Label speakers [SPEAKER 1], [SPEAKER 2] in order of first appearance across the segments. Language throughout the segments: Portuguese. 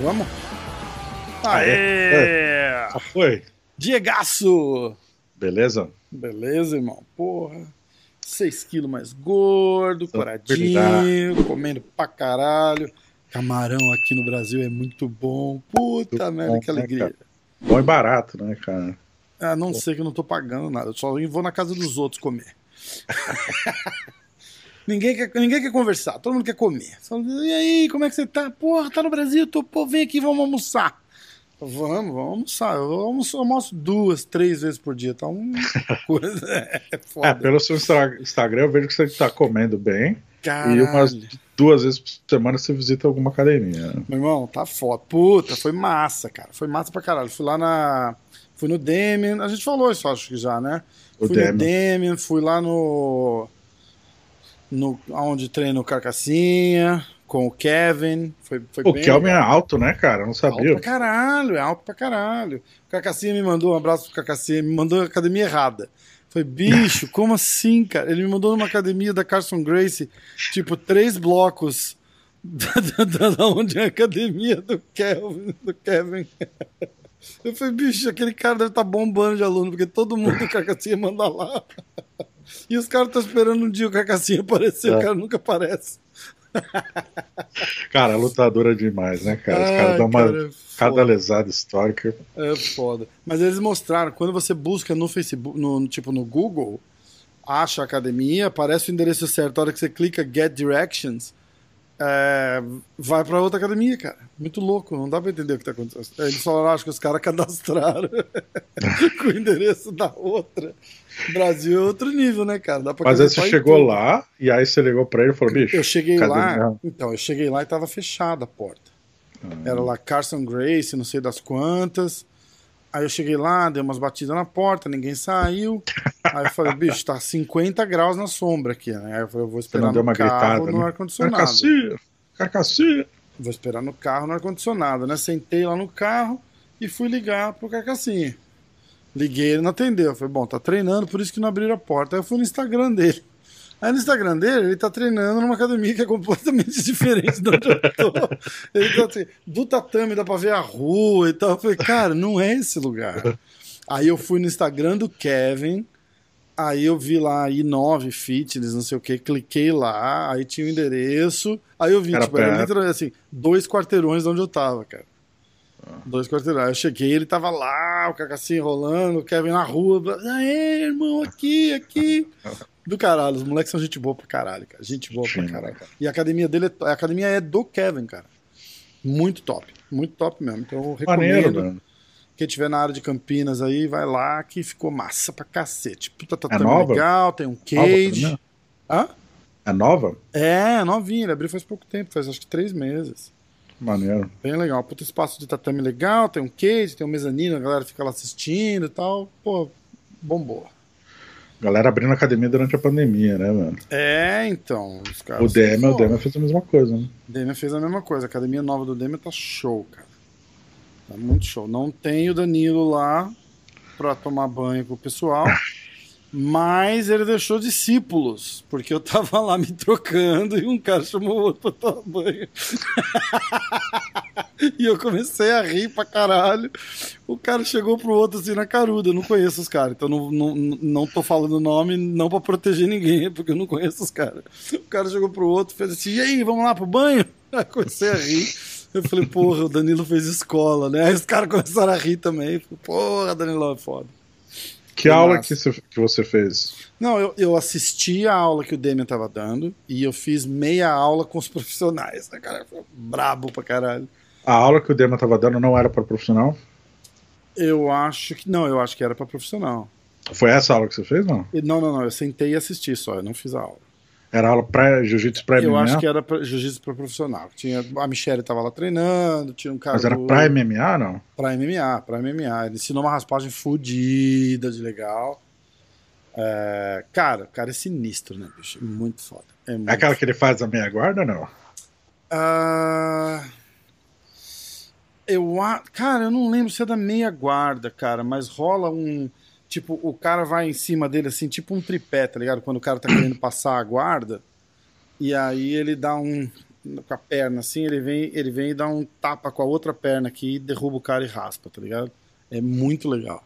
[SPEAKER 1] Vamos?
[SPEAKER 2] Aê!
[SPEAKER 1] Já foi?
[SPEAKER 2] Diegaço!
[SPEAKER 1] Beleza?
[SPEAKER 2] Beleza, irmão. Porra. 6 quilos mais gordo, coradinho, comendo pra caralho. Camarão aqui no Brasil é muito bom. Puta
[SPEAKER 1] Muito
[SPEAKER 2] merda,
[SPEAKER 1] bom,
[SPEAKER 2] que
[SPEAKER 1] né,
[SPEAKER 2] alegria.
[SPEAKER 1] cara? Bom e barato, né, cara?
[SPEAKER 2] Ah, não sei que eu não tô pagando nada. Eu só vou na casa dos outros comer. ninguém, quer, ninguém quer conversar, todo mundo quer comer. Só, e aí, como é que você tá? Porra, tá no Brasil? Tô, pô, vem aqui, vamos almoçar. Vamos, vamos almoçar. Eu almoço, almoço duas, três vezes por dia. Tá uma coisa. É
[SPEAKER 1] É,
[SPEAKER 2] foda.
[SPEAKER 1] pelo seu Instagram eu vejo que você tá comendo bem. E
[SPEAKER 2] Caralho.
[SPEAKER 1] umas duas vezes por semana você visita alguma academia. né?
[SPEAKER 2] Meu irmão, tá foda. Puta, foi massa, cara. Foi massa pra caralho. Fui lá na. Fui no Demian. A gente falou isso, acho que já, né?
[SPEAKER 1] O
[SPEAKER 2] fui no
[SPEAKER 1] Demian.
[SPEAKER 2] Demian, fui lá no. no onde treina o Carcassinha, com o Kevin. Foi, foi
[SPEAKER 1] O
[SPEAKER 2] bem
[SPEAKER 1] Kelvin é alto, né, cara? Não
[SPEAKER 2] Alto
[SPEAKER 1] sabia.
[SPEAKER 2] pra caralho, é alto pra caralho. O Carcassinha me mandou um abraço pro Carcassinha, me mandou a academia errada. Foi, bicho, como assim, cara? Ele me mandou numa academia da Carson Grace, tipo, três blocos da, da, da onde é a academia do Kevin. Do Kevin. Eu falei, bicho, aquele cara deve estar bombando de aluno, porque todo mundo do Carcassinha manda lá. E os caras estão esperando um dia o Carcassinha aparecer, o
[SPEAKER 1] É.
[SPEAKER 2] cara nunca aparece.
[SPEAKER 1] Cara, lutadora demais, né, cara? Os caras dão uma
[SPEAKER 2] cara, é
[SPEAKER 1] cada lesada histórica.
[SPEAKER 2] É foda. Mas eles mostraram, quando você busca no Facebook, no, tipo no Google, acha a academia, aparece o endereço certo. A hora que você clica Get Directions, é, vai pra outra academia, cara. Muito louco, não dá pra entender o que tá acontecendo. Eles falaram, acho que os caras cadastraram com o endereço da outra. Brasil é outro nível, né, cara? Dá pra
[SPEAKER 1] Mas aí você chegou
[SPEAKER 2] tudo.
[SPEAKER 1] lá e aí você ligou pra ele e falou, bicho.
[SPEAKER 2] Eu cheguei lá, então, eu cheguei lá e tava fechada a porta.
[SPEAKER 1] Ah.
[SPEAKER 2] Era lá Carson Grace, não sei das quantas. Aí eu cheguei lá, dei umas batidas na porta, ninguém saiu. Aí eu falei, bicho, tá 50 graus na sombra aqui, né? Aí eu falei, eu vou esperar no carro
[SPEAKER 1] gritada,
[SPEAKER 2] no
[SPEAKER 1] né?
[SPEAKER 2] ar-condicionado.
[SPEAKER 1] Carcassia, carcassia.
[SPEAKER 2] Vou esperar no carro no ar-condicionado, né? Sentei lá no carro e fui ligar pro Carcassinha. Liguei, ele não atendeu. Eu falei, bom, tá treinando, por isso que não abriram a porta. Aí eu fui no Instagram dele. Aí no Instagram dele, ele tá treinando numa academia que é completamente diferente de onde eu tô. Ele tá assim, do tatame dá pra ver a rua e tal. Eu falei, cara, não é esse lugar. Aí eu fui no Instagram do Kevin, aí eu vi lá I9 Fitness, não sei o que, cliquei lá, aí tinha o endereço, aí eu vi,
[SPEAKER 1] Era
[SPEAKER 2] tipo, era literalmente assim, dois quarteirões de onde eu tava, cara. Dois quarteirões. Aí eu cheguei, ele tava lá, o Cacassinho rolando, o Kevin na rua. Aê, irmão, aqui, aqui. Do caralho, os moleques são gente boa pra caralho, cara. Gente boa pra
[SPEAKER 1] Sim.
[SPEAKER 2] caralho. cara. E a academia dele, é, a academia é do Kevin, cara. Muito top. Muito top mesmo. Então eu
[SPEAKER 1] Maneiro,
[SPEAKER 2] recomendo.
[SPEAKER 1] mano.
[SPEAKER 2] Quem tiver na área de Campinas aí, vai lá que ficou massa pra cacete. Puta, tá
[SPEAKER 1] É
[SPEAKER 2] tão
[SPEAKER 1] nova?
[SPEAKER 2] legal, tem um
[SPEAKER 1] Nova
[SPEAKER 2] cage.
[SPEAKER 1] academia?
[SPEAKER 2] Hã?
[SPEAKER 1] É nova?
[SPEAKER 2] É, novinho, ele abriu faz pouco tempo, faz acho que três meses.
[SPEAKER 1] Maneiro.
[SPEAKER 2] Bem legal. Puta espaço de tatame legal, tem um cage, tem um mezanino, a galera fica lá assistindo e tal. Pô, bombou.
[SPEAKER 1] Galera abrindo academia durante a pandemia, né, mano?
[SPEAKER 2] É, então. Os caras
[SPEAKER 1] O
[SPEAKER 2] são
[SPEAKER 1] o
[SPEAKER 2] foda.
[SPEAKER 1] fez a mesma coisa, né?
[SPEAKER 2] O Demian fez a mesma coisa. A academia nova do Demian tá show, cara. Tá muito show. Não tem o Danilo lá pra tomar banho com o pessoal. Mas ele deixou discípulos, porque eu tava lá me trocando e um cara chamou o outro pra tomar banho. e eu comecei a rir pra caralho. O cara chegou pro outro assim na caruda. Eu não conheço os caras, então não, não, não tô falando nome não pra proteger ninguém, porque eu não conheço os caras. O cara chegou pro outro fez assim: e aí, vamos lá pro banho? Aí comecei a rir. Eu falei, porra, o Danilo fez escola, né? Aí os caras começaram a rir também. Falei, porra, Danilo é foda.
[SPEAKER 1] Que aula
[SPEAKER 2] massa.
[SPEAKER 1] que você, que você fez?
[SPEAKER 2] Não, eu, eu assisti a aula que o Demian tava dando e eu fiz meia aula com os profissionais. né, cara? Foi brabo pra caralho.
[SPEAKER 1] A aula que o Dema tava dando não era para profissional?
[SPEAKER 2] Eu acho que. Não, eu acho que era pra profissional.
[SPEAKER 1] Foi essa aula que você fez, não?
[SPEAKER 2] Não, não, não. Eu sentei e assisti só, eu não fiz a aula.
[SPEAKER 1] Era aula pra jiu-jitsu pra
[SPEAKER 2] Eu acho que era jiu-jitsu pra profissional. Tinha, a Michelle tava lá treinando, tinha um cara.
[SPEAKER 1] Mas era
[SPEAKER 2] do-
[SPEAKER 1] pra MMA, não?
[SPEAKER 2] Pra MMA, pra MMA. Ele ensinou uma raspagem fodida de legal. É, cara, o cara é sinistro, né, bicho? É Muito foda. É muito
[SPEAKER 1] É aquela que ele faz a meia guarda, não?
[SPEAKER 2] Ah, eu. Cara, eu não lembro se é da meia guarda, cara, mas rola um. Tipo, o cara vai em cima dele assim, tipo um tripé, tá ligado? Quando o cara tá querendo passar a guarda, e aí ele dá um. Com a perna assim, ele vem, ele vem e dá um tapa com a outra perna aqui derruba o cara e raspa, tá ligado? É muito legal.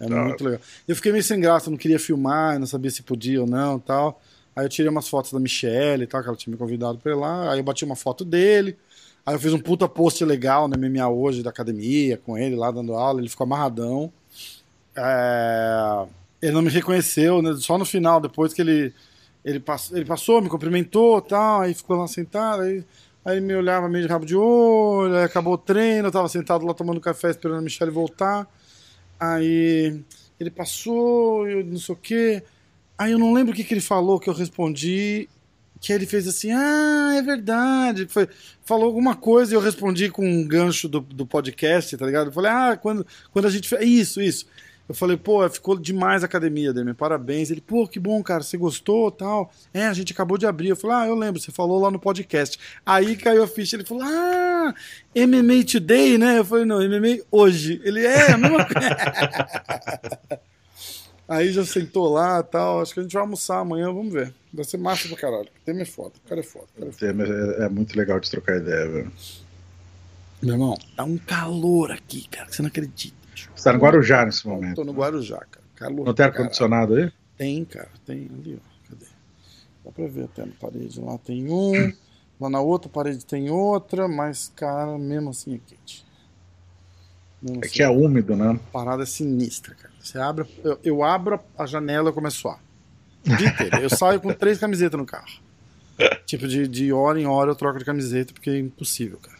[SPEAKER 2] É
[SPEAKER 1] Tá.
[SPEAKER 2] muito legal. Eu fiquei meio sem graça, não queria filmar, não sabia se podia ou não tal. Aí eu tirei umas fotos da Michelle e tal, que ela tinha me convidado pra ir lá. Aí eu bati uma foto dele. Aí eu fiz um puta post legal no MMA hoje da academia, com ele lá dando aula. Ele ficou amarradão. É, Ele não me reconheceu, né? Só no final, depois que ele, ele, ele passou, me cumprimentou tal. Aí ficou lá sentado. Aí... aí ele me olhava meio de rabo de olho. Acabou o treino, eu tava sentado lá tomando café esperando a Michelle voltar. Aí ele passou, eu não sei o quê. Aí eu não lembro o que, que ele falou, que eu respondi. Que ele fez assim, ah, é verdade. Foi, falou alguma coisa e eu respondi com um gancho do, do podcast, tá ligado? Eu falei, ah, quando, quando a gente. Isso, isso. Eu falei, pô, ficou demais a academia, Demi, parabéns. Ele, pô, que bom, cara, você gostou tal. É, a gente acabou de abrir. Eu falei, ah, eu lembro, você falou lá no podcast. Aí caiu a ficha, ele falou, ah, MMA Today, né? Eu falei, não, MMA hoje. Ele, é, a mesma coisa. Aí já sentou lá e tal. Acho que a gente vai almoçar amanhã, vamos ver. Vai ser massa pra caralho. O tema é foda, o cara é foda. Cara é foda.
[SPEAKER 1] É, é muito legal de trocar ideia, velho.
[SPEAKER 2] Meu irmão, tá um calor aqui, cara, que você não acredita.
[SPEAKER 1] Você tá no Guarujá nesse
[SPEAKER 2] Tô
[SPEAKER 1] momento.
[SPEAKER 2] no Guarujá, cara. Calor
[SPEAKER 1] Não tem ar-condicionado aí?
[SPEAKER 2] Tem, cara, tem ali, ó. Cadê? Dá pra ver até na parede. Lá tem um, lá na outra parede tem outra, mas, cara, mesmo assim é quente. Mesmo
[SPEAKER 1] É
[SPEAKER 2] assim,
[SPEAKER 1] que é úmido, né?
[SPEAKER 2] a parada é sinistra, cara. Você abre, eu, eu abro a janela e começo a suar. O dia inteiro. Eu saio com três camisetas no carro. Tipo, de, de hora em hora eu troco de camiseta, porque é impossível, cara.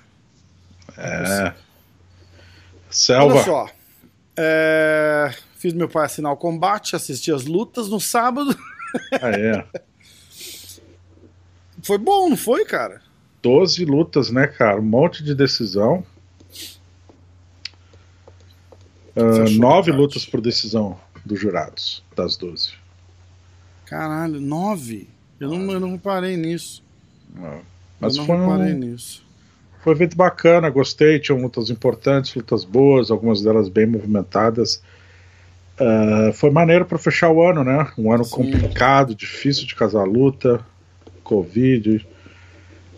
[SPEAKER 1] É.
[SPEAKER 2] Olha
[SPEAKER 1] Selva.
[SPEAKER 2] só. É, Fiz meu pai assinar o combate, assisti as lutas no sábado.
[SPEAKER 1] Ah, é.
[SPEAKER 2] Foi bom, não foi, cara?
[SPEAKER 1] 12 lutas, né, cara? Um monte de decisão.
[SPEAKER 2] Achou,
[SPEAKER 1] nove lutas por decisão dos jurados, das 12.
[SPEAKER 2] Caralho, nove? Eu não, eu não reparei nisso.
[SPEAKER 1] Ah, Mas
[SPEAKER 2] eu não
[SPEAKER 1] foi
[SPEAKER 2] reparei
[SPEAKER 1] um,
[SPEAKER 2] nisso.
[SPEAKER 1] Foi um evento bacana, gostei. Tinham lutas importantes, lutas boas, algumas delas bem movimentadas. Ah, foi maneiro para fechar o ano, né? Um ano
[SPEAKER 2] Sim.
[SPEAKER 1] complicado, difícil de casar luta, Covid,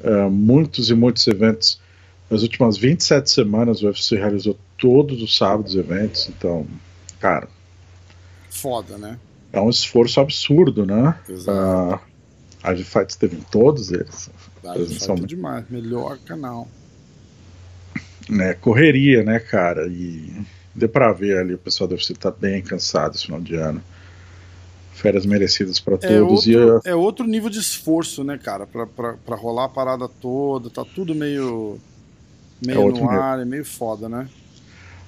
[SPEAKER 1] ah, muitos e muitos eventos. Nas últimas 27 semanas, o UFC realizou todos os sábados eventos, então, cara,
[SPEAKER 2] Foda, né?
[SPEAKER 1] é um esforço absurdo, né?
[SPEAKER 2] Exato.
[SPEAKER 1] Ah, a G-Fights teve em todos eles.
[SPEAKER 2] Dá
[SPEAKER 1] presencialmente.
[SPEAKER 2] demais. Melhor canal.
[SPEAKER 1] Né, correria, né, cara? E deu pra ver ali, o pessoal deve estar bem cansado esse final de ano. Férias merecidas pra
[SPEAKER 2] É
[SPEAKER 1] todos.
[SPEAKER 2] outro,
[SPEAKER 1] E
[SPEAKER 2] é outro nível de esforço, né, cara? Pra, pra, pra rolar a parada toda. Tá tudo meio. Meio
[SPEAKER 1] É
[SPEAKER 2] no
[SPEAKER 1] nível.
[SPEAKER 2] ar, é meio foda, né?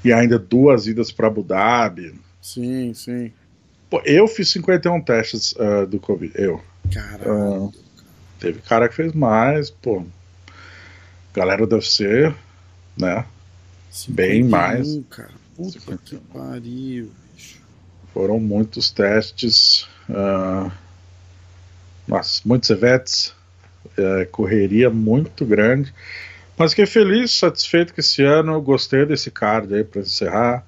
[SPEAKER 1] e ainda duas idas pra Abu Dhabi.
[SPEAKER 2] Sim, sim.
[SPEAKER 1] Pô, eu fiz 51 testes ah, do Covid. Eu.
[SPEAKER 2] Caralho.
[SPEAKER 1] Teve cara que fez mais, pô. Galera deve ser, né? bem
[SPEAKER 2] 51,
[SPEAKER 1] mais.
[SPEAKER 2] cara. Puta
[SPEAKER 1] 51.
[SPEAKER 2] que pariu, bicho.
[SPEAKER 1] Foram muitos testes. nossa, muitos eventos. é, correria muito grande. Mas fiquei feliz, satisfeito que esse ano gostei desse card aí para encerrar.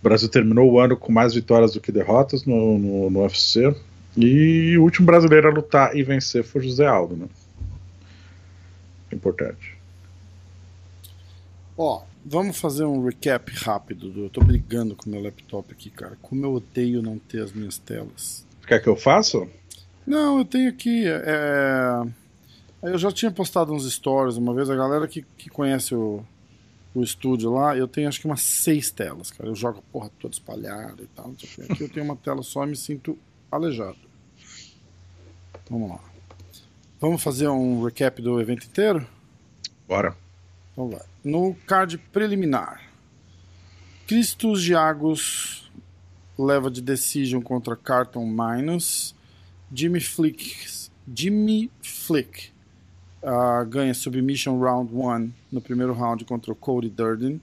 [SPEAKER 1] O Brasil terminou o ano com mais vitórias do que derrotas no, no, no UFC. E o último brasileiro a lutar e vencer foi José Aldo, né? Importante.
[SPEAKER 2] Ó, vamos fazer um recap rápido. Do... Eu tô brigando com o meu laptop aqui, cara. Como eu odeio não ter as minhas telas.
[SPEAKER 1] Quer que eu faça?
[SPEAKER 2] Não, eu tenho aqui. é, Eu já tinha postado uns stories uma vez. A galera que, que conhece o, o estúdio lá, eu tenho acho que umas seis telas, cara. Eu jogo a porra toda espalhada e tal. Aqui eu tenho uma tela só e me sinto aleijado. Vamos lá. Vamos fazer um recap do evento inteiro?
[SPEAKER 1] Bora.
[SPEAKER 2] Então vai. No card preliminar, Christos Giagos leva de decision contra Carton Minus. Jimmy Flick, Jimmy Flick uh, ganha submission round 1 no primeiro round contra o Cody Durden.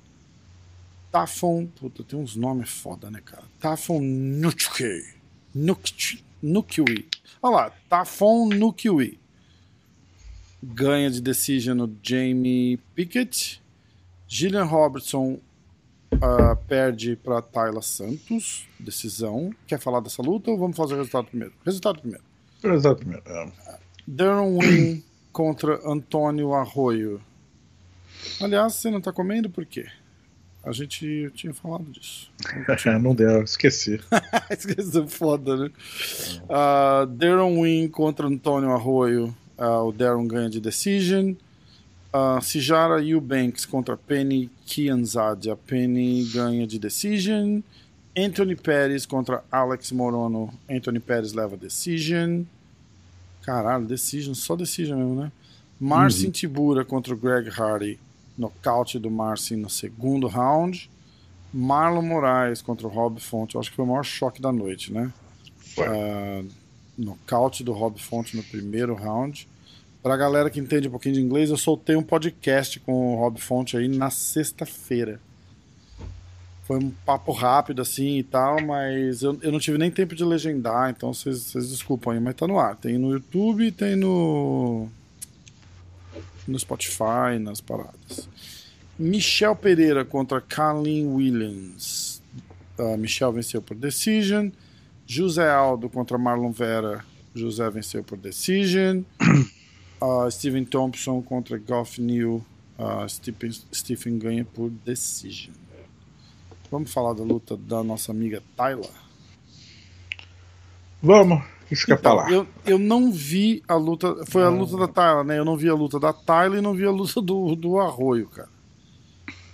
[SPEAKER 2] Tafon, puta, tem uns nomes foda, né, cara? Tafon Nukui. Nukui. Olha lá, Tafon Nukui. Ganha de decision no Jamie Pickett. Gillian Robertson uh, perde para Tayla Santos. Decisão. Quer falar dessa luta ou vamos fazer o resultado primeiro? Resultado primeiro.
[SPEAKER 1] Resultado primeiro. É.
[SPEAKER 2] Darren Wynn contra Antônio Arroio. Aliás, você não tá comendo por quê? A gente tinha falado disso.
[SPEAKER 1] não deu, esqueci.
[SPEAKER 2] Esqueci, foda, né? Uh, Darren Wynn contra Antônio Arroio. Uh, o Darren ganha de decision. Uh, Sijara Eubanks contra Penny Kianzad. A Penny ganha de decision. Anthony Pérez contra Alex Morono. Anthony Pérez leva decision. Caralho, decision, só decision mesmo, né? Marcin uhum. Tibura contra o Greg Hardy. Nocaute do Marcin no segundo round. Marlon Moraes contra o Rob Fonte. Eu acho que foi o maior choque da noite, né? Uh, nocaute do Rob Fonte no primeiro round. Pra galera que entende um pouquinho de inglês, eu soltei um podcast com o Rob Fonte aí na sexta-feira. Foi um papo rápido assim e tal, mas eu, eu não tive nem tempo de legendar, então vocês desculpam aí, mas tá no ar. Tem no YouTube tem no. no Spotify, nas paradas. Michel Pereira contra Colin Williams. Uh, Michel venceu por decision. José Aldo contra Marlon Vera. José venceu por decision. Uh, Steven Thompson contra Goff New. Uh, Stephen, Stephen ganha por decision. Vamos falar da luta da nossa amiga Tyler?
[SPEAKER 1] Vamos. Isso que então, falar.
[SPEAKER 2] Eu, eu não vi a luta. Foi a luta da Tyler, né? Eu não vi a luta da Tyler e não vi a luta do, do Arroio, cara.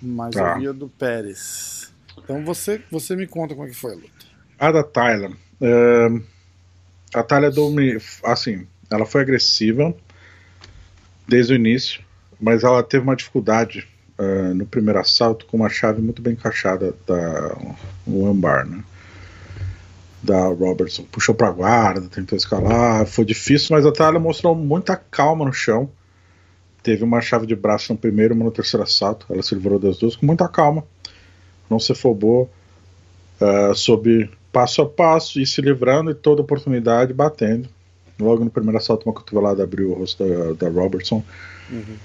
[SPEAKER 2] Mas tá. eu vi a do Pérez. Então você, você me conta como é que foi a luta.
[SPEAKER 1] A da Tyler. Uh, a Tyler assim, ela foi agressiva desde o início, mas ela teve uma dificuldade uh, no primeiro assalto com uma chave muito bem encaixada da ambar, né? Da Robertson. Puxou pra guarda, tentou escalar, foi difícil, mas a Thalia mostrou muita calma no chão. Teve uma chave de braço no primeiro uma no terceiro assalto. Ela se livrou das duas com muita calma. Não se afobou. Uh, soube passo a passo e se livrando e toda oportunidade batendo. Logo no primeiro assalto, uma cotovelada abriu o rosto da, da Robertson. Uhum.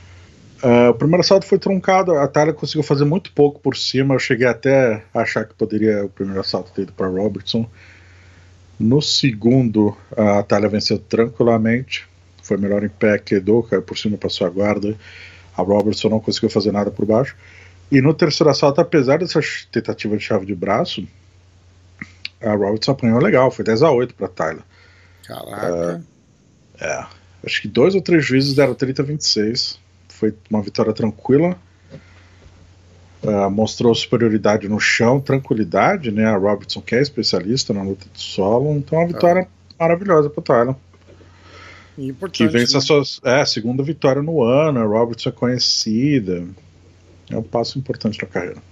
[SPEAKER 1] Uh, o primeiro assalto foi truncado, a Thalia conseguiu fazer muito pouco por cima. Eu cheguei até a achar que poderia o primeiro assalto ter ido para Robertson. No segundo, a Thalia venceu tranquilamente. Foi melhor em pé, quedou, caiu por cima, passou a guarda. A Robertson não conseguiu fazer nada por baixo. E no terceiro assalto, apesar dessa tentativa de chave de braço, a Robertson apanhou legal, foi 10 a 8 para Tyler.
[SPEAKER 2] Caraca.
[SPEAKER 1] Uh, é. Acho que dois ou três juízes deram 30 a 26. Foi uma vitória tranquila. Uh, mostrou superioridade no chão, tranquilidade, né? A Robertson, que é especialista na luta de solo, então é uma vitória ah. maravilhosa para Tyler.
[SPEAKER 2] Importante, que
[SPEAKER 1] vence
[SPEAKER 2] né?
[SPEAKER 1] a sua é, segunda vitória no ano. A Robertson é conhecida. É um passo importante na carreira.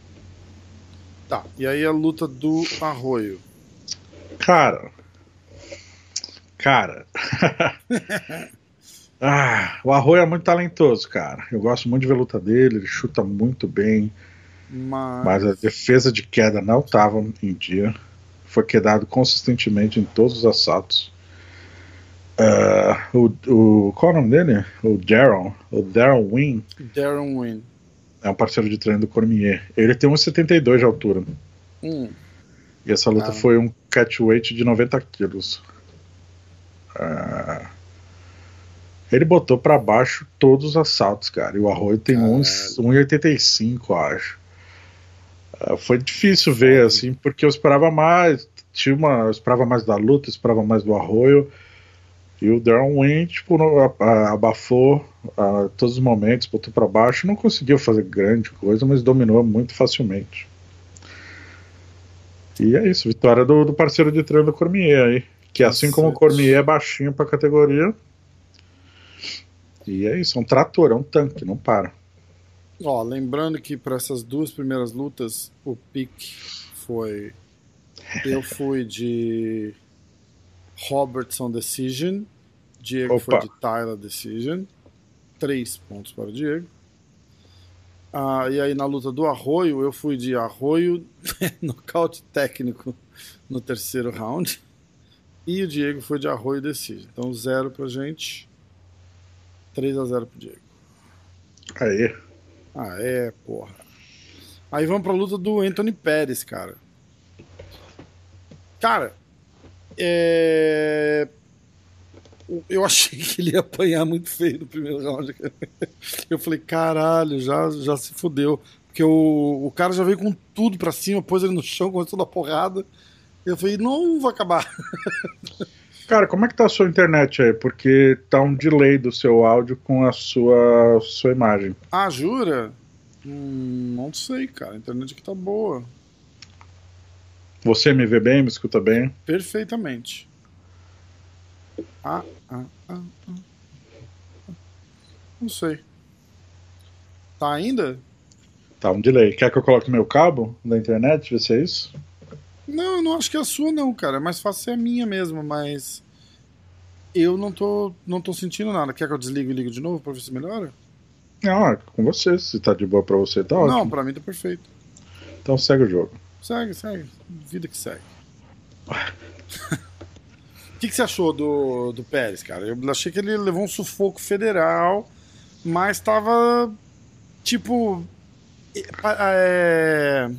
[SPEAKER 2] Tá, e aí a luta do Arroio.
[SPEAKER 1] Cara. Cara. ah, o Arroio é muito talentoso, cara. Eu gosto muito de ver a luta dele, ele chuta muito bem.
[SPEAKER 2] Mas...
[SPEAKER 1] mas a defesa de queda não estava em dia. Foi quedado consistentemente em todos os assaltos. Uh, o, o, qual é o nome dele? O Darren. O Darren Wynn.
[SPEAKER 2] Darren Wynn.
[SPEAKER 1] É um parceiro de treino do Cormier. Ele tem 1,72 de altura.
[SPEAKER 2] Hum.
[SPEAKER 1] E essa luta ah. foi um catchweight de 90 quilos. Uh, ele botou para baixo todos os assaltos, cara. E o Arroio tem 1,85, acho. Uh, foi difícil ver, assim, porque eu esperava mais. Tinha uma, eu esperava mais da luta, eu esperava mais do Arroio. E o Darren Wayne, tipo, abafou uh, todos os momentos, botou para baixo. Não conseguiu fazer grande coisa, mas dominou muito facilmente. E é isso, vitória do, do parceiro de treino do Cormier aí. Que assim como o Cormier é baixinho pra categoria. E é isso, é um trator, é um tanque, não para.
[SPEAKER 2] Ó, lembrando que para essas duas primeiras lutas, o pique foi. Eu fui de Robertson Decision, Diego
[SPEAKER 1] Opa.
[SPEAKER 2] foi de Tyler Decision. Três pontos para o Diego. Ah, e aí na luta do Arroio, eu fui de Arroio, nocaute técnico no terceiro round. E o Diego foi de Arroio Decision. Então zero pra gente. 3 a 0 pro Diego.
[SPEAKER 1] Aí.
[SPEAKER 2] Ah, é, porra. Aí vamos pra luta do Anthony Pérez, cara. Cara, é... eu achei que ele ia apanhar muito feio no primeiro round. Eu falei, caralho, já, já se fudeu. Porque o, o cara já veio com tudo pra cima, pôs ele no chão, começou a dar porrada. Eu falei, não vai acabar.
[SPEAKER 1] Cara, como é que tá a sua internet aí? Porque tá um delay do seu áudio com a sua, sua imagem.
[SPEAKER 2] Ah, jura? Hum, não sei, cara. A internet aqui tá boa.
[SPEAKER 1] Você me vê bem, me escuta bem?
[SPEAKER 2] Perfeitamente. Ah. Não sei. Tá ainda?
[SPEAKER 1] Tá um delay. Quer que eu coloque meu cabo da internet? Vê se é isso?
[SPEAKER 2] Não, eu não acho que é a sua, não, cara. É mais fácil ser a minha mesmo, mas. Eu não tô, não tô sentindo nada. Quer que eu desligue e ligo de novo pra ver se melhora?
[SPEAKER 1] Não, é com você. Se tá de boa pra você, tá ótimo.
[SPEAKER 2] Não, pra mim tá perfeito.
[SPEAKER 1] Então segue o jogo.
[SPEAKER 2] Segue, segue. Vida que segue. O que, que você achou do, do Pérez, cara? Eu achei que ele levou um sufoco federal, mas tava tipo. É,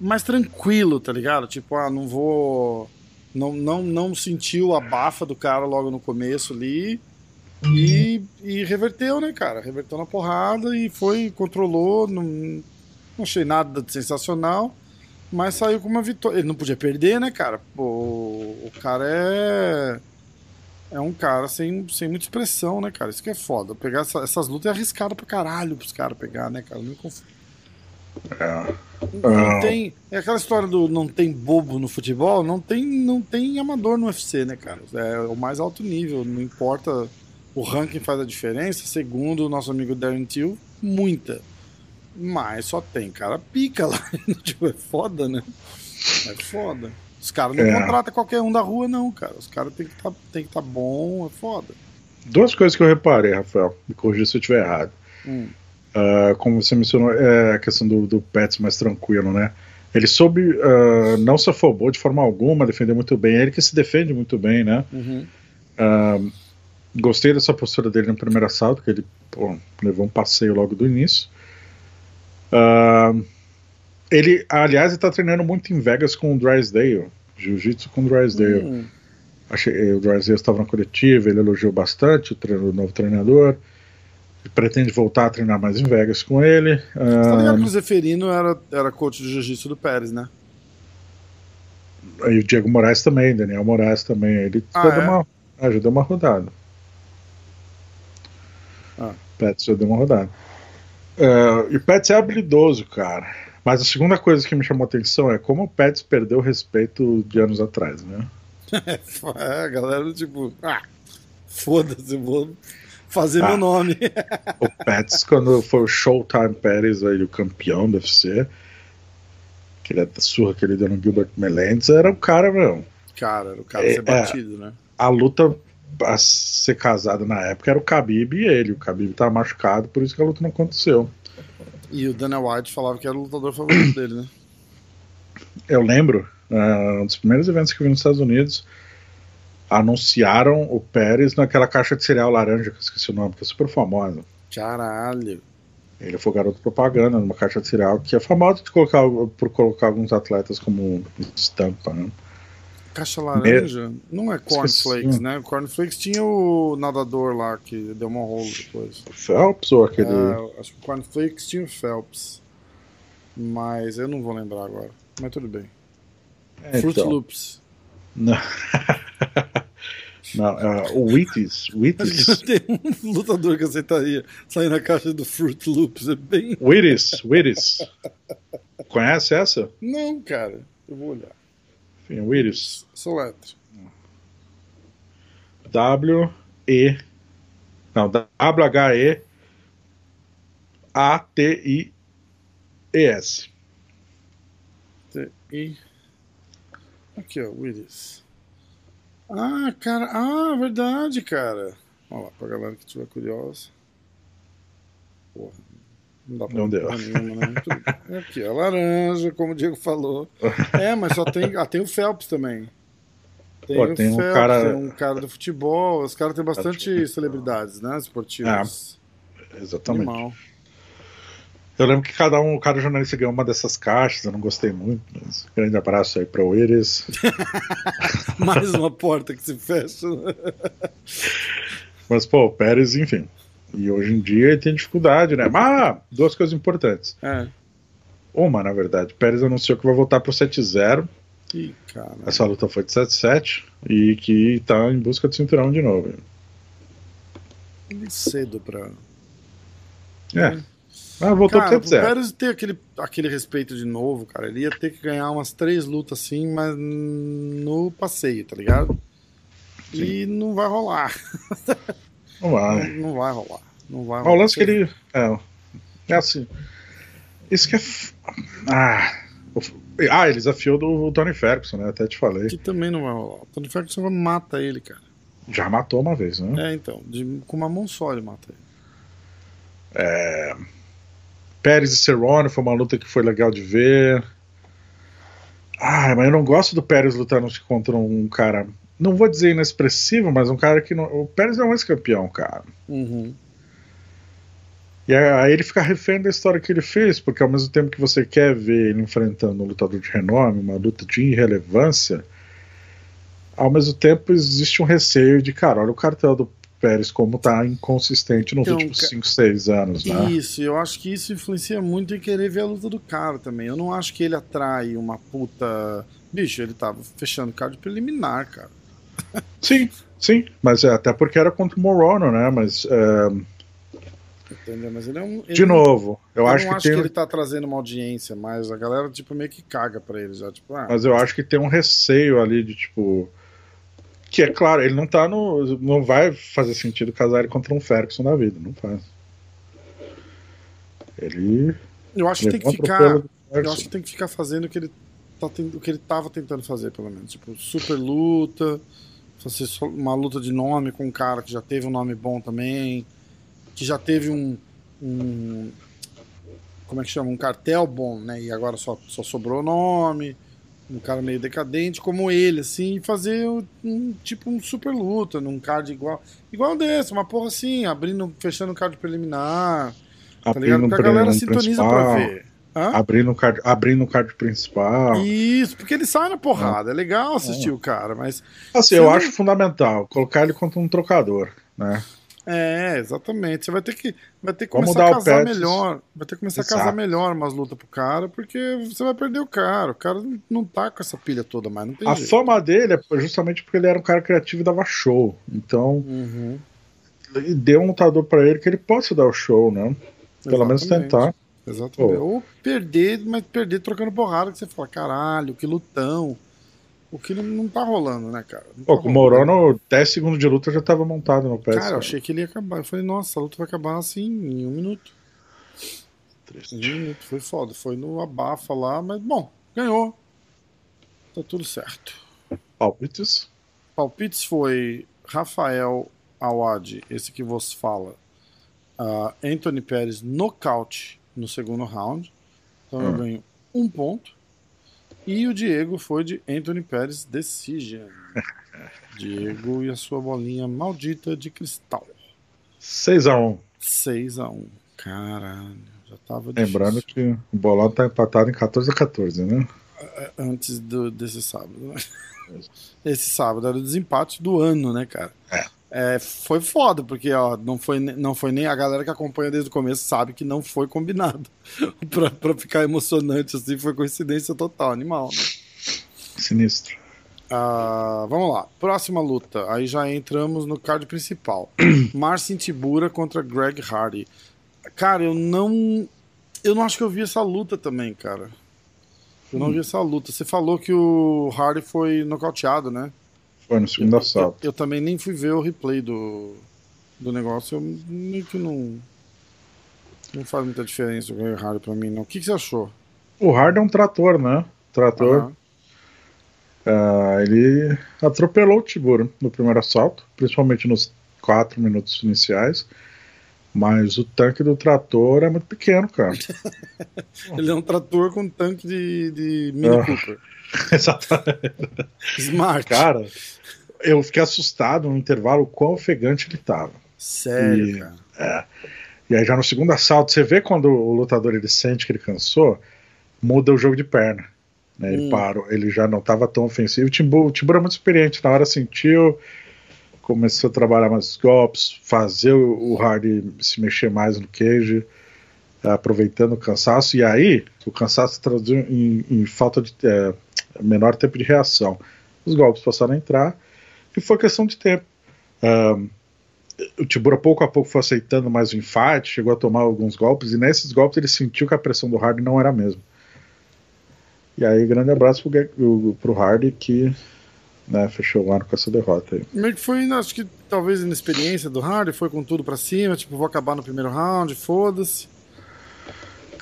[SPEAKER 2] mais tranquilo, tá ligado? Tipo, ah, não vou. Não, não, não sentiu a bafa do cara logo no começo ali. E, e reverteu, né, cara? Reverteu na porrada e foi, controlou. Não, não achei nada de sensacional. Mas saiu com uma vitória. Ele não podia perder, né, cara? Pô, o cara é. É um cara sem, sem muita expressão, né, cara? Isso que é foda. Pegar essa- essas lutas é arriscado pra caralho pros caras pegar, né, cara? Não, conf-
[SPEAKER 1] É.
[SPEAKER 2] não tem. É aquela história do não tem bobo no futebol, não tem, não tem amador no UFC, né, cara? É o mais alto nível, não importa. O ranking faz a diferença, segundo o nosso amigo Darren Till, muita. Mas só tem cara pica lá. tipo, é foda, né? É foda. Os caras não
[SPEAKER 1] É.
[SPEAKER 2] contratam qualquer um da rua, não, cara. Os caras tem que tá, tem que estar bom, é foda.
[SPEAKER 1] Duas coisas que eu reparei, Rafael. Me corrija se eu estiver errado.
[SPEAKER 2] Hum.
[SPEAKER 1] Ah, como você mencionou, é a questão do, do Pets mais tranquilo, né? Ele soube, ah, não se afobou de forma alguma, defendeu muito bem. É Ele que se defende muito bem, né?
[SPEAKER 2] Uhum.
[SPEAKER 1] Ah, gostei dessa postura dele no primeiro assalto, que ele pô, levou um passeio logo do início. Ah, ele, aliás, ele tá treinando muito em Vegas com o Drysdale, jiu-jitsu com o Drysdale.
[SPEAKER 2] Hum.
[SPEAKER 1] Achei, o Drysdale estava na coletiva, ele elogiou bastante o, treino- o novo treinador. Ele pretende voltar a treinar mais em Vegas com ele.
[SPEAKER 2] Você tá
[SPEAKER 1] Ah,
[SPEAKER 2] ligado que o Zeferino era, era coach de jiu-jitsu do Pérez, né?
[SPEAKER 1] e o Diego Moraes também, Daniel Moraes também. Ele
[SPEAKER 2] Ah, é?
[SPEAKER 1] uma, ah, já deu uma rodada.
[SPEAKER 2] Ah.
[SPEAKER 1] Pets já deu uma rodada. Ah, e o Pets é habilidoso, cara. Mas a segunda coisa que me chamou a atenção é como o Pets perdeu o respeito de anos atrás, né?
[SPEAKER 2] É, a galera, tipo, ah, foda-se, vou fazer
[SPEAKER 1] Ah.
[SPEAKER 2] meu nome.
[SPEAKER 1] O Pets, quando foi o Showtime Pérez, aí, o campeão do UFC, que ele é da surra que ele deu no Gilbert Melendez, era o cara, meu.
[SPEAKER 2] Cara, era o cara
[SPEAKER 1] É,
[SPEAKER 2] ser batido, né?
[SPEAKER 1] A luta a ser casada na época era o Khabib e ele. O Khabib tava machucado, por isso que a luta não aconteceu.
[SPEAKER 2] E o Dana White falava que era o lutador favorito dele, né?
[SPEAKER 1] Eu lembro, ah, um dos primeiros eventos que eu vi nos Estados Unidos, anunciaram o Pérez naquela caixa de cereal laranja, que eu esqueci o nome, que é super famosa.
[SPEAKER 2] Caralho.
[SPEAKER 1] Ele foi garoto propaganda numa caixa de cereal que é famosa de colocar, por colocar alguns atletas como estampa, né?
[SPEAKER 2] Caixa laranja? Não é cornflakes, né? Cornflakes tinha o nadador lá que deu uma rolo depois.
[SPEAKER 1] Phelps ou aquele.
[SPEAKER 2] É, acho que o cornflakes tinha o Phelps. Mas eu não vou lembrar agora. Mas tudo bem.
[SPEAKER 1] É,
[SPEAKER 2] Fruit
[SPEAKER 1] então.
[SPEAKER 2] Loops.
[SPEAKER 1] Não, não é, o Wheaties. Wheaties.
[SPEAKER 2] tem um lutador que aceitaria sair na caixa do Fruit Loops. É bem.
[SPEAKER 1] Wheaties, Wheaties. Conhece essa?
[SPEAKER 2] Não, cara. Eu vou olhar.
[SPEAKER 1] Wheaties.
[SPEAKER 2] Soletra.
[SPEAKER 1] W-E. Não, W-H-E. A-T-I-E-S.
[SPEAKER 2] T-I. Aqui, ó, Willis. Ah, cara. Ah, verdade, cara. Olha lá, pra galera que estiver curiosa. Porra. Não dá pra
[SPEAKER 1] Não deu.
[SPEAKER 2] nenhuma, né? Aqui, ó, laranja, como o Diego falou. É, mas só tem. Ah, tem o Phelps também. Tem
[SPEAKER 1] Pô,
[SPEAKER 2] o
[SPEAKER 1] tem um
[SPEAKER 2] Phelps,
[SPEAKER 1] cara-
[SPEAKER 2] tem um cara do futebol. Os caras têm bastante celebridades, né? Esportivas.
[SPEAKER 1] Exatamente.
[SPEAKER 2] Animal.
[SPEAKER 1] Eu lembro que cada um, cada jornalista ganhou uma dessas caixas, eu não gostei muito, mas grande abraço aí para o Iris.
[SPEAKER 2] Mais uma porta que se fecha.
[SPEAKER 1] Mas, pô, o Pérez, enfim. E hoje em dia ele tem dificuldade, né? Mas, duas coisas importantes.
[SPEAKER 2] É.
[SPEAKER 1] Uma, na verdade, Pérez anunciou que vai voltar pro 7-0.
[SPEAKER 2] Ih, cara.
[SPEAKER 1] Essa luta foi de 7-7 e que tá em busca do cinturão de novo.
[SPEAKER 2] Cedo pra.
[SPEAKER 1] É. Ah, voltou
[SPEAKER 2] Cara,
[SPEAKER 1] pro
[SPEAKER 2] pro
[SPEAKER 1] 7-0.
[SPEAKER 2] Pérez ter aquele, aquele respeito de novo, cara, ele ia ter que ganhar umas três lutas assim, mas no passeio, tá ligado? E não vai rolar.
[SPEAKER 1] Não vai.
[SPEAKER 2] Não, não vai rolar. Não vai rolar.
[SPEAKER 1] o lance que ele. É, é assim. Isso que é. Ah. Ah, ele desafiou do Tony Ferguson, né? Até te falei.
[SPEAKER 2] Que também não vai rolar. O Tony Ferguson mata ele, cara.
[SPEAKER 1] Já matou uma vez, né?
[SPEAKER 2] É, então. de- com uma mão só ele mata ele.
[SPEAKER 1] Pérez e Cerrone foi uma luta que foi legal de ver. Ah, mas eu não gosto do Pérez lutando contra um cara. Não vou dizer inexpressivo, mas um cara que não. O Pérez é um ex-campeão, cara.
[SPEAKER 2] Uhum.
[SPEAKER 1] E aí ele fica refém da história que ele fez, porque ao mesmo tempo que você quer ver ele enfrentando um lutador de renome, uma luta de irrelevância, ao mesmo tempo existe um receio de, cara, olha o cartel do Pérez como tá inconsistente nos
[SPEAKER 2] Então,
[SPEAKER 1] últimos
[SPEAKER 2] ca-
[SPEAKER 1] 5, 6 anos, né?
[SPEAKER 2] Isso, eu acho que isso influencia muito em querer ver a luta do cara também. Eu não acho que ele atrai uma puta. Bicho, ele tava fechando card preliminar, cara.
[SPEAKER 1] Sim, sim, mas é até porque era contra o Morono, né? Mas, é?
[SPEAKER 2] Mas ele é um. ele
[SPEAKER 1] de
[SPEAKER 2] não-
[SPEAKER 1] novo, eu,
[SPEAKER 2] Eu,
[SPEAKER 1] acho
[SPEAKER 2] não
[SPEAKER 1] que
[SPEAKER 2] acho
[SPEAKER 1] tem.
[SPEAKER 2] que ele tá trazendo uma audiência, mas a galera, tipo, meio que caga pra ele já. Tipo, ah,
[SPEAKER 1] Mas eu acho que tem um receio ali de tipo. Que é claro, ele não tá no. Não vai fazer sentido casar ele contra um Ferguson na vida, não faz. Ele.
[SPEAKER 2] eu acho que tem que ficar. Eu acho que tem que ficar fazendo o que ele, tá o que ele tava tentando fazer, pelo menos. Tipo, super luta, fazer uma luta de nome com um cara que já teve um nome bom também, que já teve um. um como é que chama? Um cartel bom, né? E agora só, só sobrou o nome. Um cara meio decadente como ele, assim, e fazer um, tipo um super luta, num card igual. Igual desse, uma porra assim, abrindo, fechando um card preliminar. Tá ligado? Porque a galera sintoniza pra
[SPEAKER 1] principal,
[SPEAKER 2] ver. Hã?
[SPEAKER 1] Abrindo o card, abrindo o card principal.
[SPEAKER 2] Isso, porque ele sai na porrada. É legal assistir o cara, mas.
[SPEAKER 1] Assim, eu
[SPEAKER 2] não-
[SPEAKER 1] acho fundamental colocar ele contra um trocador, né?
[SPEAKER 2] É, exatamente. Você vai ter que, vai ter que
[SPEAKER 1] Vamos
[SPEAKER 2] começar a casar melhor. Vai ter que começar a casar
[SPEAKER 1] Exato.
[SPEAKER 2] melhor umas lutas pro cara, porque você vai perder o cara. O cara não- tá com essa pilha toda mais, não tem
[SPEAKER 1] A
[SPEAKER 2] jeito.
[SPEAKER 1] fama dele é justamente porque ele era um cara criativo e dava show. Então,
[SPEAKER 2] Uhum,
[SPEAKER 1] deu um lutador pra ele que ele possa dar o show, né? Pelo menos
[SPEAKER 2] exatamente.
[SPEAKER 1] tentar.
[SPEAKER 2] Exatamente.
[SPEAKER 1] Pô.
[SPEAKER 2] Ou perder, mas perder trocando porrada, que você fala, caralho, que lutão. O que não, tá rolando, né, cara? Não
[SPEAKER 1] Pô,
[SPEAKER 2] tá
[SPEAKER 1] com o. Morono, 10 segundos de luta já tava montado no pé.
[SPEAKER 2] Cara, eu achei que ele ia acabar. Eu falei, nossa, a luta vai acabar assim em um minuto. Em um minuto. Foi foda. Foi no abafa lá, mas bom, ganhou. Tá tudo certo.
[SPEAKER 1] Palpites.
[SPEAKER 2] Palpites foi Rafael Awad, esse que você fala. ah, Anthony Pérez nocaute no segundo round. Então eu
[SPEAKER 1] Hum.
[SPEAKER 2] ganho um ponto. E o Diego foi de Anthony Pérez Decision. Diego e a sua bolinha maldita de cristal.
[SPEAKER 1] 6x1.
[SPEAKER 2] 6 a 1 Caralho, já tava
[SPEAKER 1] Lembrando
[SPEAKER 2] difícil.
[SPEAKER 1] que o bolão tá empatado em 14 a 14, né?
[SPEAKER 2] antes do, desse sábado. né? Esse sábado era o desempate do ano, né, cara? É, foi foda, porque ó, não, foi, não foi nem a galera que acompanha desde o começo sabe que não foi combinado. pra, pra ficar emocionante assim, foi coincidência total, animal. né?
[SPEAKER 1] Sinistro.
[SPEAKER 2] Ah, vamos lá, próxima luta. Aí já entramos no card principal: Marcin Tibura contra Greg Hardy. Cara, eu não. Eu não acho que eu vi essa luta também, cara. Eu não vi essa luta. Você falou que o Hardy foi nocauteado, né?
[SPEAKER 1] Foi no segundo
[SPEAKER 2] Eu,
[SPEAKER 1] assalto.
[SPEAKER 2] eu também nem fui ver o replay do, do negócio. Eu meio que não. Não faz muita diferença o ganho Hardy pra mim, não. O que, que você achou?
[SPEAKER 1] O Hardy é um trator, né? Trator.
[SPEAKER 2] Aham.
[SPEAKER 1] Ah, ele atropelou o Tiburo no primeiro assalto, principalmente nos quatro minutos iniciais. Mas o tanque do trator é muito pequeno, cara.
[SPEAKER 2] Ele é um trator com tanque de, de Mini
[SPEAKER 1] Ah.
[SPEAKER 2] Cooper.
[SPEAKER 1] Exatamente.
[SPEAKER 2] Smart.
[SPEAKER 1] Cara, eu fiquei assustado no intervalo o quão ofegante ele tava.
[SPEAKER 2] Sério,
[SPEAKER 1] E-
[SPEAKER 2] cara.
[SPEAKER 1] E aí já no segundo assalto, você vê quando o lutador ele sente que ele cansou, muda o jogo de perna. Né? Ele
[SPEAKER 2] Hum.
[SPEAKER 1] parou, ele já não estava tão ofensivo. O Timbu, o Timbu é muito experiente, na hora sentiu, começou a trabalhar mais os golpes, fazer o, o Hardy se mexer mais no cage, aproveitando o cansaço, e aí o cansaço se traduziu em, em falta de é, menor tempo de reação. Os golpes passaram a entrar e foi questão de tempo. Ahn, o Tibura pouco a pouco foi aceitando mais o infate, chegou a tomar alguns golpes, e nesses golpes ele sentiu que a pressão do Hardy não era a mesma. E aí, grande abraço pro, pro Hardy que né, fechou o ano com essa derrota aí.
[SPEAKER 2] Foi, acho que talvez inexperiência do Hardy, foi com tudo pra cima, tipo, vou acabar no primeiro round, foda-se.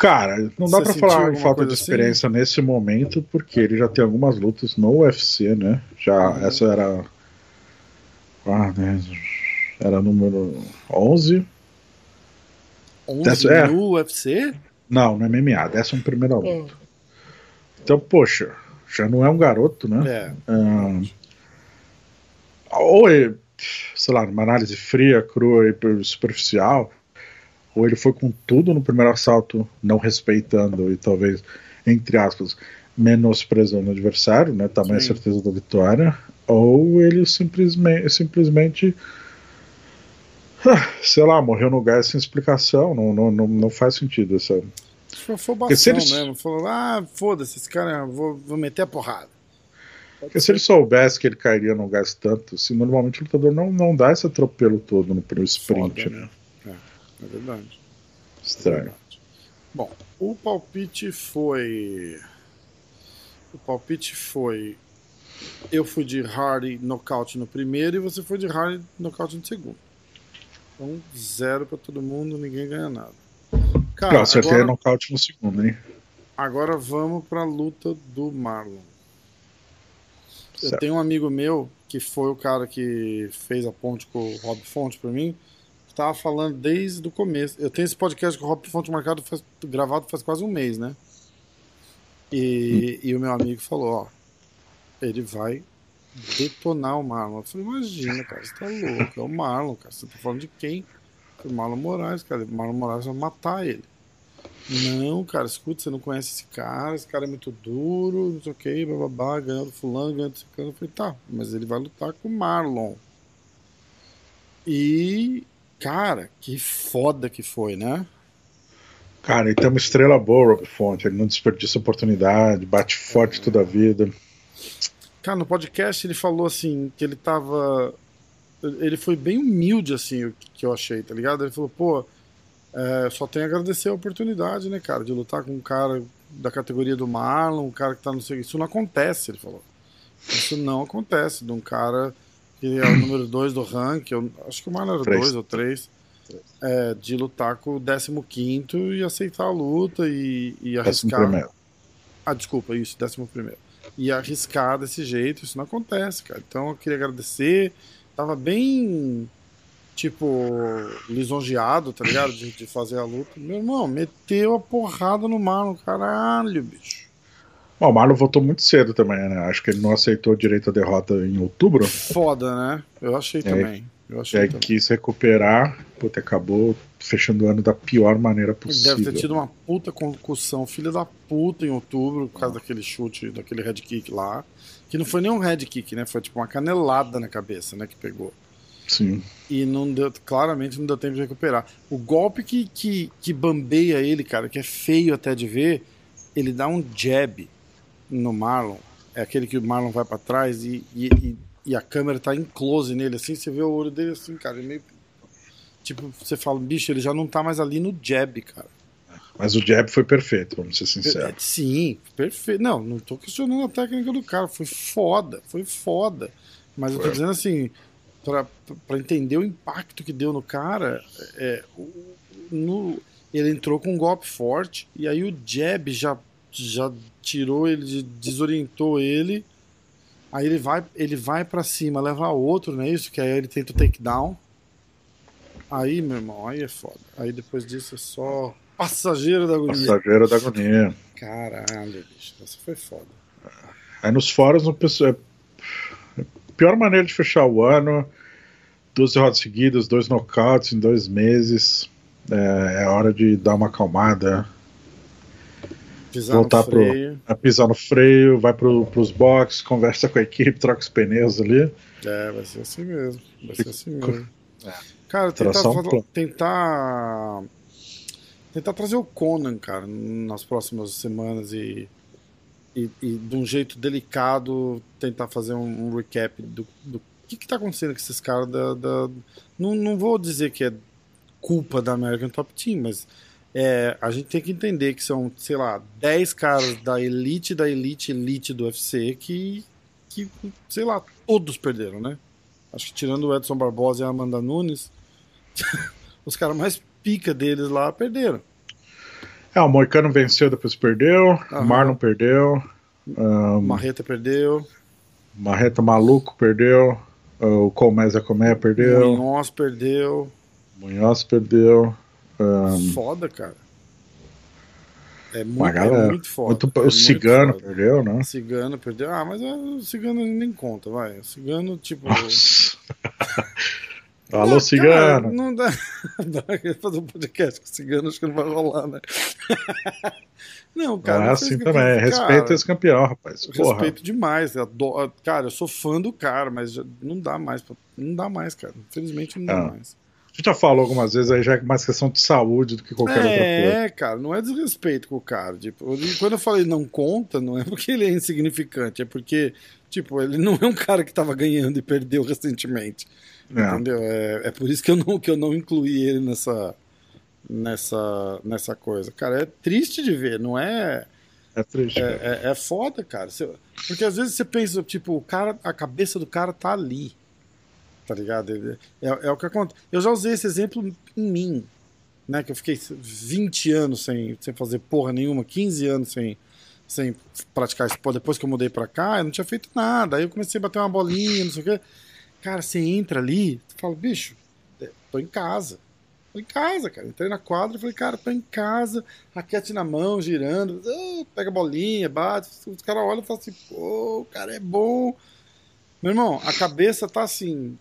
[SPEAKER 1] Cara, não dá
[SPEAKER 2] sentiu
[SPEAKER 1] falar falta de
[SPEAKER 2] assim?
[SPEAKER 1] experiência nesse momento, porque ele já tem algumas lutas no UFC, né? Já
[SPEAKER 2] Uhum.
[SPEAKER 1] essa era. Ah, né, era número 11.
[SPEAKER 2] 11
[SPEAKER 1] Dessa- é.
[SPEAKER 2] no UFC?
[SPEAKER 1] Não, no MMA, décima primeira luta. Então, poxa, já não é um garoto, né?
[SPEAKER 2] É.
[SPEAKER 1] Ah, ou ele, sei lá, numa análise fria, crua e superficial, ou ele foi com tudo no primeiro assalto, não respeitando e talvez, entre aspas, menosprezando o adversário, né? Tamanha
[SPEAKER 2] Sim.
[SPEAKER 1] certeza da vitória, ou ele simplesmente, simplesmente ah, sei lá, morreu no gás sem explicação, não, não, não, não faz sentido essa.
[SPEAKER 2] Afobação
[SPEAKER 1] se eles-
[SPEAKER 2] mesmo. Falou, ah, foda-se, esse cara, vou, vou meter a porrada.
[SPEAKER 1] Porque se ele soubesse que ele cairia no gás tanto, assim, normalmente o lutador não, não dá esse atropelo todo no primeiro sprint,
[SPEAKER 2] Foda,
[SPEAKER 1] né?
[SPEAKER 2] É verdade.
[SPEAKER 1] Estranho.
[SPEAKER 2] Bom, o palpite foi. O palpite foi. Eu fui de Hardy nocaute no primeiro e você foi de Hardy nocaute no segundo. Então, zero pra todo mundo, ninguém ganha nada. Cara,
[SPEAKER 1] Eu acertei
[SPEAKER 2] agora,
[SPEAKER 1] nocaute no segundo, hein?
[SPEAKER 2] agora vamos pra luta do Marlon. Eu
[SPEAKER 1] Certo.
[SPEAKER 2] tenho um amigo meu que foi o cara que fez a ponte com o Rob Fonte pra mim, que tava falando desde o começo. Eu tenho esse podcast com o Rob Fonte marcado, faz- gravado faz quase um mês, né? E, e o meu amigo falou, ó, ele vai detonar o Marlon. Eu falei, imagina, cara, você tá louco, é o Marlon, cara. Você tá falando de quem? Falei, Marlon Moraes, cara. O Marlon Moraes vai matar ele. Não, cara, escuta, você não conhece esse cara, esse cara é muito duro, não sei o que, bababá, ganhou do fulano, ganhou do ciclano. Eu falei, tá, mas ele vai lutar com o Marlon. E, cara, que foda que foi, né?
[SPEAKER 1] Cara, ele tem uma estrela boa, Rob Fonte. Ele não desperdiça oportunidade, bate forte toda a vida.
[SPEAKER 2] Cara, no podcast ele falou assim que ele tava. Ele foi bem humilde, assim, o que eu achei, tá ligado? Ele falou, pô, é, só tenho a agradecer a oportunidade, né, cara, de lutar com um cara da categoria do Marlon, um cara que tá no sei. Isso não acontece, ele falou. Isso não acontece de um cara que é o número 2 do ranking, eu acho que o Marlon era
[SPEAKER 1] Três.
[SPEAKER 2] 2 ou 3, é, de lutar com o 15 e aceitar a luta e, e
[SPEAKER 1] Décimo
[SPEAKER 2] arriscar.
[SPEAKER 1] primeiro.
[SPEAKER 2] Ah, desculpa, isso, décimo primeiro. E arriscar desse jeito, isso não acontece, cara. Então eu queria agradecer. Tava bem, tipo, lisonjeado, tá ligado? De, de fazer a luta. Meu irmão, meteu a porrada no Marlon, caralho, bicho.
[SPEAKER 1] Bom, o Marlon voltou muito cedo também, né? Acho que ele não aceitou direito a derrota em outubro.
[SPEAKER 2] Foda, né? Eu achei também. Eu achei
[SPEAKER 1] aí
[SPEAKER 2] também.
[SPEAKER 1] quis recuperar. Puta, acabou fechando o ano da pior maneira possível.
[SPEAKER 2] Deve ter tido uma puta concussão, filha da puta, em outubro, por causa daquele chute, daquele head kick lá. Que não foi nem um head kick, né? Foi tipo uma canelada na cabeça, né? Que pegou.
[SPEAKER 1] Sim.
[SPEAKER 2] E não deu, claramente não deu tempo de recuperar. O golpe que, que, que bambeia ele, cara, que é feio até de ver, ele dá um jab no Marlon. É aquele que o Marlon vai pra trás e, e, e, a câmera tá em close nele, assim, você vê o olho dele assim, cara, ele meio. Tipo, você fala, bicho, ele já não tá mais ali no jab, cara.
[SPEAKER 1] Mas o jab foi perfeito, vamos ser
[SPEAKER 2] É,
[SPEAKER 1] sinceros.
[SPEAKER 2] Sim, perfeito. Não, não tô questionando a técnica do cara. Foi foda, foi foda. Mas eu tô
[SPEAKER 1] Foi.
[SPEAKER 2] dizendo assim, pra, pra entender o impacto que deu no cara, é, no, ele entrou com um golpe forte, e aí o jab já, já tirou ele, desorientou ele. Aí ele vai, ele vai para cima, leva outro, não é isso? Que aí ele tenta o takedown. Aí, meu irmão, aí é foda. Aí depois disso é só passageiro da agonia.
[SPEAKER 1] Passageiro da agonia.
[SPEAKER 2] Caralho, bicho, essa foi foda.
[SPEAKER 1] Aí nos fóruns, o pessoal. É pior maneira de fechar o ano. Duas derrotas seguidas, dois nocautes em dois meses. É, é hora de dar uma acalmada.
[SPEAKER 2] Pisar
[SPEAKER 1] voltar
[SPEAKER 2] no freio.
[SPEAKER 1] pro. a pisar no freio, vai pro, pros boxes, conversa com a equipe, troca os pneus ali.
[SPEAKER 2] É, vai ser assim mesmo. Vai ser assim mesmo.
[SPEAKER 1] É.
[SPEAKER 2] Cara, tentar, tentar. Tentar trazer o Conan, cara, nas próximas semanas e. E, e de um jeito delicado tentar fazer um, um recap do, do que, que tá acontecendo com esses caras da. da- não, não vou dizer que é culpa da American Top Team, mas é, a gente tem que entender que são, sei lá, 10 caras da elite, da elite, elite do UFC que, que, sei lá, todos perderam, né? Acho que tirando o Edson Barbosa e a Amanda Nunes, os caras mais pica deles lá perderam.
[SPEAKER 1] É, o Moicano venceu, depois perdeu.
[SPEAKER 2] Aham.
[SPEAKER 1] O Marlon perdeu.
[SPEAKER 2] O Marreta perdeu,
[SPEAKER 1] Marreta Maluco perdeu. O Colmeza Comé
[SPEAKER 2] o
[SPEAKER 1] perdeu.
[SPEAKER 2] Munhoz perdeu.
[SPEAKER 1] Munhoz perdeu. Ahn,
[SPEAKER 2] Foda, cara. É muito, é
[SPEAKER 1] galera.
[SPEAKER 2] muito foda.
[SPEAKER 1] muito-
[SPEAKER 2] é
[SPEAKER 1] o Cigano
[SPEAKER 2] foda.
[SPEAKER 1] perdeu, né?
[SPEAKER 2] Cigano perdeu. Ah, mas é, o Cigano nem conta, vai. O Cigano, tipo.
[SPEAKER 1] Nossa.
[SPEAKER 2] Não,
[SPEAKER 1] Alô,
[SPEAKER 2] cara,
[SPEAKER 1] Cigano.
[SPEAKER 2] não dá. fazer um podcast com o Cigano, acho que não vai rolar, né? não, cara. não
[SPEAKER 1] assim também.
[SPEAKER 2] cara,
[SPEAKER 1] Respeita esse campeão, rapaz. Porra.
[SPEAKER 2] Respeito demais. adoro- cara, eu sou fã do cara, mas não dá mais. pra- Não dá mais, cara. Infelizmente não dá
[SPEAKER 1] Ah,
[SPEAKER 2] mais.
[SPEAKER 1] A gente já falou algumas vezes aí, já é mais questão de saúde do que qualquer outra coisa.
[SPEAKER 2] É, cara, não é desrespeito com o cara. Tipo, quando eu falei não conta, não é porque ele é insignificante, é porque, tipo, ele não é um cara que tava ganhando e perdeu recentemente.
[SPEAKER 1] É.
[SPEAKER 2] Entendeu? É, é por isso que eu não, que eu não incluí ele nessa, nessa, nessa coisa. Cara, é triste de ver, não é.
[SPEAKER 1] É triste.
[SPEAKER 2] É, é, é foda, cara. Porque às vezes você pensa, tipo, o cara, a cabeça do cara tá ali. Tá ligado? É, é o que acontece. Eu já usei esse exemplo em mim, né? Que eu fiquei 20 anos sem, sem fazer porra nenhuma, 15 anos sem, sem praticar esporte. Depois que eu mudei pra cá, eu não tinha feito nada. Aí eu comecei a bater uma bolinha, não sei o quê. Cara, você entra ali, você fala, bicho, é, tô em casa. Tô em casa, cara. Entrei na quadra e falei, cara, tô em casa, raquete na mão, girando, pega a bolinha, bate. Os caras olham e falam assim, pô, o cara é bom. Meu irmão, a cabeça tá assim,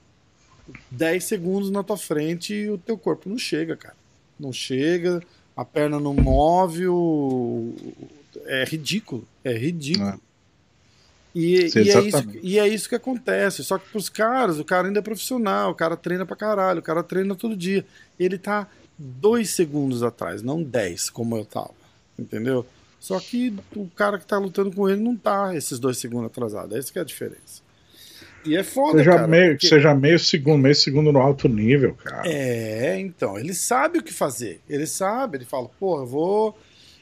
[SPEAKER 2] 10 segundos na tua frente e o teu corpo não chega, cara. Não chega, a perna não move, o... é ridículo. É ridículo.
[SPEAKER 1] É.
[SPEAKER 2] E,
[SPEAKER 1] Sim,
[SPEAKER 2] e, é isso, e é isso que acontece. Só que pros caras, o cara ainda é profissional, o cara treina pra caralho, o cara treina todo dia. Ele tá dois segundos atrás, não 10, como eu tava. Entendeu? Só que o cara que tá lutando com ele não tá esses dois segundos atrasado. Essa que é a diferença. E é foda,
[SPEAKER 1] Seja,
[SPEAKER 2] cara.
[SPEAKER 1] meio,
[SPEAKER 2] porque-
[SPEAKER 1] seja meio segundo, meio segundo no alto nível, cara.
[SPEAKER 2] É, então, ele sabe o que fazer. Ele sabe, ele fala, pô, eu vou,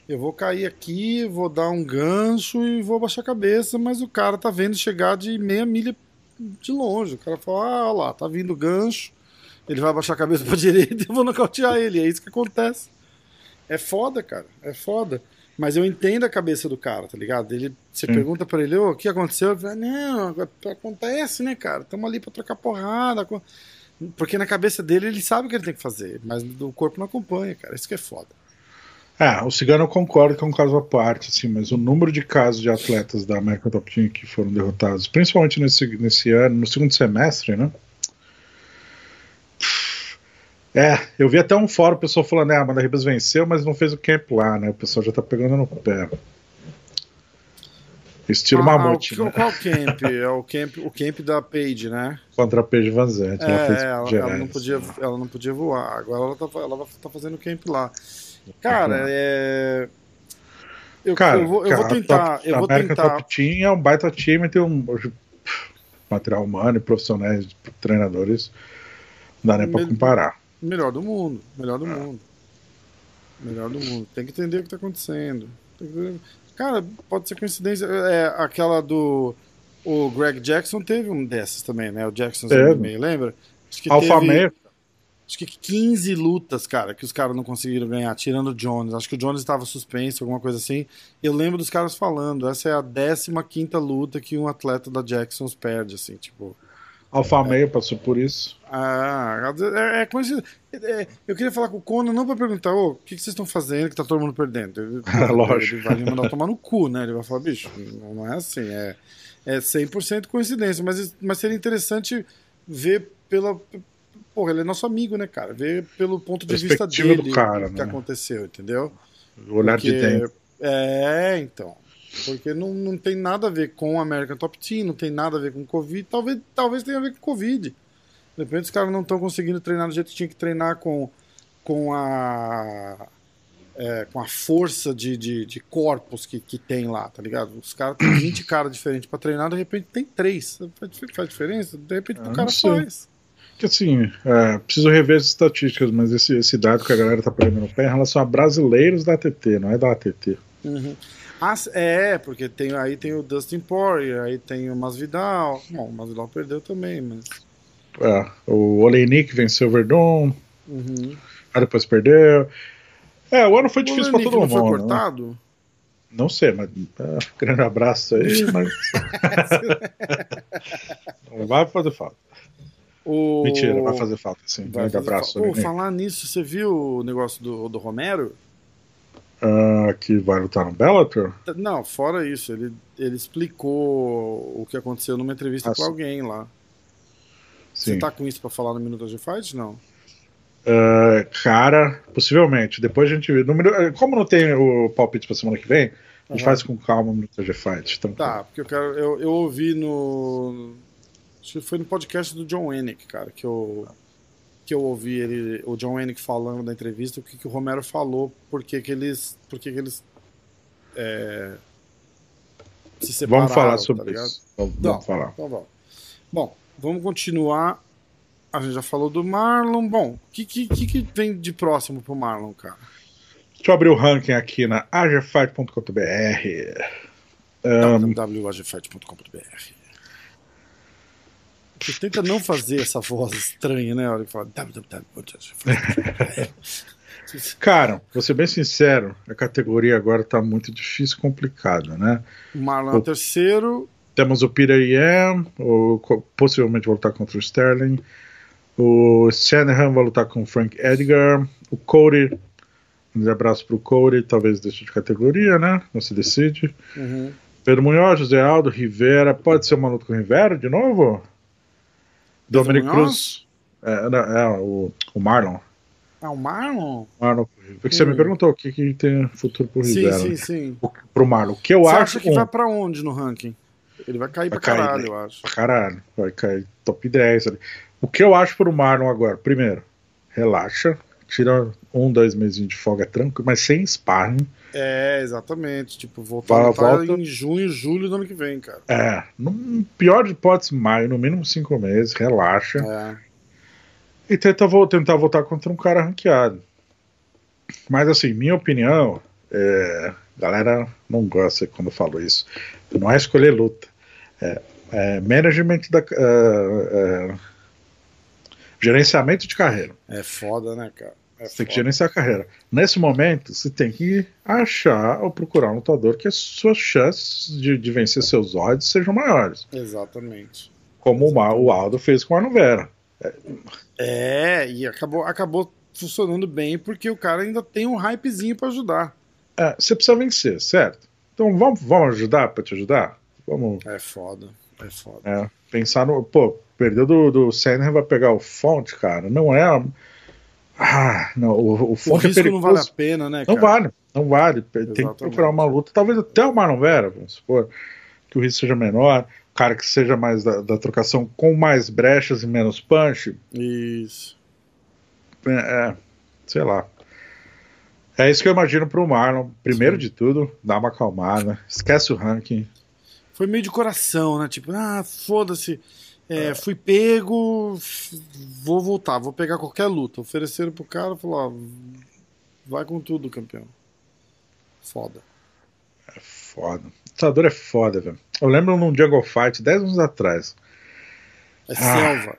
[SPEAKER 2] eu vou cair aqui, vou dar um gancho e vou baixar a cabeça, mas o cara tá vendo chegar de meia milha de longe. O cara fala, ah, olha lá, tá vindo o gancho, ele vai baixar a cabeça pra direita e eu vou nocautear ele. É isso que acontece. É foda, cara, é foda. Mas eu entendo a cabeça do cara, tá ligado? Ele, você
[SPEAKER 1] Sim.
[SPEAKER 2] pergunta pra ele, o que aconteceu? Ele fala, não, acontece, né, cara? Estamos ali pra trocar porrada. porque na cabeça dele ele sabe o que ele tem que fazer, mas o corpo não acompanha, cara. Isso que é foda.
[SPEAKER 1] É, o Cigano eu concordo que é um caso à parte, assim, mas o número de casos de atletas da American Top Team que foram derrotados, principalmente nesse, nesse ano, no segundo semestre, né? É, eu vi até um fórum o pessoal falando, né, a Amanda Ribas venceu, mas não fez o camp lá, né? O pessoal já tá pegando no pé. Estilo
[SPEAKER 2] Ah,
[SPEAKER 1] Mamute,
[SPEAKER 2] o,
[SPEAKER 1] né?
[SPEAKER 2] Qual camp? É o camp, o camp da Paige, né?
[SPEAKER 1] Contra a Paige Van Zandt.
[SPEAKER 2] É,
[SPEAKER 1] ela
[SPEAKER 2] ela, ela não podia, ela não podia voar. Agora ela tá, ela tá fazendo camp lá. Cara, é. Eu,
[SPEAKER 1] Cara,
[SPEAKER 2] eu vou, eu
[SPEAKER 1] cara,
[SPEAKER 2] vou tentar.
[SPEAKER 1] Top-
[SPEAKER 2] eu
[SPEAKER 1] a
[SPEAKER 2] vou
[SPEAKER 1] American
[SPEAKER 2] tentar.
[SPEAKER 1] Top Team é um baita time, tem um material humano e profissionais, treinadores, não dá nem pra
[SPEAKER 2] Mel-
[SPEAKER 1] comparar.
[SPEAKER 2] Melhor do mundo. Melhor
[SPEAKER 1] Ah.
[SPEAKER 2] do mundo. Melhor do mundo. Tem que entender o que tá acontecendo. Que Cara, pode ser coincidência. É, aquela do. O Greg Jackson teve um dessas também, né? O Jackson
[SPEAKER 1] Teve.
[SPEAKER 2] meio, lembra? Acho que teve-
[SPEAKER 1] Meio,
[SPEAKER 2] acho que 15 lutas, cara, que os caras não conseguiram ganhar, tirando o Jones. Acho que o Jones estava suspenso, alguma coisa assim. Eu lembro dos caras falando, essa é a 15 luta que um atleta da Jacksons perde, assim, tipo.
[SPEAKER 1] Alfa é. Meio passou por isso.
[SPEAKER 2] Ah, é, é. É, eu queria falar com o Conan não para perguntar, ô, o que, que vocês estão fazendo que tá todo mundo perdendo. Ele,
[SPEAKER 1] Lógico.
[SPEAKER 2] Ele vai me mandar tomar no cu, né? Ele vai falar, bicho, não é assim, é, é 100% coincidência, mas, mas seria interessante ver pela. Porra, ele é nosso amigo, né, cara? Ver pelo ponto de vista dele
[SPEAKER 1] do cara,
[SPEAKER 2] o que
[SPEAKER 1] né?
[SPEAKER 2] aconteceu, entendeu?
[SPEAKER 1] O olhar
[SPEAKER 2] Porque,
[SPEAKER 1] de tempo.
[SPEAKER 2] É, então. Porque não, não tem nada a ver com American Top Team, não tem nada a ver com Covid. Talvez, talvez tenha a ver com Covid. De repente os caras não estão conseguindo treinar do jeito que tinha que treinar com, com a. É, com a força de, de, de corpos que, que tem lá, tá ligado? Os caras têm 20 caras diferentes para treinar, de repente tem três. Faz, faz diferença? De repente
[SPEAKER 1] Ah,
[SPEAKER 2] o cara
[SPEAKER 1] não sei.
[SPEAKER 2] faz.
[SPEAKER 1] Que assim, é, preciso rever as estatísticas, mas esse, esse dado que a galera tá pegando no pé é em relação a brasileiros da ATT, não é da ATT.
[SPEAKER 2] Uhum. Ah, é, porque tem, aí tem o Dustin Poirier, aí tem o Masvidal. Bom, o Masvidal perdeu também, mas.
[SPEAKER 1] É, o Oleinik venceu o Verdun,
[SPEAKER 2] Uhum.
[SPEAKER 1] aí depois perdeu. É, o ano foi difícil pra
[SPEAKER 2] Olenik
[SPEAKER 1] todo
[SPEAKER 2] não foi
[SPEAKER 1] mundo. né?
[SPEAKER 2] cortado?
[SPEAKER 1] Não sei, mas é, grande abraço aí, mas. Não vai fazer falta.
[SPEAKER 2] O...
[SPEAKER 1] Mentira, vai fazer falta, sim.
[SPEAKER 2] Vai
[SPEAKER 1] grande abraço.
[SPEAKER 2] falta. Pô, falar nisso, você viu o negócio do, do Romero?
[SPEAKER 1] Ah, que vai lutar no Bellator?
[SPEAKER 2] Não, fora isso, ele, ele explicou o que aconteceu numa entrevista
[SPEAKER 1] Ah,
[SPEAKER 2] com alguém lá.
[SPEAKER 1] Sim.
[SPEAKER 2] Você tá com isso pra falar no Minuto de Fight? Não.
[SPEAKER 1] Ah, cara, possivelmente. Depois a gente vê. Como não tem o palpite pra semana que vem, a gente faz com calma no TG Fight. Então,
[SPEAKER 2] Tá, porque eu quero. Eu, eu ouvi no. Acho que foi no podcast do John Wenick, cara, que eu. Que eu ouvi ele, o John Wenick falando da entrevista, o que, que o Romero falou, porque que eles. Porque que eles. é, se separaram.
[SPEAKER 1] Vamos falar
[SPEAKER 2] tá
[SPEAKER 1] sobre
[SPEAKER 2] ligado?
[SPEAKER 1] isso. Vamos,
[SPEAKER 2] Não.
[SPEAKER 1] vamos falar.
[SPEAKER 2] Então vamos. Bom, vamos continuar. A gente já falou do Marlon. Bom, o que, que, que de próximo pro Marlon, cara?
[SPEAKER 1] Deixa eu abrir o ranking aqui na agfight.com.br. Um,
[SPEAKER 2] www.agfight.com.br Você tenta não fazer essa voz estranha, né? Que fala
[SPEAKER 1] cara, vou ser bem sincero, a categoria agora tá muito difícil e complicada, né?
[SPEAKER 2] Marlon é o terceiro.
[SPEAKER 1] Temos o Peter Ian, o, possivelmente vai lutar contra o Sterling. O Shanahan vai lutar com o Frank Edgar. O Cody, um abraço pro Cody, talvez deixe de categoria, né? Não se decide.
[SPEAKER 2] Uhum.
[SPEAKER 1] Pedro Munhoz, José Aldo, Rivera. Pode ser uma luta com o Rivera de novo? Dominic? Cruz. É, não, é, o, o Marlon.
[SPEAKER 2] Ah, o Marlon?
[SPEAKER 1] Marlon porque você
[SPEAKER 2] Hum.
[SPEAKER 1] me perguntou o que, que tem futuro pro
[SPEAKER 2] Sim,
[SPEAKER 1] Rivera.
[SPEAKER 2] sim,
[SPEAKER 1] né?
[SPEAKER 2] sim.
[SPEAKER 1] O, pro Marlon. O que eu
[SPEAKER 2] Você
[SPEAKER 1] acho
[SPEAKER 2] acha que
[SPEAKER 1] um,
[SPEAKER 2] vai pra onde no ranking? Ele vai cair
[SPEAKER 1] Vai
[SPEAKER 2] pra
[SPEAKER 1] cair,
[SPEAKER 2] caralho,
[SPEAKER 1] né?
[SPEAKER 2] eu acho.
[SPEAKER 1] pra caralho. Vai cair top 10 ali. O que eu acho pro Marlon agora? Primeiro, relaxa. Tira um, dois meses de folga tranquilo, mas sem sparring.
[SPEAKER 2] É, exatamente. Tipo, voltar lutar
[SPEAKER 1] volta-
[SPEAKER 2] em junho, julho do ano que vem, cara.
[SPEAKER 1] É, pior de hipóteses, maio, no mínimo cinco meses, relaxa.
[SPEAKER 2] É.
[SPEAKER 1] E tenta tentar voltar contra um cara ranqueado. Mas assim, minha opinião, é, galera não gosta quando eu falo isso. Não é escolher luta. É, é management da. é, é, gerenciamento de carreira.
[SPEAKER 2] É foda, né, cara? É
[SPEAKER 1] Você tem que gerenciar a carreira. Nesse momento, você tem que achar ou procurar um lutador que as suas chances de, de vencer seus odds sejam maiores.
[SPEAKER 2] Exatamente.
[SPEAKER 1] Como o, Ma- o Aldo fez com o Arno Vera.
[SPEAKER 2] É, e acabou, acabou funcionando bem porque o cara ainda tem um hypezinho pra ajudar.
[SPEAKER 1] É, você precisa vencer, certo? Então vamos, vamos ajudar para te ajudar? Vamos
[SPEAKER 2] É foda. É foda.
[SPEAKER 1] é, pensar no. Pô, perdeu do, do Senna vai pegar o Fonte, cara. Não é. Ah, não, o, o
[SPEAKER 2] O
[SPEAKER 1] Fonte é
[SPEAKER 2] risco
[SPEAKER 1] perigoso.
[SPEAKER 2] não vale a pena, né,
[SPEAKER 1] Não
[SPEAKER 2] cara?
[SPEAKER 1] vale, não vale. Tem que
[SPEAKER 2] Exatamente.
[SPEAKER 1] procurar uma luta, talvez até o Marlon Vera, vamos supor, que o risco seja menor, cara que seja mais da, da trocação com mais brechas e menos punch,
[SPEAKER 2] Isso.
[SPEAKER 1] é, é, sei lá. É isso que eu imagino pro Marlon. Primeiro
[SPEAKER 2] Sim.
[SPEAKER 1] de tudo, dá uma acalmada, esquece o ranking.
[SPEAKER 2] Foi meio de coração, né? Tipo, ah, foda-se. É, fui pego, vou voltar, vou pegar qualquer luta. Ofereceram pro cara, falou, ó, vai com tudo, campeão. Foda.
[SPEAKER 1] É foda. Lutador é foda, velho. Eu lembro num Jungle Fight, 10 anos atrás.
[SPEAKER 2] É
[SPEAKER 1] Ah.
[SPEAKER 2] selva.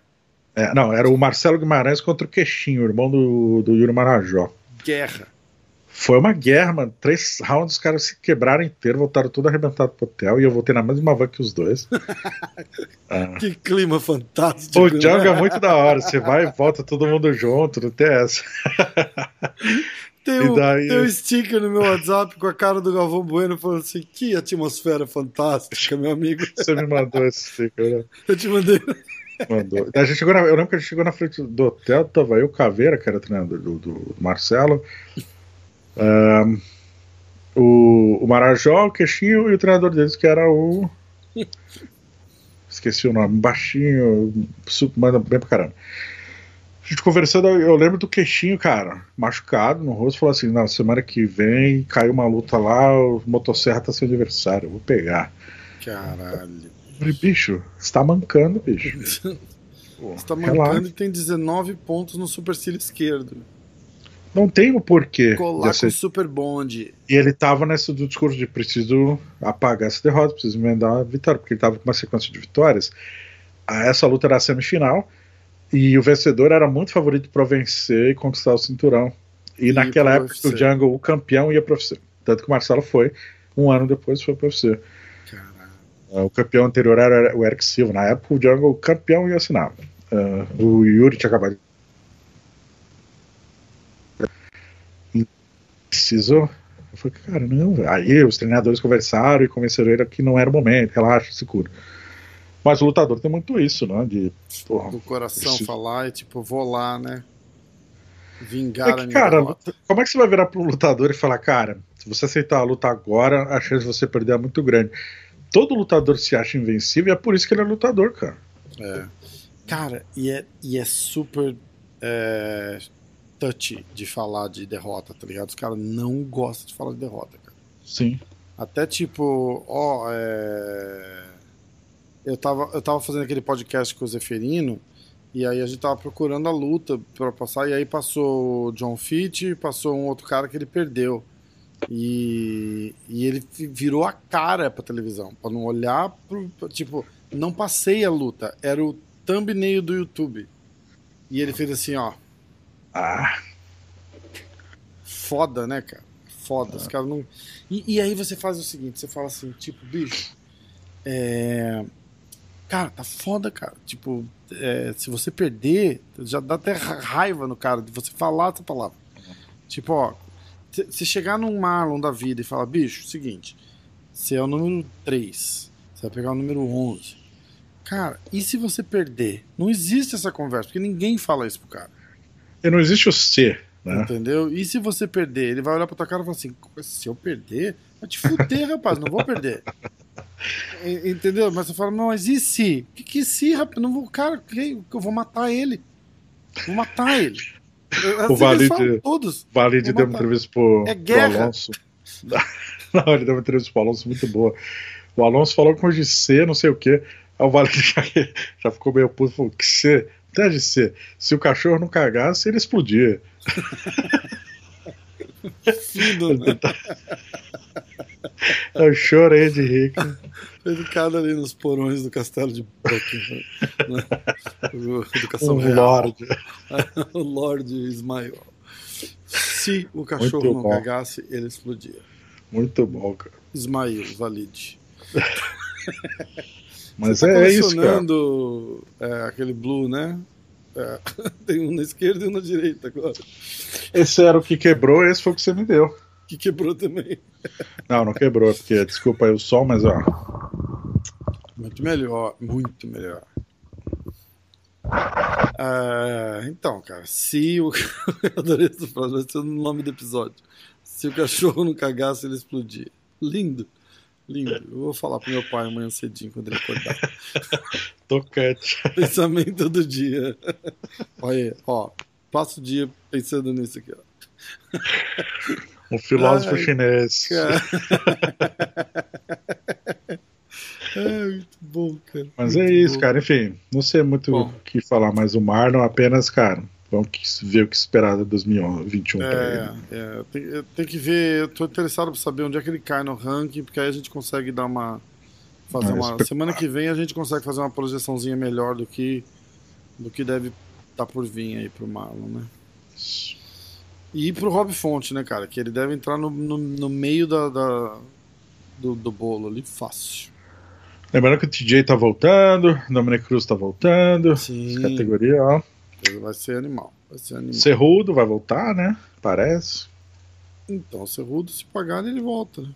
[SPEAKER 1] É, não, era o Marcelo Guimarães contra o Queixinho, irmão do, do Yuri Marajó.
[SPEAKER 2] Guerra.
[SPEAKER 1] Foi uma guerra, mano. Três rounds, os caras se quebraram inteiro, voltaram tudo arrebentado pro hotel e eu voltei na mesma van que os dois.
[SPEAKER 2] ah. Que clima fantástico.
[SPEAKER 1] O Django né? é muito da hora. Você vai e volta todo mundo junto, não tem essa.
[SPEAKER 2] Tem um, daí... tem um sticker no meu WhatsApp com a cara do Galvão Bueno falando assim: que atmosfera fantástica, meu amigo.
[SPEAKER 1] Você me mandou esse sticker, né?
[SPEAKER 2] Eu te mandei.
[SPEAKER 1] Mandou. A gente chegou na, eu lembro que a gente chegou na frente do hotel, tava eu, Caveira, que era treinador do, do Marcelo, um, o, o Marajó, o Queixinho e o treinador deles, que era o. Esqueci o nome, baixinho, manda bem pra caramba. A gente conversando, eu lembro do Queixinho, cara, machucado no rosto, falou assim: na semana que vem caiu uma luta lá, o Motosserra tá seu aniversário, eu vou pegar.
[SPEAKER 2] Caralho.
[SPEAKER 1] Falei, bicho, você tá mancando, bicho.
[SPEAKER 2] você tá mancando Relaxa. e tem 19 pontos no supercílio esquerdo.
[SPEAKER 1] Não tem o porquê.
[SPEAKER 2] Colar com o Super Bond.
[SPEAKER 1] E ele tava nesse do discurso de preciso apagar essa derrota, preciso emendar a vitória, porque ele tava com uma sequência de vitórias. Essa luta era a semifinal e o vencedor era muito favorito para vencer e conquistar o cinturão. E, e naquela época o Jungle, o campeão, ia para UFC. Tanto que o Marcelo foi, um ano depois foi para UFC. Uh, o campeão anterior era o Eric Silva. Na época o Jungle, o campeão, ia assinar. Uh, o Yuri tinha acabado precisou. Eu falei, cara, não. Aí os treinadores conversaram e convenceram ele que não era o momento, relaxa, se cura. Mas o lutador tem muito isso, né? De,
[SPEAKER 2] porra, Do coração preciso... falar e tipo, vou lá, né? Vingar
[SPEAKER 1] é que, a minha cara, derrota. como é que você vai virar pro lutador e falar, cara, se você aceitar a luta agora, a chance de você perder é muito grande. Todo lutador se acha invencível e é por isso que ele é lutador, cara.
[SPEAKER 2] É. Cara, e é, e é super é, touch de falar de derrota, tá ligado? Os caras não gostam de falar de derrota, cara.
[SPEAKER 1] Sim.
[SPEAKER 2] Até tipo, ó, é... eu, tava, eu tava fazendo aquele podcast com o Zeferino, e aí a gente tava procurando a luta para passar, e aí passou o John Fitch, passou um outro cara que ele perdeu. E, e ele virou a cara pra televisão, pra não olhar pro. Tipo, não passei a luta, era o thumbnail do YouTube. E ele fez assim, ó.
[SPEAKER 1] Ah.
[SPEAKER 2] Foda, né, cara? Foda. Ah. Os caras não. E, e, aí você faz o seguinte: você fala assim, tipo, bicho. É... Cara, tá foda, cara. Tipo, é, se você perder, já dá até raiva no cara de você falar essa palavra. Tipo, ó, se chegar num Marlon da vida e falar, bicho, seguinte, você é o número 3, você vai pegar o número 11. Cara, e se você perder? Não existe essa conversa, porque ninguém fala isso pro cara.
[SPEAKER 1] E não existe o ser, né?
[SPEAKER 2] Entendeu? E se você perder? Ele vai olhar pra tua cara e falar assim: se eu perder, vai te fuder, rapaz, não vou perder. Entendeu? Mas você fala, não, mas e se? Que, que se, rapaz? Não vou, cara, eu vou matar ele. Vou matar ele.
[SPEAKER 1] o Valide, todos. Valide deu uma entrevista pro,
[SPEAKER 2] é guerra.
[SPEAKER 1] pro Alonso. não, ele deu uma entrevista pro Alonso muito boa. O Alonso falou com de C, não sei o que. Aí o Valide já, já ficou meio puto, falou, que C? Deve ser. Se o cachorro não cagasse, ele explodia.
[SPEAKER 2] Fino, né?
[SPEAKER 1] Eu chorei de rir.
[SPEAKER 2] Educado ali nos porões do castelo de Brooklyn. Né? Educação
[SPEAKER 1] um Lorde.
[SPEAKER 2] o Lorde Ismael. Se o cachorro Muito não bom. cagasse, ele explodia.
[SPEAKER 1] Muito bom, cara.
[SPEAKER 2] Ismael, valide.
[SPEAKER 1] Mas tá é isso,
[SPEAKER 2] cara. É, aquele blue, né? É, tem um na esquerda e um na direita agora.
[SPEAKER 1] Esse era o que quebrou, esse foi o que você me deu.
[SPEAKER 2] Que quebrou também.
[SPEAKER 1] Não, não quebrou, porque desculpa aí o som, mas ó.
[SPEAKER 2] Muito melhor, muito melhor. É, então, cara, se o. Eu adorei essa frase, vai ser o nome do episódio. Se o cachorro não cagasse, ele explodia. Lindo. Lindo. Eu vou falar pro meu pai amanhã cedinho quando ele acordar.
[SPEAKER 1] Tocante.
[SPEAKER 2] Pensamento do dia. Olha aí, ó. Passa o dia pensando nisso aqui, ó.
[SPEAKER 1] Um filósofo Ai, chinês.
[SPEAKER 2] Cara. é muito bom, cara.
[SPEAKER 1] Mas
[SPEAKER 2] muito
[SPEAKER 1] é isso,
[SPEAKER 2] bom.
[SPEAKER 1] cara. Enfim, não sei muito o que falar mais do Marlon, apenas, cara, Vamos ver o que esperar de 2021
[SPEAKER 2] é, ele. É, tem, tem, que ver, eu tô interessado para saber onde é que ele cai no ranking, porque aí a gente consegue dar uma. Fazer uma semana que vem a gente consegue fazer uma projeçãozinha melhor do que do que deve estar tá por vir aí pro Marlon, né? E pro Rob Fonte, né, cara? Que ele deve entrar no, no, no meio da, da do, do, bolo ali, fácil.
[SPEAKER 1] Lembrando que o TJ tá voltando, o Dominic Cruz tá voltando. Sim. Categoria, ó.
[SPEAKER 2] Vai ser animal. Vai ser animal.
[SPEAKER 1] Cerrudo vai voltar, né? Parece.
[SPEAKER 2] Então, Cerrudo, se pagar, ele volta, né?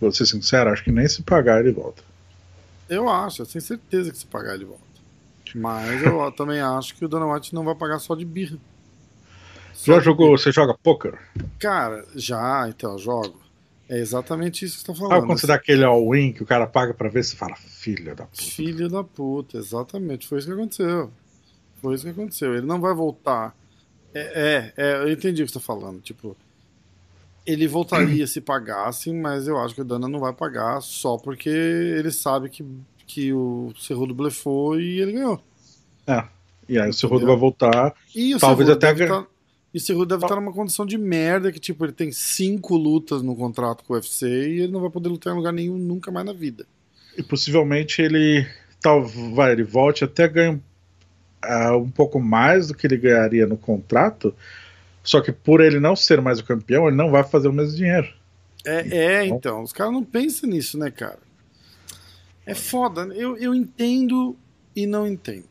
[SPEAKER 1] Vou ser sincero, acho que nem se pagar ele volta.
[SPEAKER 2] Eu acho, eu tenho certeza que se pagar ele volta. Mas eu também acho que o Dana White não vai pagar só de birra.
[SPEAKER 1] Só já de jogou, birra. você joga poker?
[SPEAKER 2] Cara, já, então, eu jogo. É exatamente isso que você tá falando.
[SPEAKER 1] Ah, quando você dá aquele all-in que o cara paga pra ver, você fala, filho da puta.
[SPEAKER 2] Filho da puta, exatamente. Foi isso que aconteceu. Foi isso que aconteceu. Ele não vai voltar. É, é, é eu entendi o que você tá falando. Tipo, ele voltaria se pagasse, mas eu acho que o Dana não vai pagar só porque ele sabe que, que o Cerrudo blefou e ele ganhou.
[SPEAKER 1] É. E aí o Cerrudo vai voltar. E o talvez até.
[SPEAKER 2] Tá, e o Cerrudo deve estar numa condição de merda que, tipo, ele tem cinco lutas no contrato com o UFC e ele não vai poder lutar em lugar nenhum nunca mais na vida.
[SPEAKER 1] E possivelmente ele. Tal, vai, ele volte até ganhar uh, um pouco mais do que ele ganharia no contrato só que por ele não ser mais o campeão, ele não vai fazer o mesmo dinheiro.
[SPEAKER 2] É, é então, então os caras não pensam nisso, né, cara? É foda. Eu, eu entendo e não entendo.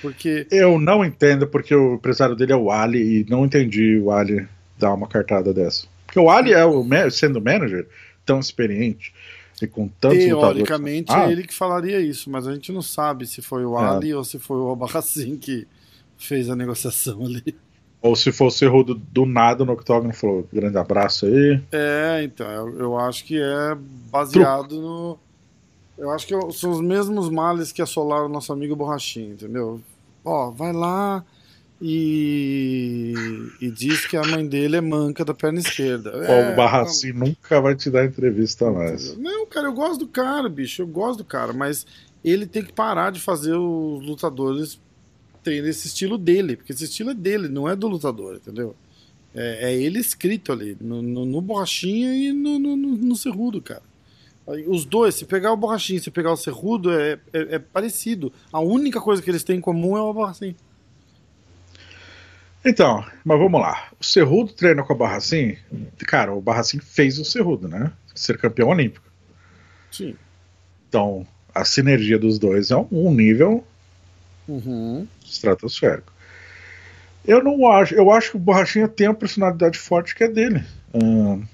[SPEAKER 2] Porque.
[SPEAKER 1] Eu não entendo porque o empresário dele é o Ali e não entendi o Ali dar uma cartada dessa. Porque o Ali é o sendo manager tão experiente e com tantos
[SPEAKER 2] Teoricamente é ele que falaria isso, mas a gente não sabe se foi o é. Ali é. ou se foi o Albarracin que fez a negociação ali.
[SPEAKER 1] Ou se fosse o do, do nada no octógono, falou grande abraço aí.
[SPEAKER 2] É, então, eu, eu acho que é baseado Truco. no. Eu acho que são os mesmos males que assolaram o nosso amigo Borrachinho, entendeu? Ó, vai lá e, e diz que a mãe dele é manca da perna esquerda.
[SPEAKER 1] É, o Barraci tá... nunca vai te dar entrevista mais.
[SPEAKER 2] Não, cara, eu gosto do cara, bicho, eu gosto do cara, mas ele tem que parar de fazer os lutadores tem esse estilo dele, porque esse estilo é dele, não é do lutador, entendeu? É, é ele escrito ali, no, no, no Borrachinha e no, no, no, Cerrudo, cara. Os dois, se pegar o Borrachinha e se pegar o Cerrudo, é, é, é, parecido. A única coisa que eles têm em comum é o Borrachinha.
[SPEAKER 1] Então, mas vamos lá. O Cerrudo treina com a Barracin. Cara, o Barracin fez o Cerrudo, né? Ser campeão olímpico.
[SPEAKER 2] Sim.
[SPEAKER 1] Então, a sinergia dos dois é um nível
[SPEAKER 2] uhum.
[SPEAKER 1] estratosférico. Eu não acho. Eu acho que o Borrachinha tem uma personalidade forte que é dele. Hum,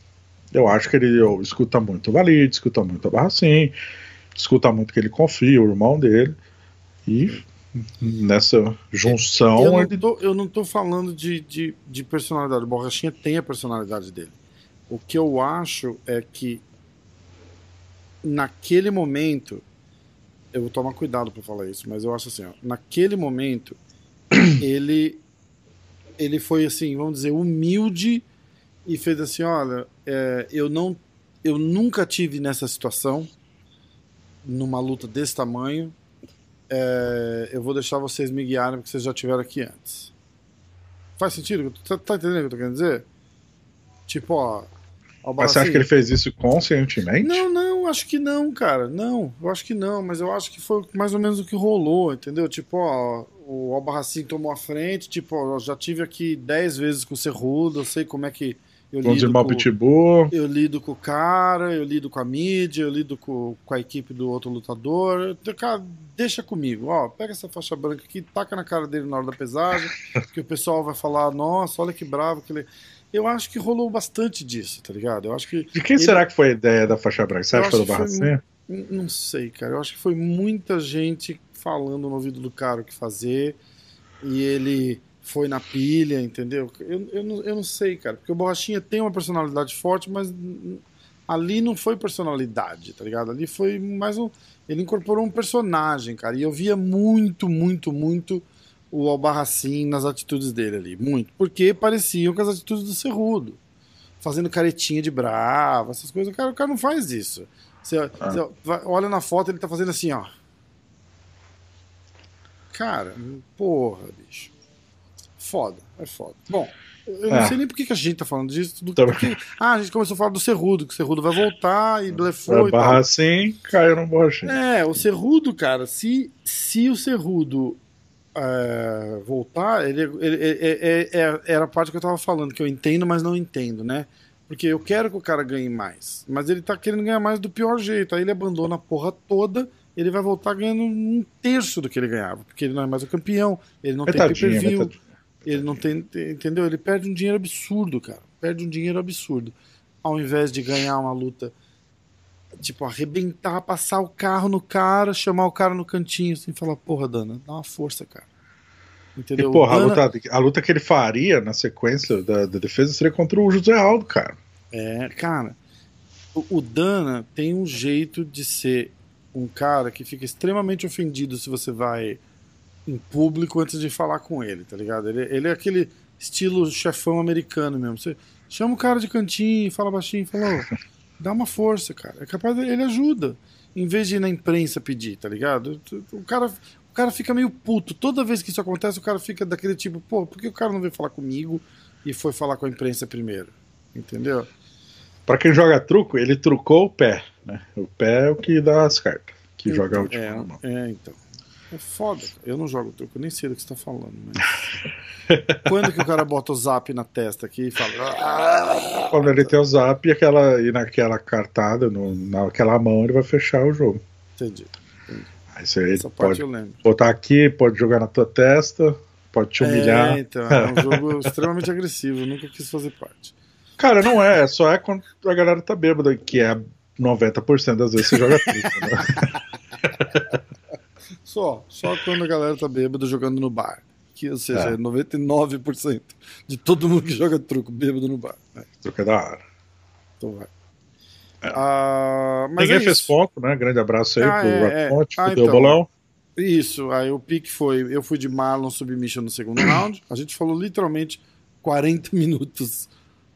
[SPEAKER 1] eu acho que ele eu, escuta muito o Valide, escuta muito a Barracin, escuta muito que ele confia, o irmão dele. E nessa junção.
[SPEAKER 2] Eu não tô, eu não tô falando de, de, de personalidade. O Borrachinha tem a personalidade dele. O que eu acho é que naquele momento eu vou tomar cuidado para falar isso, mas eu acho assim, ó, naquele momento ele ele foi assim, vamos dizer, humilde e fez assim, olha, é, eu não eu nunca tive nessa situação numa luta desse tamanho. É, eu vou deixar vocês me guiarem porque vocês já tiveram aqui antes. Faz sentido? Tá, tá entendendo o que eu tô querendo dizer? Tipo, ó,
[SPEAKER 1] mas você acha que ele fez isso conscientemente?
[SPEAKER 2] Não, não, acho que não, cara. Não, eu acho que não, mas eu acho que foi mais ou menos o que rolou, entendeu? Tipo, ó, o Albarracin tomou a frente, tipo, ó, já tive aqui 10 vezes com o Cerrudo, eu sei como é que eu
[SPEAKER 1] Vamos lido com, Pitbull.
[SPEAKER 2] eu lido com o cara, eu lido com a mídia, eu lido com, com a equipe do outro lutador. Cara, deixa comigo, ó, pega essa faixa branca aqui, taca na cara dele na hora da pesagem, que o pessoal vai falar, nossa, olha que bravo que ele eu acho que rolou bastante disso, tá ligado? Eu acho que.
[SPEAKER 1] De quem ele... será que foi a ideia da faixa branca? Acha que foi do Barracinha?
[SPEAKER 2] Não sei, cara. Eu acho que foi muita gente falando no ouvido do cara o que fazer. E ele foi na pilha, entendeu? Eu, eu, não, eu não sei, cara. Porque o Borrachinha tem uma personalidade forte, mas ali não foi personalidade, tá ligado? Ali foi mais um. Ele incorporou um personagem, cara. E eu via muito, muito, muito o Albarracin nas atitudes dele ali, muito, porque pareciam com as atitudes do Cerrudo, fazendo caretinha de brava, essas coisas, o cara, o cara não faz isso. Você, ah. você olha na foto, ele tá fazendo assim, ó. Cara, porra, bicho. Foda, é foda. Bom, eu não é. sei nem por que, a gente tá falando disso. Do, porque, ah, a gente começou a falar do Cerrudo, que o Cerrudo vai voltar e blefou.
[SPEAKER 1] Vai barrar assim, caiu no borracha.
[SPEAKER 2] É, o Cerrudo, cara, se, se o Cerrudo é, voltar, ele, ele, ele, era a parte que eu tava falando, que eu entendo, mas não entendo, né? Porque eu quero que o cara ganhe mais. Mas ele tá querendo ganhar mais do pior jeito. Aí ele abandona a porra toda ele vai voltar ganhando um terço do que ele ganhava, porque ele não é mais o campeão, ele não tem pay-per-view, ele não tem, entendeu? Ele perde um dinheiro absurdo, cara, perde um dinheiro absurdo, ao invés de ganhar uma luta, tipo, arrebentar, passar o carro no cara, chamar o cara no cantinho, assim, falar, porra, Dana, dá uma força, cara.
[SPEAKER 1] Entendeu? E, porra, Dana... a, luta, a luta que ele faria na sequência da, da defesa seria contra o José Aldo, cara.
[SPEAKER 2] É, cara, o, o Dana tem um jeito de ser um cara que fica extremamente ofendido se você vai em público antes de falar com ele, tá ligado? Ele, ele é aquele estilo chefão americano mesmo. Você chama o cara de cantinho, fala baixinho, fala, oh, dá uma força, cara. É capaz de, ele ajuda. Em vez de ir na imprensa pedir, tá ligado? O cara, o cara fica meio puto. Toda vez que isso acontece, o cara fica daquele tipo, pô, por que o cara não veio falar comigo e foi falar com a imprensa primeiro? Entendeu?
[SPEAKER 1] Para quem joga truco, ele trucou o pé. Né? O pé é o que dá as cartas, que então, joga o último
[SPEAKER 2] é, é, então. É foda. Eu não jogo truco, nem sei do que você tá falando. Mas... Quando que o cara bota o zap na testa aqui e fala.
[SPEAKER 1] Ah! Quando ele tem o zap e, aquela, e naquela cartada, no, naquela mão, ele vai fechar o jogo.
[SPEAKER 2] Entendi. entendi.
[SPEAKER 1] Aí você Essa pode botar aqui, pode jogar na tua testa, pode te humilhar.
[SPEAKER 2] É, então, é um jogo extremamente agressivo, eu nunca quis fazer parte.
[SPEAKER 1] Cara, não é, só é quando a galera tá bêbada, que é 90% das vezes você joga truco, né?
[SPEAKER 2] Só, só quando a galera tá bêbada jogando no bar. Que, ou seja, é. 99% de todo mundo que joga truco bêbado no bar.
[SPEAKER 1] É. Truco é da hora.
[SPEAKER 2] Então vai.
[SPEAKER 1] É. Ah, Ninguém é fez ponto, né? Grande abraço aí ah, pro é, Raconte, é. ah, então, bolão.
[SPEAKER 2] Isso, aí o pique foi. Eu fui de Marlon Submission no segundo round. A gente falou literalmente 40 minutos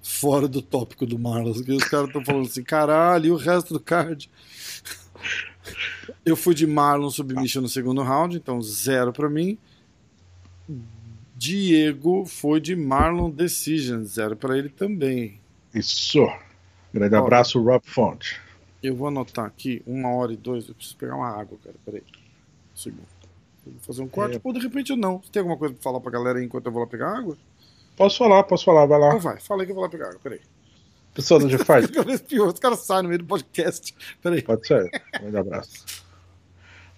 [SPEAKER 2] fora do tópico do Marlos. Que os caras estão falando assim, caralho, e o resto do card? Eu fui de Marlon submission no segundo round, então zero para mim. Diego foi de Marlon Decision, zero para ele também.
[SPEAKER 1] Isso. Grande Ó, abraço, Rob Fonte.
[SPEAKER 2] Eu vou anotar aqui, uma hora e dois. Eu preciso pegar uma água, cara. Peraí. Um segundo. vou fazer um corte, é. ou de repente eu não. Você tem alguma coisa pra falar pra galera aí enquanto eu vou lá pegar água?
[SPEAKER 1] Posso falar, posso falar, vai lá.
[SPEAKER 2] Então vai, fala aí que eu vou lá pegar água, peraí.
[SPEAKER 1] Pessoal do G-Fight.
[SPEAKER 2] Os caras saem no meio do podcast. Peraí.
[SPEAKER 1] Pode ser. Um grande abraço.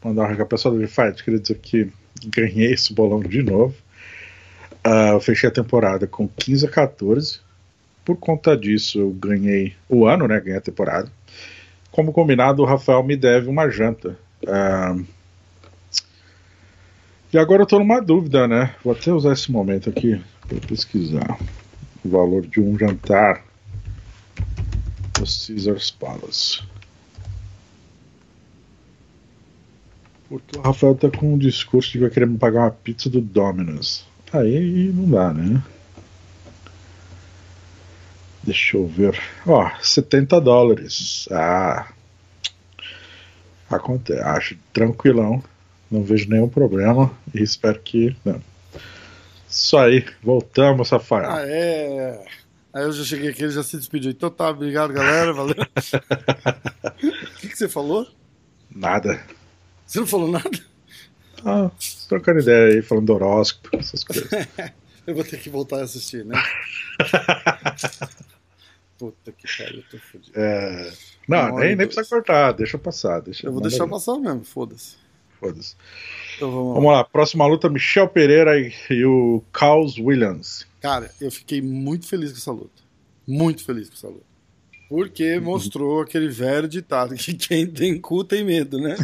[SPEAKER 1] Mandar um pessoal do G-Fight, queria dizer que ganhei esse bolão de novo. Uh, eu fechei a temporada com 15 a 14. Por conta disso, eu ganhei o ano, né? Ganhei a temporada. Como combinado, o Rafael me deve uma janta. Uh, e agora eu tô numa dúvida, né? Vou até usar esse momento aqui para pesquisar o valor de um jantar no Caesars Palace. Porque o Rafael tá com um discurso de que vai querer me pagar uma pizza do Domino's. Aí não dá, né? Deixa eu ver. Ó, 70 dólares. Ah. Acontece. Acho tranquilão. Não vejo nenhum problema. E espero que. Não. Isso aí, voltamos, Rafael.
[SPEAKER 2] Ah, é. Aí eu já cheguei aqui, ele já se despediu. Então tá, obrigado, galera. Valeu. O que, que você falou?
[SPEAKER 1] Nada.
[SPEAKER 2] Você não falou nada?
[SPEAKER 1] Ah, trocando ideia aí, falando do horóscopo, essas coisas.
[SPEAKER 2] eu vou ter que voltar a assistir, né? Puta que pariu, eu tô fodido.
[SPEAKER 1] É... Não, nem, nem precisa cortar, deixa passar. Deixa,
[SPEAKER 2] eu vou deixar aí. passar mesmo, foda-se.
[SPEAKER 1] Foda-se. Então vamos, vamos lá. Próxima luta: Michel Pereira e, e o Carlos Williams.
[SPEAKER 2] Cara, eu fiquei muito feliz com essa luta. Muito feliz com essa luta. Porque uhum. mostrou aquele velho ditado que quem tem cu tem medo, né?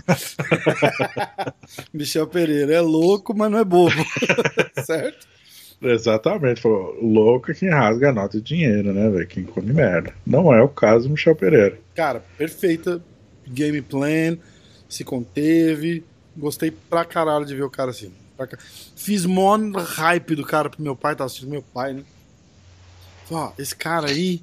[SPEAKER 2] Michel Pereira é louco, mas não é bobo. certo?
[SPEAKER 1] Exatamente, falou, louco é quem rasga a nota de dinheiro, né, velho? Quem come merda. Não é o caso do Michel Pereira.
[SPEAKER 2] Cara, perfeita game plan, se conteve, Gostei pra caralho de ver o cara assim. Fiz mó hype do cara pro meu pai, tava assistindo meu pai, né? Ó, esse cara aí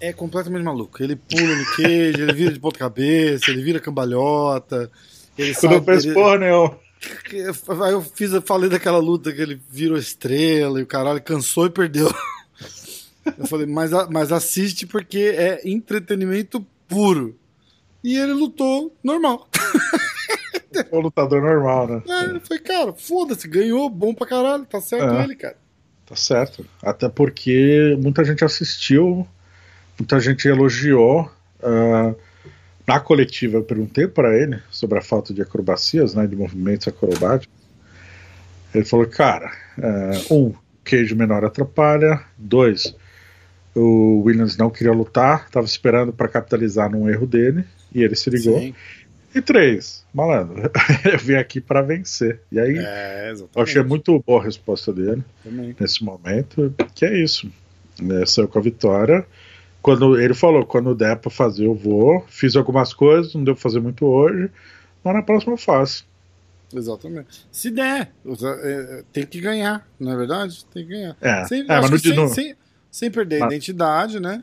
[SPEAKER 2] é completamente maluco. Ele pula no queijo, ele vira de ponta cabeça, ele vira cambalhota. Ele
[SPEAKER 1] sabe, não fez ele... porra nenhuma.
[SPEAKER 2] Aí eu fiz, eu falei daquela luta que ele virou estrela e o caralho cansou e perdeu. Eu falei, mas, mas assiste porque é entretenimento puro. E ele lutou normal.
[SPEAKER 1] O lutador normal, né?
[SPEAKER 2] É, eu falei, cara, foda-se, ganhou, bom pra caralho, tá certo
[SPEAKER 1] É.
[SPEAKER 2] ele, cara.
[SPEAKER 1] Tá certo. Até porque muita gente assistiu, muita gente elogiou. ah, na coletiva eu perguntei para ele sobre a falta de acrobacias, né, de movimentos acrobáticos. Ele falou, cara, ah, um, queijo menor atrapalha. Dois, o Williams não queria lutar, estava esperando para capitalizar num erro dele e ele se ligou.
[SPEAKER 2] Sim.
[SPEAKER 1] E três, malandro, eu vim aqui para vencer. E aí
[SPEAKER 2] É,
[SPEAKER 1] eu achei muito boa a resposta dele
[SPEAKER 2] Também.
[SPEAKER 1] nesse momento, que é isso. É, saiu com a vitória. Quando ele falou, quando der pra fazer, eu vou. Fiz algumas coisas, não deu pra fazer muito hoje, mas na próxima eu faço.
[SPEAKER 2] Exatamente. Se der, é, tem que ganhar, não é verdade? Tem que ganhar.
[SPEAKER 1] É,
[SPEAKER 2] Sem,
[SPEAKER 1] é, mas no
[SPEAKER 2] sem, sem, sem perder a
[SPEAKER 1] Mas-
[SPEAKER 2] identidade, né?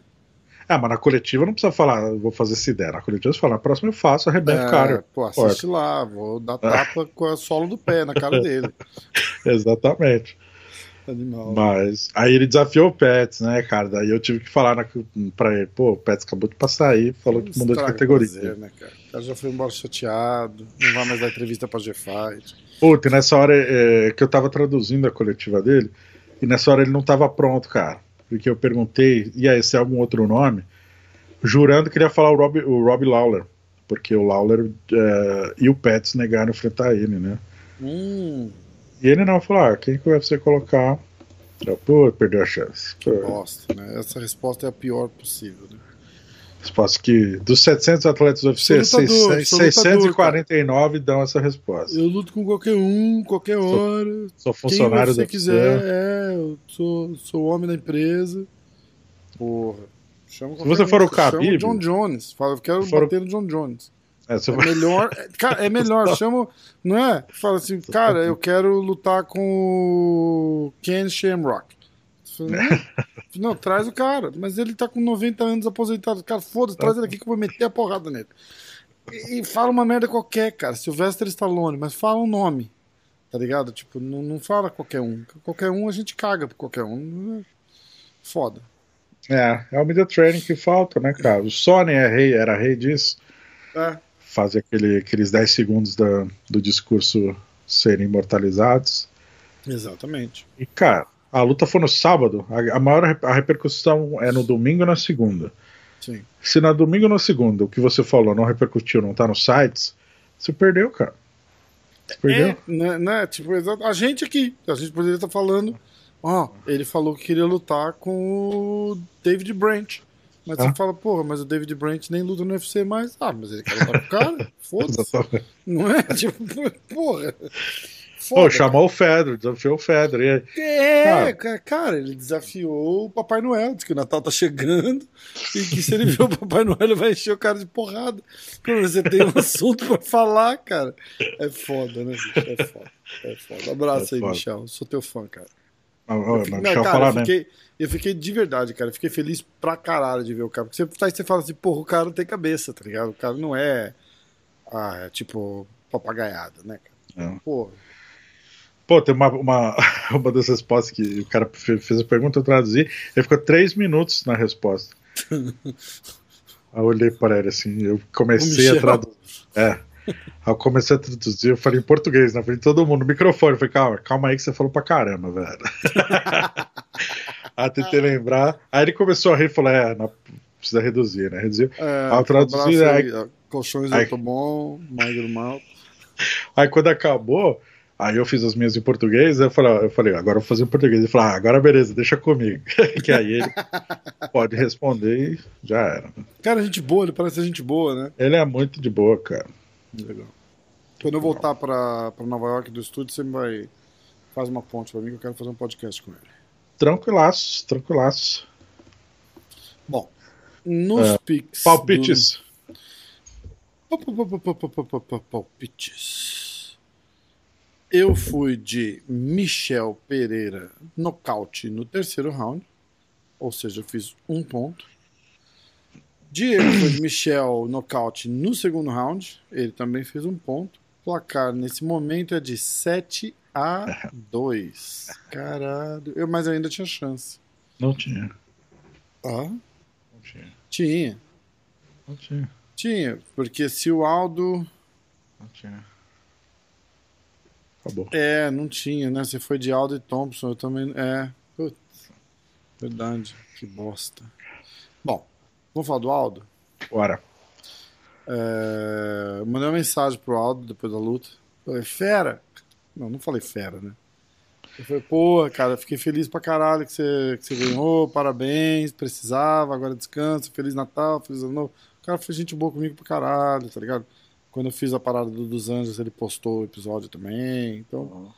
[SPEAKER 1] É, mas na coletiva não precisa falar, vou fazer se der. Na coletiva você fala, na próxima eu faço, arrebento o
[SPEAKER 2] É,
[SPEAKER 1] cara.
[SPEAKER 2] pô, assiste lá, vou dar tapa com a sola do pé na cara dele.
[SPEAKER 1] Exatamente.
[SPEAKER 2] Animal.
[SPEAKER 1] Mas aí ele desafiou o Pets, né, cara? Daí eu tive que falar na, pra ele, pô, o Pets acabou de passar aí, falou que mudou de categoria.
[SPEAKER 2] prazer, né, cara? O cara já foi embora chateado, não vai mais dar entrevista pra G-Fight.
[SPEAKER 1] Puta, e nessa hora é, que eu tava traduzindo a coletiva dele, e nessa hora ele não tava pronto, cara. Porque eu perguntei, e aí, se é algum outro nome? Jurando que ele ia falar o Rob, o Rob Lawler. Porque o Lawler é, e o Pets negaram enfrentar ele, né?
[SPEAKER 2] Hum,
[SPEAKER 1] E ele não falou, ah, quem que vai você colocar? Eu, pô, perdeu a chance. Pô,
[SPEAKER 2] bosta, né? Essa resposta é a pior possível, né?
[SPEAKER 1] Resposta que dos 700 atletas do UFC,
[SPEAKER 2] Sou lutador,
[SPEAKER 1] 600
[SPEAKER 2] sou lutador,
[SPEAKER 1] 649 dão essa resposta.
[SPEAKER 2] Eu luto com qualquer um, qualquer hora.
[SPEAKER 1] Sou
[SPEAKER 2] Quem
[SPEAKER 1] funcionário
[SPEAKER 2] você
[SPEAKER 1] do
[SPEAKER 2] quiser,
[SPEAKER 1] UFC.
[SPEAKER 2] é, eu sou, sou homem da empresa. Porra. Chama
[SPEAKER 1] Se você for o Khabib-
[SPEAKER 2] John Jones. Fala, eu quero
[SPEAKER 1] for
[SPEAKER 2] bater no John Jones.
[SPEAKER 1] É,
[SPEAKER 2] É melhor. é, Cara, é melhor. Chama. Não é? Fala assim, cara, eu quero lutar com o Ken Shamrock. Você fala, Não, traz o cara. Mas ele tá com 90 anos aposentado. Cara, foda-se, traz ele aqui que eu vou meter a porrada nele. E, e fala uma merda qualquer, cara. Sylvester Stallone, mas fala um nome. Tá ligado? Tipo, não, não fala qualquer um. Qualquer um a gente caga por qualquer um. Foda.
[SPEAKER 1] É, é o media training que falta, né, cara? O Sony é rei, era rei disso.
[SPEAKER 2] É.
[SPEAKER 1] Fazer aquele, aqueles 10 segundos da- do discurso serem imortalizados.
[SPEAKER 2] Exatamente.
[SPEAKER 1] E, cara, a luta foi no sábado. A, a maior a repercussão é no domingo e na segunda.
[SPEAKER 2] Sim.
[SPEAKER 1] Se na domingo ou na segunda o que você falou não repercutiu, não tá nos sites, você perdeu, cara. Você perdeu.
[SPEAKER 2] É, né, né, tipo, a gente aqui, a gente poderia estar falando, ó, ele falou que queria lutar com o David Branch. Mas
[SPEAKER 1] Ah.
[SPEAKER 2] você fala, porra, mas o David Branch nem luta no UFC mais. Ah, mas ele quer lutar com o cara? Foda-se. Não é? Tipo, porra. Foda,
[SPEAKER 1] chamou o Fedor, desafiou o Fedor. E
[SPEAKER 2] É, ca- cara, ele desafiou o Papai Noel, disse que o Natal tá chegando e que se ele ver o Papai Noel, ele vai encher o cara de porrada. Quando você tem um assunto pra falar, cara, é foda, né, bicho? É foda. É foda. Abraço
[SPEAKER 1] É
[SPEAKER 2] aí,
[SPEAKER 1] foda.
[SPEAKER 2] Michel. Sou teu fã, cara.
[SPEAKER 1] Não,
[SPEAKER 2] Eu
[SPEAKER 1] não,
[SPEAKER 2] fiquei-
[SPEAKER 1] eu
[SPEAKER 2] cara, eu fiquei, eu fiquei de verdade, cara. Eu fiquei feliz pra caralho de ver o cara. Porque você, aí você fala assim, porra, o cara tem cabeça, tá ligado? O cara não é, ah, é tipo papagaiada, né, cara?
[SPEAKER 1] Não.
[SPEAKER 2] Porra.
[SPEAKER 1] Pô, tem uma, uma, uma das respostas que o cara fe- fez a pergunta, eu traduzi, ele ficou três minutos na resposta. Aí eu olhei para ele assim, eu comecei a traduzir. É. Aí eu comecei a traduzir, eu falei em português, na frente de todo mundo, microfone. Eu falei, calma, calma aí que você falou pra caramba, velho. aí tentei lembrar. Aí ele começou a rir e falou: é, não, precisa reduzir, né? Reduziu.
[SPEAKER 2] É,
[SPEAKER 1] Ao traduzir,
[SPEAKER 2] abraço
[SPEAKER 1] aí-
[SPEAKER 2] aí, colchões
[SPEAKER 1] aí-
[SPEAKER 2] eu tô bom, magro mal.
[SPEAKER 1] Aí quando acabou, aí eu fiz as minhas em português, eu falei, eu falei, agora eu vou fazer em português. Ele falou, ah, agora beleza, deixa comigo. que aí ele pode responder e já era.
[SPEAKER 2] Cara, gente boa, ele parece gente boa, né?
[SPEAKER 1] Ele é muito de boa, cara.
[SPEAKER 2] Legal. Quando eu voltar pra, pra Nova York do estúdio, você vai. Faz uma ponte pra mim que eu quero fazer um podcast com ele.
[SPEAKER 1] Tranquilaços, tranquilaços.
[SPEAKER 2] Bom, nos picks.
[SPEAKER 1] Palpites.
[SPEAKER 2] do- Pa- pa- pa- pa- pa- pa- pa- Palpites. Eu fui de Michel Pereira nocaute no terceiro round. Ou seja, eu fiz um ponto. Diego foi de Michel nocaute no segundo round. Ele também fez um ponto. placar nesse momento é de 7 a 2. Caralho. Eu, mas eu ainda tinha chance.
[SPEAKER 1] Não tinha.
[SPEAKER 2] Ah?
[SPEAKER 1] Não tinha.
[SPEAKER 2] Tinha.
[SPEAKER 1] Não tinha.
[SPEAKER 2] Tinha, porque se o Aldo.
[SPEAKER 1] Não tinha. Acabou.
[SPEAKER 2] É, não tinha, né? Você foi de Aldo e Thompson, eu também. É. Putz. Verdade. Que bosta. Bom, vamos falar do Aldo?
[SPEAKER 1] Bora.
[SPEAKER 2] É, mandei uma mensagem pro Aldo depois da luta. Falei, fera! Não, não falei fera, né? Eu falei, pô, cara, fiquei feliz pra caralho que você, que você ganhou, parabéns, precisava, agora descansa, Feliz Natal, Feliz Ano Novo. O cara foi gente boa comigo pra caralho, tá ligado? Quando eu fiz a parada do, dos Anjos, ele postou o episódio também, então...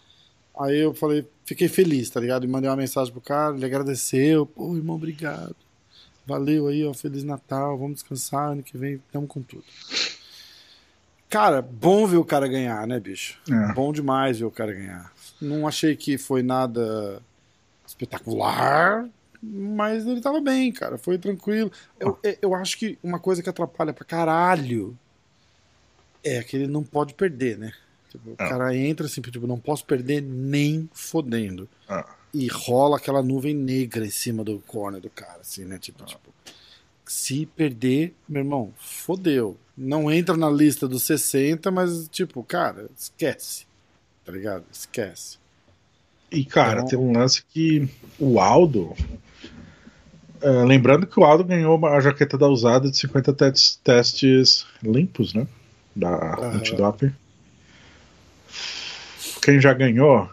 [SPEAKER 2] Aí eu falei, fiquei feliz, tá ligado? E mandei uma mensagem pro cara, ele agradeceu, pô, irmão, obrigado. Valeu aí, ó, Feliz Natal, vamos descansar, ano que vem tamo com tudo. Cara, bom ver o cara ganhar, né, bicho?
[SPEAKER 1] É.
[SPEAKER 2] Bom demais ver o cara ganhar. Não achei que foi nada espetacular, mas ele tava bem, cara. Foi tranquilo. Eu, eu acho que uma coisa que atrapalha pra caralho é que ele não pode perder, né? Tipo, o
[SPEAKER 1] É.
[SPEAKER 2] cara entra assim, tipo, não posso perder nem fodendo.
[SPEAKER 1] Ah,
[SPEAKER 2] E rola aquela nuvem negra em cima do corner do cara, assim, né? Tipo, tipo, se perder, meu irmão, fodeu. Não entra na lista dos 60, mas, tipo, cara, esquece. Tá ligado? Esquece.
[SPEAKER 1] E, cara,
[SPEAKER 2] Então-
[SPEAKER 1] tem um lance que o Aldo. é, lembrando que o Aldo ganhou a jaqueta da usada de 50 tes- testes limpos, né? Da
[SPEAKER 2] Aham.
[SPEAKER 1] antidoping. Quem já ganhou?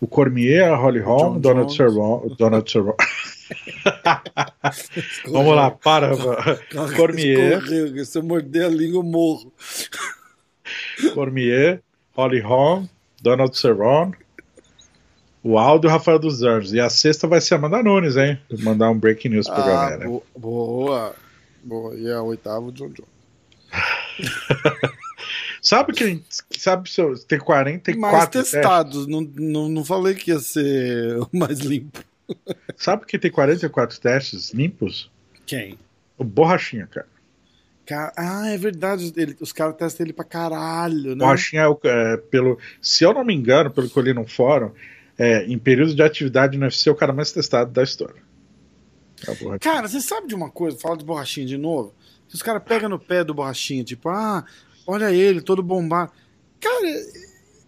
[SPEAKER 1] O Cormier, a Holly Holm, Donald
[SPEAKER 2] Jones.
[SPEAKER 1] Cerrone. Donald Cerrone. Vamos lá, para. Cormier,
[SPEAKER 2] Escorreu, se eu morder a língua, eu morro.
[SPEAKER 1] Cormier, Holly Holm, Donald Cerrone, o Aldo e o Rafael dos Anjos. E a sexta vai ser a Amanda Nunes, hein? Vou mandar um breaking news pra
[SPEAKER 2] Ah,
[SPEAKER 1] galera.
[SPEAKER 2] bo- boa. Boa. E a oitava, o John John.
[SPEAKER 1] Sabe quem sabe se tem 44
[SPEAKER 2] Mais
[SPEAKER 1] testes?
[SPEAKER 2] testados. Não, não, não falei que ia ser o mais limpo.
[SPEAKER 1] Sabe quem tem 44 testes limpos?
[SPEAKER 2] Quem?
[SPEAKER 1] O Borrachinha, cara.
[SPEAKER 2] Ca- Ah, é verdade. Ele- os caras testam ele pra caralho, né?
[SPEAKER 1] Borrachinha é, o, é, pelo. Se eu não me engano, pelo que eu li no fórum, é, em período de atividade no UFC, é o cara mais testado da história. É.
[SPEAKER 2] Cara, você sabe de uma coisa? Fala de borrachinha de novo. Que os caras pegam no pé do borrachinha, tipo, ah, olha ele, todo bombado. Cara,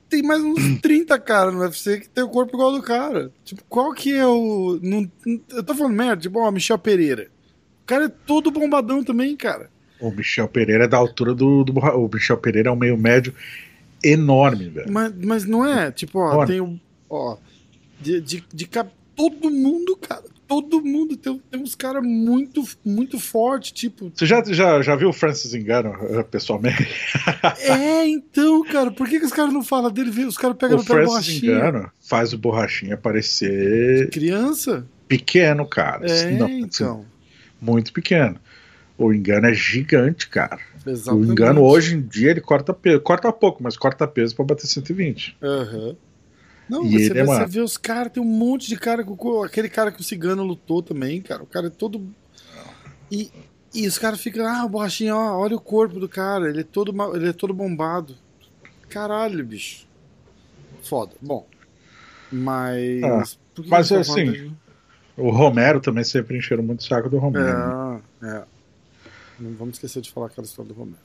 [SPEAKER 2] tem mais uns 30 caras no UFC que tem o corpo igual ao do cara. Tipo, qual que é o. Não, eu tô falando merda, tipo, ó, Michel Pereira. O cara é todo bombadão também, cara.
[SPEAKER 1] O Michel Pereira é da altura do, do O Michel Pereira é um meio médio enorme, velho.
[SPEAKER 2] Mas, mas não é, tipo, ó,
[SPEAKER 1] Olha.
[SPEAKER 2] tem o. Ó, de, de, de cap- todo mundo, cara. Todo mundo. Tem, tem uns caras muito, muito fortes, tipo.
[SPEAKER 1] Você já, já, já viu o Francis Engano eh, pessoalmente?
[SPEAKER 2] É, então, cara, por que, que os caras não falam dele? Os caras pegam
[SPEAKER 1] o
[SPEAKER 2] no pé
[SPEAKER 1] Francis
[SPEAKER 2] borrachinha.
[SPEAKER 1] Engano faz o Borrachinha parecer
[SPEAKER 2] Criança?
[SPEAKER 1] pequeno, cara.
[SPEAKER 2] É,
[SPEAKER 1] Não,
[SPEAKER 2] então.
[SPEAKER 1] muito pequeno. O engano é gigante, cara.
[SPEAKER 2] Exatamente.
[SPEAKER 1] O engano hoje em dia ele corta peso, corta pouco, mas corta peso pra bater 120.
[SPEAKER 2] Aham. Não,
[SPEAKER 1] E
[SPEAKER 2] você,
[SPEAKER 1] ele
[SPEAKER 2] vê,
[SPEAKER 1] é
[SPEAKER 2] você
[SPEAKER 1] uma-
[SPEAKER 2] vê os caras, tem um monte de cara aquele cara que o cigano lutou também, cara. O cara é todo. E, e os caras ficam, ah, o borrachinha, ó, olha o corpo do cara, ele é todo, ele é todo bombado. Caralho, bicho. Foda. Bom. Mas.
[SPEAKER 1] Ah, mas
[SPEAKER 2] tô
[SPEAKER 1] assim? O Romero também sempre encheram muito o saco do Romero. né?
[SPEAKER 2] É, é. Não vamos esquecer de falar aquela história do Romero.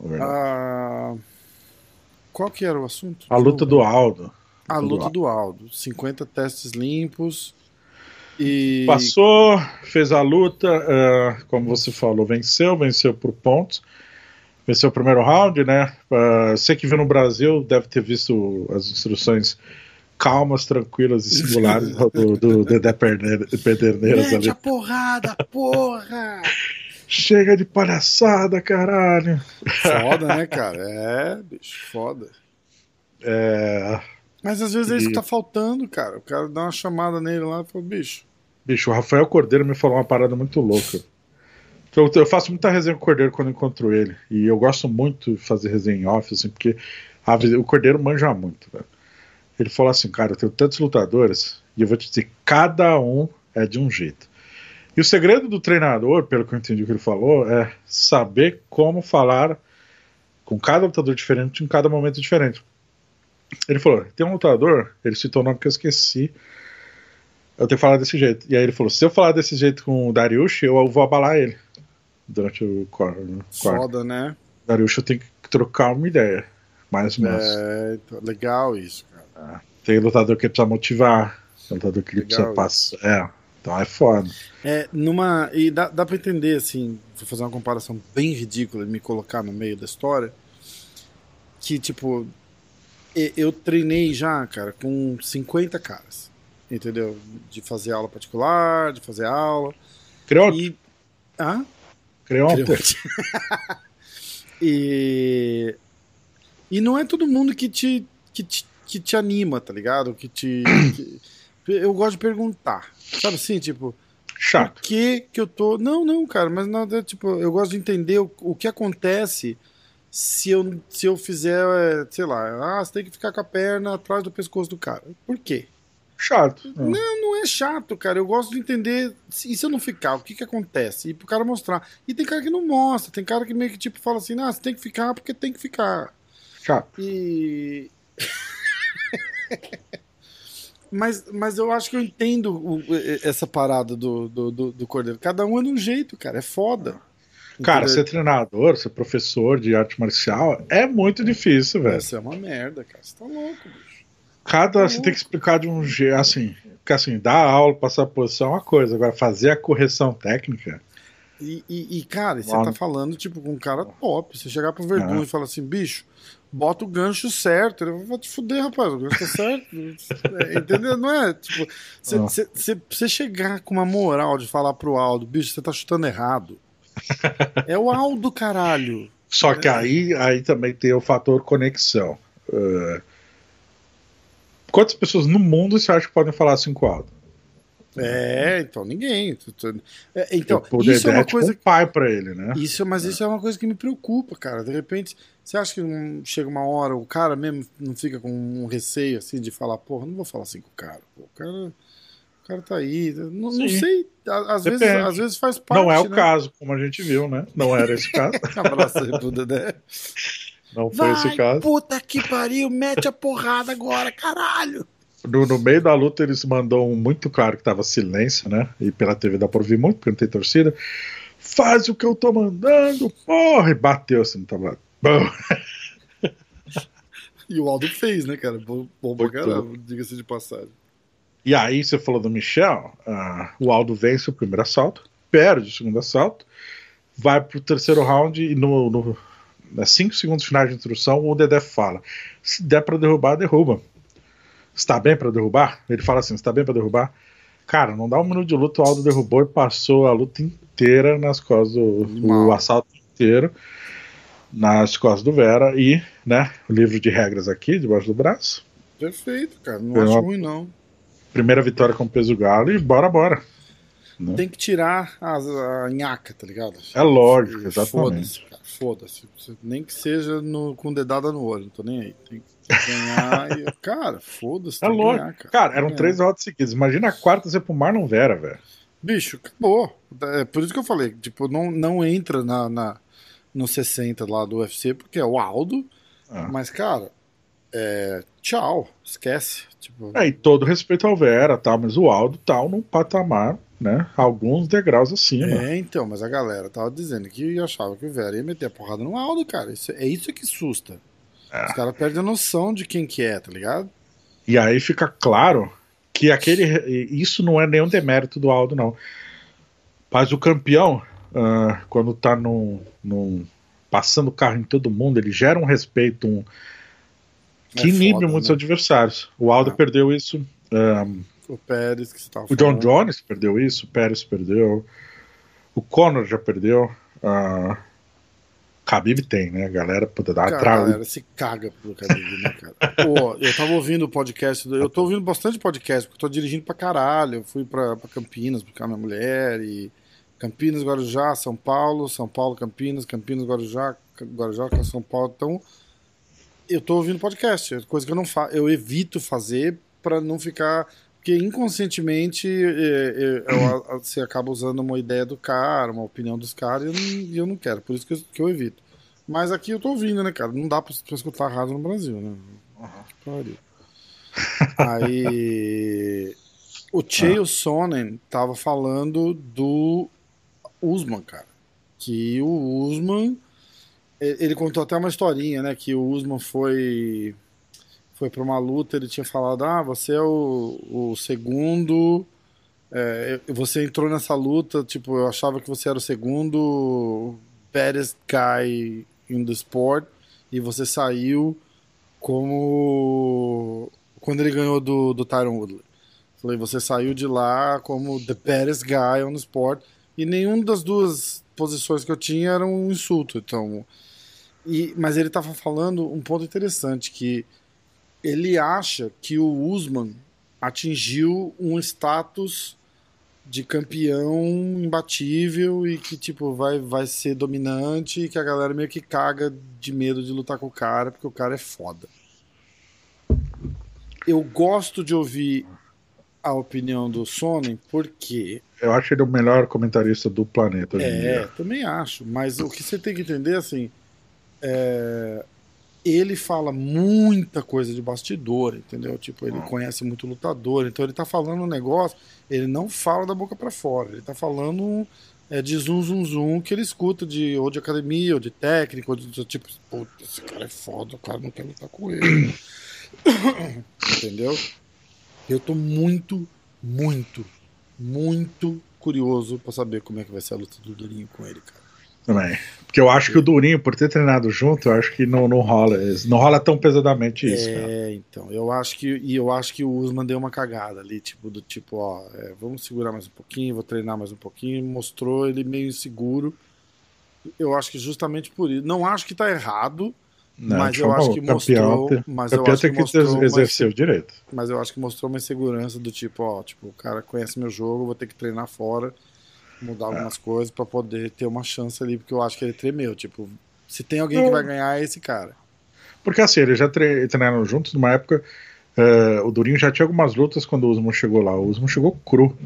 [SPEAKER 1] Verdade.
[SPEAKER 2] Ah, qual que era o assunto?
[SPEAKER 1] a luta do Aldo.
[SPEAKER 2] A luta do Aldo. 50 testes limpos. E.
[SPEAKER 1] Passou, fez a luta, ah, como você falou, venceu, venceu por pontos. Venceu o primeiro round, né? Ah, você que viu no Brasil deve ter visto as instruções calmas, tranquilas e singulares do, do Dedé Pederneiras
[SPEAKER 2] Mete
[SPEAKER 1] ali.
[SPEAKER 2] a porrada, porra!
[SPEAKER 1] Chega de palhaçada, caralho.
[SPEAKER 2] foda, né, cara? É, bicho, foda.
[SPEAKER 1] É,
[SPEAKER 2] Mas às vezes é isso que
[SPEAKER 1] E-
[SPEAKER 2] tá faltando, cara. O cara dá uma chamada nele lá e fala, bicho.
[SPEAKER 1] Bicho, o Rafael Cordeiro me falou uma parada muito louca. Eu, eu faço muita resenha com o Cordeiro quando encontro ele. E eu gosto muito de fazer resenha em off, assim, porque a o Cordeiro manja muito, velho. Ele falou assim, cara, eu tenho tantos lutadores, e eu vou te dizer, cada um é de um jeito. E o segredo do treinador, pelo que eu entendi o que ele falou, é saber como falar com cada lutador diferente em cada momento diferente. Ele falou: tem um lutador, ele citou o nome que eu esqueci. Eu tenho que falar desse jeito. E aí ele falou: se eu falar desse jeito com o Dariush, eu vou abalar ele. Durante o quarto.
[SPEAKER 2] Foda, né?
[SPEAKER 1] Dariush eu tenho que trocar uma ideia. Mais ou menos.
[SPEAKER 2] É, legal isso, cara.
[SPEAKER 1] É. Tem lutador que precisa motivar. Tem lutador que precisa passar. É. Então é foda.
[SPEAKER 2] É, numa. E dá, dá pra entender, assim, vou fazer uma comparação bem ridícula e me colocar no meio da história. Que, tipo, eu treinei já, cara, com 50 caras. Entendeu? De fazer aula particular, de fazer aula.
[SPEAKER 1] Creonte.
[SPEAKER 2] E. Hã?
[SPEAKER 1] Creonte.
[SPEAKER 2] Creonte. e. E não é todo mundo que te, que te, que te anima, tá ligado? Que te. Que... Eu gosto de perguntar. Sabe assim, tipo.
[SPEAKER 1] Chato.
[SPEAKER 2] Por que que eu tô. Não, não, cara, mas nada, tipo, eu gosto de entender o, o que acontece se eu, se eu fizer, sei lá, ah, você tem que ficar com a perna atrás do pescoço do cara. Por quê?
[SPEAKER 1] Chato.
[SPEAKER 2] Não, não é chato, cara. Eu gosto de entender. E se eu não ficar, o que que acontece? E pro cara mostrar. E tem cara que não mostra, tem cara que meio que tipo fala assim, ah, você tem que ficar porque tem que ficar.
[SPEAKER 1] Chato.
[SPEAKER 2] E. mas, mas eu acho que eu entendo o, essa parada do, do, do, do Cordeiro. Cada um é de um jeito, cara. É foda.
[SPEAKER 1] Cara, ser treinador, ser professor de arte marcial é muito difícil, velho.
[SPEAKER 2] Isso é uma merda, cara. Você tá louco, bicho.
[SPEAKER 1] Cada. Tá você louco. tem que explicar de um jeito. Assim, porque assim, dar aula, passar a posição é uma coisa. Agora, fazer a correção técnica.
[SPEAKER 2] E, e, e cara, você tá falando, tipo, com um cara top. Você chegar pro Verdun é. e falar assim, bicho, bota o gancho certo. Ele vai te fuder, rapaz, o gancho tá certo. É, entendeu? Não é? Tipo, você chegar com uma moral de falar pro Aldo, bicho, você tá chutando errado. É o Aldo, caralho.
[SPEAKER 1] Só que aí, aí também tem o fator conexão. Uh, quantas pessoas no mundo você acha que podem falar assim com o Aldo?
[SPEAKER 2] É, então ninguém. É, então, isso é uma
[SPEAKER 1] tipo
[SPEAKER 2] coisa.
[SPEAKER 1] Um pai para ele, né?
[SPEAKER 2] Isso, mas
[SPEAKER 1] é.
[SPEAKER 2] isso é uma coisa que me preocupa, cara. De repente, você acha que chega uma hora, o cara mesmo não fica com um receio assim de falar, porra, não vou falar assim com o cara. Pô, o cara, cara tá aí. Não, não sei. Às vezes, às vezes faz parte.
[SPEAKER 1] Não é o
[SPEAKER 2] né?
[SPEAKER 1] caso, como a gente viu, né? Não era esse caso.
[SPEAKER 2] Abraço pro Dedé.
[SPEAKER 1] Não foi
[SPEAKER 2] Vai,
[SPEAKER 1] esse caso.
[SPEAKER 2] Puta que pariu, mete a porrada agora, caralho.
[SPEAKER 1] No, no, meio da luta eles mandou um muito claro que tava silêncio, né? E pela TV dá pra ouvir muito, porque não tem torcida. Faz o que eu tô mandando, porra! E bateu assim no tablado.
[SPEAKER 2] e o Aldo fez, né, cara? Bom, bom pra caramba, diga-se de passagem.
[SPEAKER 1] E aí você falou do Michel, uh, o Aldo vence o primeiro assalto, perde o segundo assalto, vai pro terceiro round e no, no, nos cinco segundos finais de instrução o Dedé fala: se der pra derrubar, derruba está bem para derrubar? Ele fala assim: está bem para derrubar? Cara, não dá um minuto de luta, o Aldo derrubou e passou a luta inteira nas costas do o assalto inteiro nas costas do Vera e, né, o livro de regras aqui debaixo do braço.
[SPEAKER 2] Perfeito, cara, não Foi acho ruim não.
[SPEAKER 1] Primeira vitória com peso galo e bora bora.
[SPEAKER 2] Né? Tem que tirar a, a nhaca, tá ligado?
[SPEAKER 1] É lógico, exatamente.
[SPEAKER 2] Foda-se, cara, foda-se. Nem que seja no, com dedada no olho, não tô nem aí. Tem que ganhar e. Cara, foda-se.
[SPEAKER 1] É lógico. Ganhar, cara. cara, eram três rodas seguidas. Imagina a quarta você pro Marlon Vera, velho.
[SPEAKER 2] Bicho, acabou. É por isso que eu falei, tipo, não, não entra na, na, no 60 lá do UFC, porque é o Aldo. Ah. Mas, cara, é, tchau, esquece. Tipo...
[SPEAKER 1] É, e todo respeito ao Vera, tá? Mas o Aldo tal tá num patamar, né? Alguns degraus acima.
[SPEAKER 2] É, então, mas a galera tava dizendo que achava que o Vera ia meter a porrada no Aldo, cara. Isso, é isso que assusta. É. Os caras perdem a noção de quem que é, tá ligado?
[SPEAKER 1] E aí fica claro que aquele. Isso não é nenhum demérito do Aldo, não. Mas o campeão, uh, quando tá num, num, passando o carro em todo mundo, ele gera um respeito, um, que é inibe muitos né? adversários. O Aldo ah. perdeu isso. Um,
[SPEAKER 2] o Pérez, que você tava
[SPEAKER 1] O John Jones perdeu isso, o Pérez perdeu. O Conor já perdeu. Uh, Khabib tem, né? A galera puta dar
[SPEAKER 2] A galera se caga pro Khabib, né, cara? Pô, eu tava ouvindo o podcast, eu tô ouvindo bastante podcast, porque eu tô dirigindo pra caralho. Eu fui pra, pra Campinas buscar minha mulher e Campinas, Guarujá, São Paulo, São Paulo, Campinas, Campinas, Guarujá, Guarujá, São Paulo. Então, eu tô ouvindo podcast, coisa que eu não faço, eu evito fazer para não ficar porque inconscientemente é, é, você acaba usando uma ideia do cara, uma opinião dos caras, e eu não, eu não quero, por isso que eu, que eu evito. Mas aqui eu tô ouvindo, né, cara? Não dá pra, pra escutar rádio no Brasil, né? Uhum. Aí. O Chael ah. Sonnen tava falando do Usman, cara. Que o Usman. Ele contou até uma historinha, né? Que o Usman foi. Foi pra uma luta, ele tinha falado: Ah, você é o, o segundo. É, você entrou nessa luta, tipo, eu achava que você era o segundo baddest guy in the sport e você saiu como quando ele ganhou do, do Tyron Woodley. Falei, você saiu de lá como the baddest guy on the sport e nenhuma das duas posições que eu tinha era um insulto. Então, e, mas ele estava falando um ponto interessante que ele acha que o Usman atingiu um status de campeão imbatível e que tipo vai vai ser dominante e que a galera meio que caga de medo de lutar com o cara porque o cara é foda. Eu gosto de ouvir a opinião do Sony porque
[SPEAKER 1] eu acho ele o melhor comentarista do planeta.
[SPEAKER 2] é, também acho. Mas o que você tem que entender assim, é, ele fala muita coisa de bastidor, entendeu? Tipo, ele conhece muito lutador, então ele tá falando um negócio, ele não fala da boca para fora, ele tá falando é, de zum zum zum que ele escuta de ou de academia, ou de técnico, ou de tipo, puta, esse cara é foda, o cara não quer lutar com ele. entendeu? Eu tô muito, muito, muito curioso para saber como é que vai ser a luta do Durinho com ele, cara.
[SPEAKER 1] Também. Porque eu acho que o Durinho, por ter treinado junto, eu acho que não, não rola. Não rola tão pesadamente isso. É,
[SPEAKER 2] cara. então. Eu acho que. E eu acho que o Usman deu uma cagada ali, tipo, do tipo, ó, é, vamos segurar mais um pouquinho, vou treinar mais um pouquinho. Mostrou ele meio inseguro. Eu acho que justamente por isso. Não acho que tá errado. Não, mas eu acho que mostrou. Mas eu acho que, que mostrou
[SPEAKER 1] exercer o direito.
[SPEAKER 2] Mas eu acho que mostrou uma insegurança do tipo, ó, tipo, o cara conhece meu jogo, vou ter que treinar fora mudar algumas é. coisas para poder ter uma chance ali, porque eu acho que ele tremeu. Tipo, se tem alguém que vai ganhar, é esse cara.
[SPEAKER 1] Porque assim, eles já treinaram juntos numa época. Uh, o Durinho já tinha algumas lutas quando o Usman chegou lá. O Usman chegou cru.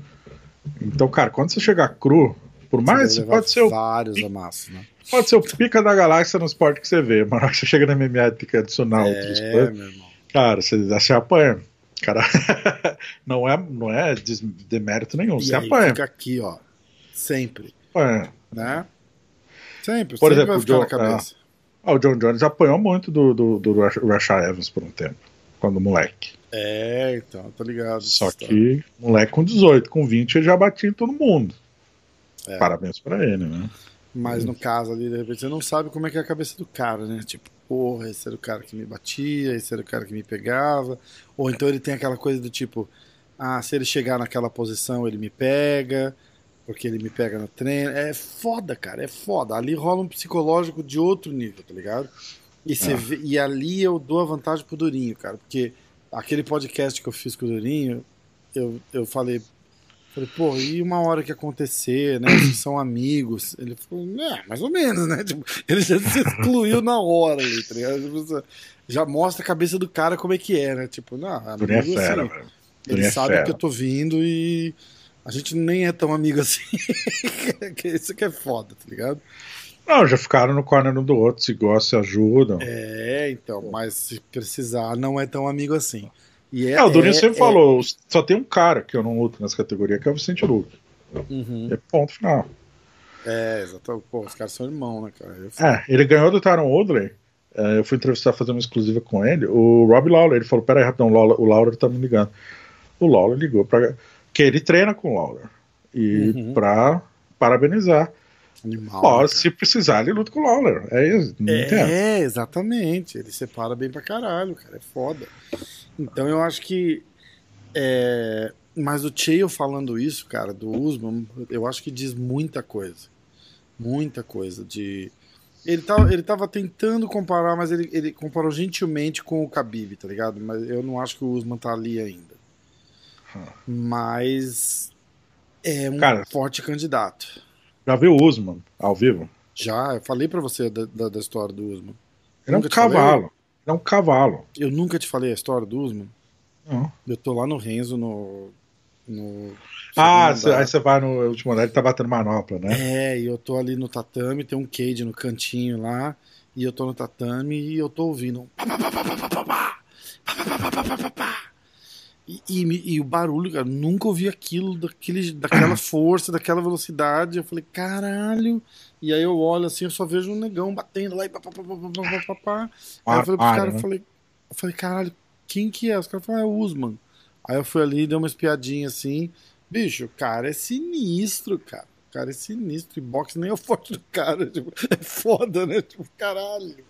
[SPEAKER 1] Então, cara, quando você chegar cru, por mais você pode ser o.
[SPEAKER 2] Vários amassos, né?
[SPEAKER 1] Pode ser o pica da galáxia no esporte que você vê, mas você chega na MMA tem que adicionar é, coisas. Cara, você, você apanha. Cara, não é, não é demérito nenhum. E você aí, apanha.
[SPEAKER 2] Fica aqui, ó. Sempre.
[SPEAKER 1] É.
[SPEAKER 2] Né? Sempre.
[SPEAKER 1] Por sempre exemplo, o John, é, ah, o John Jones apanhou muito do, do, do Rashad Evans por um tempo, quando moleque.
[SPEAKER 2] É, então, tô ligado.
[SPEAKER 1] Só que moleque com 18, com 20 ele já batia em todo mundo. É. Parabéns pra ele, né?
[SPEAKER 2] Mas no caso ali, de repente, você não sabe como é que é a cabeça do cara, né? Tipo, porra, esse era o cara que me batia, esse era o cara que me pegava. Ou então ele tem aquela coisa do tipo, ah, se ele chegar naquela posição, ele me pega porque ele me pega no treino. É foda, cara, é foda. Ali rola um psicológico de outro nível, tá ligado? E, ah. vê, e ali eu dou a vantagem pro Durinho, cara, porque aquele podcast que eu fiz com o Durinho, eu, eu falei, falei, pô, e uma hora que acontecer, né? Vocês são amigos. Ele falou, é, mais ou menos, né? Tipo, ele já se excluiu na hora ali, tá ligado? Tipo, já mostra a cabeça do cara como é que é, né? Tipo, não, amigo,
[SPEAKER 1] Durinho é fera, assim,
[SPEAKER 2] Ele é sabe que eu tô vindo e a gente nem é tão amigo assim. Isso que é foda, tá ligado?
[SPEAKER 1] Não, já ficaram no corner um do outro, se gostam, se ajudam.
[SPEAKER 2] É, então, mas se precisar, não é tão amigo assim. E
[SPEAKER 1] é, é o Durinho é, sempre é... falou: só tem um cara que eu não luto nessa categoria, que é o Vicente Luque.
[SPEAKER 2] Uhum.
[SPEAKER 1] É ponto final.
[SPEAKER 2] É, exato. Pô, os caras são irmãos, né, cara?
[SPEAKER 1] Eu... É, ele ganhou do Taron Woodley. É, eu fui entrevistar, fazer uma exclusiva com ele. O Rob Lawler, ele falou: Peraí, rapidão, o Lawler tá me ligando. O Lawler ligou pra que ele treina com o Lawler. E uhum. pra parabenizar.
[SPEAKER 2] Animal,
[SPEAKER 1] Pode, se precisar, ele luta com o Lawler. É isso.
[SPEAKER 2] É, exatamente. Ele separa bem pra caralho, cara. É foda. Então eu acho que. É... Mas o Chael falando isso, cara, do Usman, eu acho que diz muita coisa. Muita coisa. De. Ele tava, ele tava tentando comparar, mas ele, ele comparou gentilmente com o Khabib, tá ligado? Mas eu não acho que o Usman tá ali ainda. Mas é um Cara, forte candidato.
[SPEAKER 1] Já viu o Usman ao vivo?
[SPEAKER 2] Já, eu falei para você da, da, da, história do Usman.
[SPEAKER 1] Ele é um cavalo. É um cavalo.
[SPEAKER 2] Eu nunca te falei a história do Usman. Não. Eu tô lá no Renzo, no. no
[SPEAKER 1] ah, cê, aí você vai no último andar, ele tá batendo manopla, né?
[SPEAKER 2] É, e eu tô ali no tatame, tem um cage no cantinho lá. e eu tô no tatame e eu tô ouvindo. E, e, e, o barulho, cara, nunca ouvi aquilo, daquele, daquela força, daquela velocidade. Eu falei, caralho. E aí eu olho assim, eu só vejo um negão batendo lá e pá, pá, pá, pá, pá, pá, pá. Aí eu falei pros caras, eu falei, eu falei, caralho, quem que é? Os caras falaram, é o Usman. Aí eu fui ali, dei uma espiadinha assim. Bicho, o cara é sinistro, cara. O cara é sinistro. E boxe nem é o forte do cara. Tipo, é foda, né? Tipo, caralho.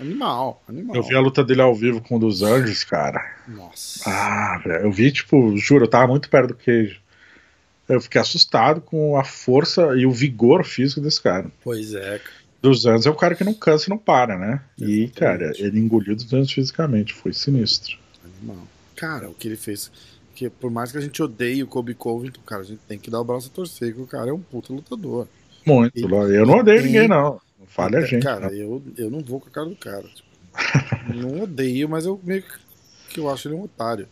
[SPEAKER 2] Animal, animal.
[SPEAKER 1] Eu vi a luta dele ao vivo com o dos Anjos, cara.
[SPEAKER 2] Nossa.
[SPEAKER 1] Ah, velho. Eu vi, tipo, juro, eu tava muito perto do queijo. Eu fiquei assustado com a força e o vigor físico desse cara.
[SPEAKER 2] Pois é.
[SPEAKER 1] Dos anos é o cara que não cansa e não para, né? Exatamente. E, cara, ele engoliu dos anos fisicamente, foi sinistro.
[SPEAKER 2] Animal. Cara, o que ele fez. Que por mais que a gente odeie o Kobe Covington, cara, a gente tem que dar o braço a torcer, que o cara é um puta lutador.
[SPEAKER 1] Muito, eu não odeio tem... ninguém, não. Fale a gente.
[SPEAKER 2] Cara, eu, eu não vou com a cara do cara. Tipo, não odeio, mas eu meio que eu acho ele um otário.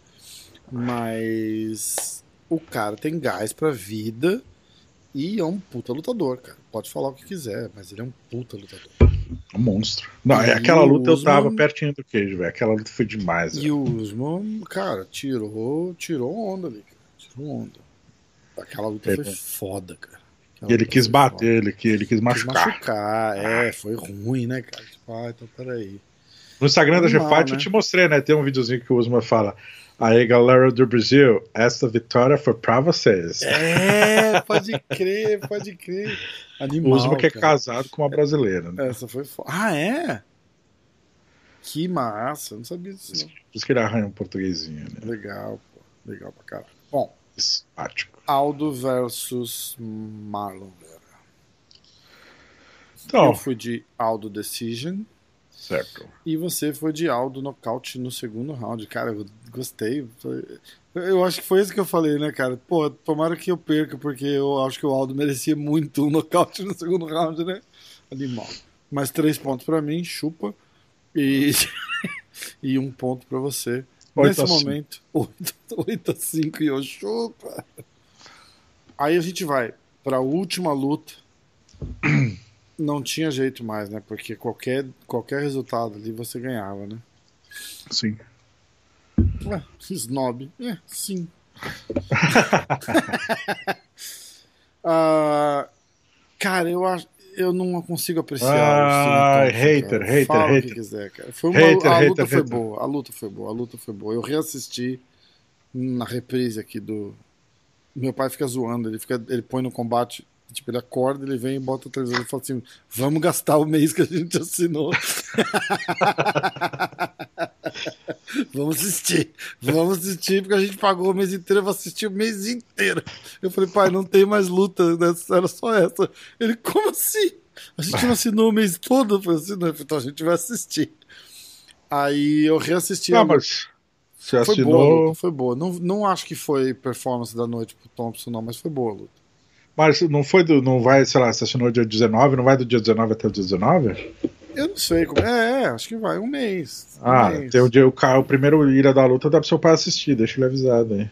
[SPEAKER 2] Mas o cara tem gás pra vida e é um puta lutador, cara. Pode falar o que quiser, mas ele é um puta lutador.
[SPEAKER 1] Um monstro. Não, e aquela luta Usman... eu tava pertinho do queijo, velho. Aquela luta foi demais.
[SPEAKER 2] E o Usman, cara, tirou, tirou onda ali, cara. Tirou onda. Aquela luta foi foda, cara.
[SPEAKER 1] E ele quis bater, ele, ele quis machucar.
[SPEAKER 2] Quis machucar, é, foi ruim, né, cara? Tipo, ah, então peraí.
[SPEAKER 1] No Instagram da G-Fight né? eu te mostrei, né? Tem um videozinho que o Usman fala. Aí, galera do Brasil, essa vitória foi pra vocês.
[SPEAKER 2] É, pode crer, pode crer. Animal,
[SPEAKER 1] o Usman que é casado com uma brasileira, né?
[SPEAKER 2] Essa foi foda. Ah, é? Que massa, não sabia disso.
[SPEAKER 1] Por isso que ele arranha um portuguesinho, né?
[SPEAKER 2] Legal, pô. Legal pra caralho. Bom,
[SPEAKER 1] Simpático.
[SPEAKER 2] Aldo versus Marlon Vera.
[SPEAKER 1] Então,
[SPEAKER 2] eu fui de Aldo Decision.
[SPEAKER 1] Certo.
[SPEAKER 2] E você foi de Aldo nocaute no segundo round. Cara, eu gostei. Eu acho que foi isso que eu falei, né, cara? Pô, tomara que eu perca, porque eu acho que o Aldo merecia muito um nocaute no segundo round, né? Animal. Mais três pontos para mim, chupa. E, e um ponto para você. 8 Nesse momento, 8, 8 a 5 e chupa. Aí a gente vai para a última luta. Não tinha jeito mais, né? Porque qualquer, qualquer resultado ali você ganhava, né?
[SPEAKER 1] Sim.
[SPEAKER 2] Ué, snob. É, sim. uh, cara, eu acho eu não consigo apreciar.
[SPEAKER 1] Ah, hater, hater,
[SPEAKER 2] Fala
[SPEAKER 1] hater.
[SPEAKER 2] O quiser. Foi uma,
[SPEAKER 1] hater,
[SPEAKER 2] a luta
[SPEAKER 1] hater,
[SPEAKER 2] foi
[SPEAKER 1] hater.
[SPEAKER 2] boa, a luta foi boa, a luta foi boa. Eu reassisti na reprise aqui do. Meu pai fica zoando, ele, fica, ele põe no combate, tipo, ele acorda, ele vem e bota o televisor e fala assim: vamos gastar o mês que a gente assinou. vamos assistir, vamos assistir, porque a gente pagou o mês inteiro, eu vou assistir o mês inteiro. Eu falei, pai, não tem mais luta, né? era só essa. Ele, como assim? A gente não assinou o mês todo? Eu falei assim, não, então a gente vai assistir. Aí eu reassisti.
[SPEAKER 1] Não, mas você
[SPEAKER 2] foi
[SPEAKER 1] assinou.
[SPEAKER 2] boa, foi boa. Não, não acho que foi performance da noite pro Thompson, não, mas foi boa a luta.
[SPEAKER 1] Mas não foi do. Não vai, sei lá, você assinou dia 19, não vai do dia 19 até o dia 19?
[SPEAKER 2] Eu não sei como. É, é acho que vai um mês. Um
[SPEAKER 1] Ah,
[SPEAKER 2] mês.
[SPEAKER 1] tem o, dia, o, o primeiro ira da luta dá pro seu pai assistir, deixa ele avisado aí.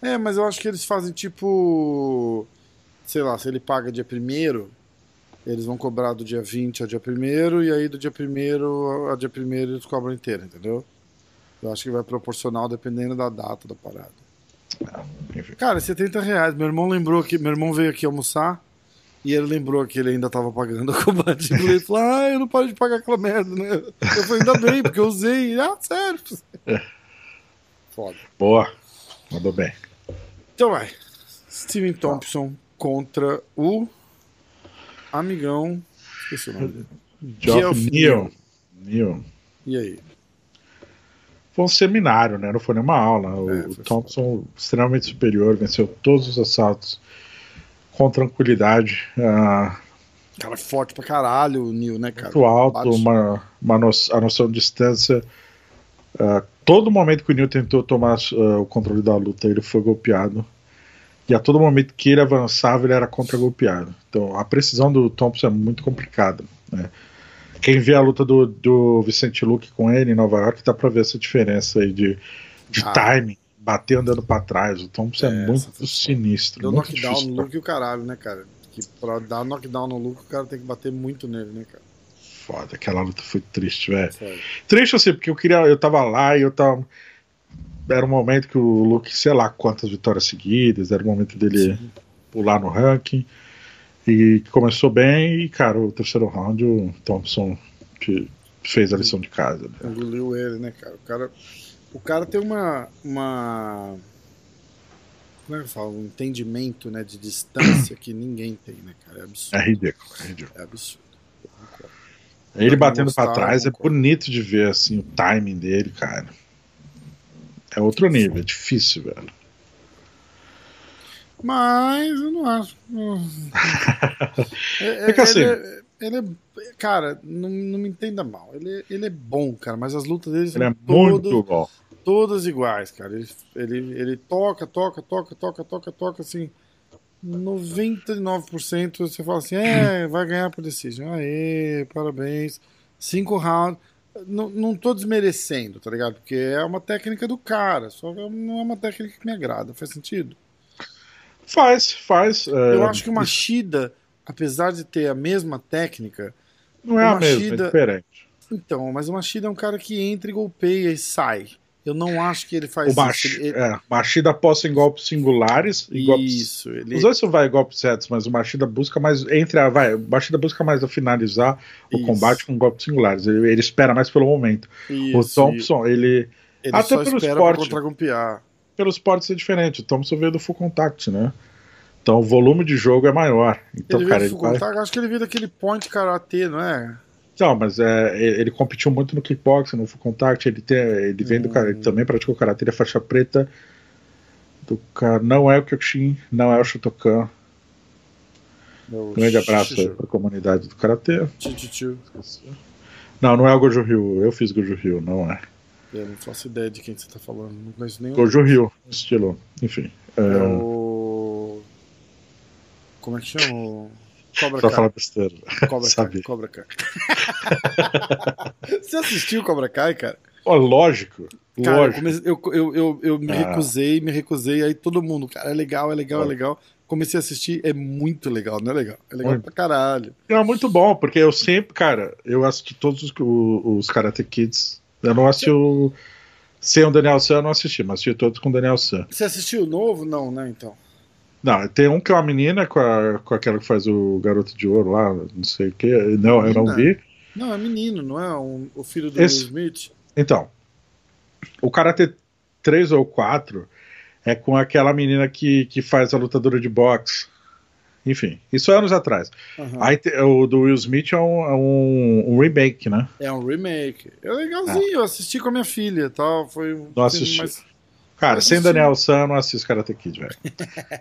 [SPEAKER 2] É, mas eu acho que eles fazem tipo. Sei lá, se ele paga dia 1 eles vão cobrar do dia 20 ao dia 1 e aí do dia 1 ao dia 1 eles cobram inteiro, entendeu? Eu acho que vai proporcional dependendo da data da parada.
[SPEAKER 1] Enfim.
[SPEAKER 2] Cara, 70 reais. Meu irmão lembrou que. Meu irmão veio aqui almoçar e ele lembrou que ele ainda tava pagando a combate. Ele falou: Ah, eu não paro de pagar aquela merda, né? Eu falei: Ainda bem, porque eu usei. Ah, sério. Foda.
[SPEAKER 1] Boa, mandou bem.
[SPEAKER 2] Então vai. Steven Thompson contra o amigão. Esqueci o nome dele.
[SPEAKER 1] Geoff Neal. Neal.
[SPEAKER 2] E aí?
[SPEAKER 1] Foi um seminário, né? Não foi nenhuma aula.
[SPEAKER 2] É,
[SPEAKER 1] o Thompson, extremamente superior, venceu todos os assaltos com tranquilidade. ah,
[SPEAKER 2] Cara forte pra caralho, o Neil, né, cara?
[SPEAKER 1] muito alto, uma, uma no, a noção de distância. Ah, todo momento que o Neil tentou tomar ah, o controle da luta, ele foi golpeado. E a todo momento que ele avançava, ele era contra-golpeado. Então a precisão do Thompson é muito complicada. Né? Quem vê a luta do, do Vicente Luque com ele em Nova York, dá pra ver essa diferença aí de, de
[SPEAKER 2] Ah.
[SPEAKER 1] timing, bater andando pra trás. O Thompson é,
[SPEAKER 2] É,
[SPEAKER 1] muito sinistro.
[SPEAKER 2] Deu
[SPEAKER 1] muito
[SPEAKER 2] knockdown
[SPEAKER 1] difícil
[SPEAKER 2] no Luke e o caralho, né, cara? Que pra dar knockdown no Luke, o cara tem que bater muito nele, né, cara?
[SPEAKER 1] foda. Aquela luta foi triste, velho. Triste assim, porque eu queria. Eu tava lá e eu tava. Era um momento que o Luke, sei lá quantas vitórias seguidas, era o momento dele Sim. pular no ranking. E começou bem, e, cara, o terceiro round, o Thompson que fez a lição de casa. Né?
[SPEAKER 2] Engoliu ele, né, cara? O cara, o cara tem uma. uma como é que eu falo? Um entendimento né, de distância que ninguém tem, né, cara? É absurdo.
[SPEAKER 1] É ridículo, é ridículo.
[SPEAKER 2] É absurdo.
[SPEAKER 1] Ele batendo para trás é bonito de ver assim o timing dele, cara. É outro nível, é difícil, velho.
[SPEAKER 2] Mas eu não acho. é, é, assim. Ele é, ele é, cara, não, não me entenda mal. Ele, ele é bom, cara, mas as lutas dele
[SPEAKER 1] ele é todas,
[SPEAKER 2] todas iguais, cara. Ele, ele, ele toca, toca, toca, toca, toca, toca, assim. 99% você fala assim, é, vai ganhar por decision. Aê, parabéns. Cinco rounds. Não, não tô desmerecendo, tá ligado? Porque é uma técnica do cara, só não é uma técnica que me agrada. Faz sentido?
[SPEAKER 1] Faz, faz.
[SPEAKER 2] É... Eu acho que o Machida, apesar de ter a mesma técnica.
[SPEAKER 1] Não é a Machida... mesma, é diferente.
[SPEAKER 2] Então, mas o Machida é um cara que entra e golpeia e sai. Eu não acho que ele faz
[SPEAKER 1] o Mach... isso. Ele... É, Machida aposta em golpes singulares e golpes.
[SPEAKER 2] Isso, ele...
[SPEAKER 1] Os dois vai golpes retos, mas o Machida busca mais. Entre a. Vai, o Machida busca mais a finalizar isso. o combate com golpes singulares. Ele, ele espera mais pelo momento. Isso, o Thompson, ele.
[SPEAKER 2] ele até pelo esporte.
[SPEAKER 1] Pelo esporte ser diferente. O Thompson veio do full contact, né? Então o volume de jogo é maior. Então,
[SPEAKER 2] ele
[SPEAKER 1] cara,
[SPEAKER 2] ele vai... Acho que ele veio daquele point karatê, não é?
[SPEAKER 1] Não, mas é, ele competiu muito no kickboxing, no full contact. Ele, tem, ele vem hum. do cara, ele também praticou karatê, ele é faixa preta. Do cara, não é o Kyokushin, não é o Shotokan. Um grande abraço para a comunidade do karatê. Não, não é o Goju Ryu. Eu fiz Goju Ryu, não é.
[SPEAKER 2] Eu não faço ideia de quem você está falando. Não conheço nenhum.
[SPEAKER 1] Goju Ryu, estilo. Enfim.
[SPEAKER 2] É, é o como é que chama?
[SPEAKER 1] Cobra Kai. falar besteira.
[SPEAKER 2] Cobra Kai. Cobra Kai. Você assistiu Cobra Kai, cara?
[SPEAKER 1] Oh, lógico.
[SPEAKER 2] Cara,
[SPEAKER 1] lógico.
[SPEAKER 2] Eu, eu, eu, eu, me ah. recusei, me recusei, aí todo mundo, cara, é legal, é legal, é legal. Comecei a assistir, é muito legal, não é legal? É legal muito. pra caralho.
[SPEAKER 1] É muito bom, porque eu sempre, cara, eu assisti todos os, os Karate Kids. Eu não assisti o. Sem o Daniel San, eu não assisti, mas assisti todos com o Daniel San.
[SPEAKER 2] Você assistiu o novo? Não, né, então?
[SPEAKER 1] Não, tem um que é uma menina com, a, com aquela que faz o Garoto de Ouro lá, não sei o que. Não, eu não vi.
[SPEAKER 2] Não, é menino, não é um, o filho do Esse, Will Smith?
[SPEAKER 1] Então, o Karate 3 ou 4 é com aquela menina que, que faz a lutadora de boxe. Enfim, isso é anos atrás. Uhum. Aí, o do Will Smith é um, é um, um, remake, né?
[SPEAKER 2] É um remake. É legalzinho, é. eu assisti com a minha filha tal. Foi um
[SPEAKER 1] não assisti. Mais Cara, sem Daniel San, não assisto Karate Kid, velho.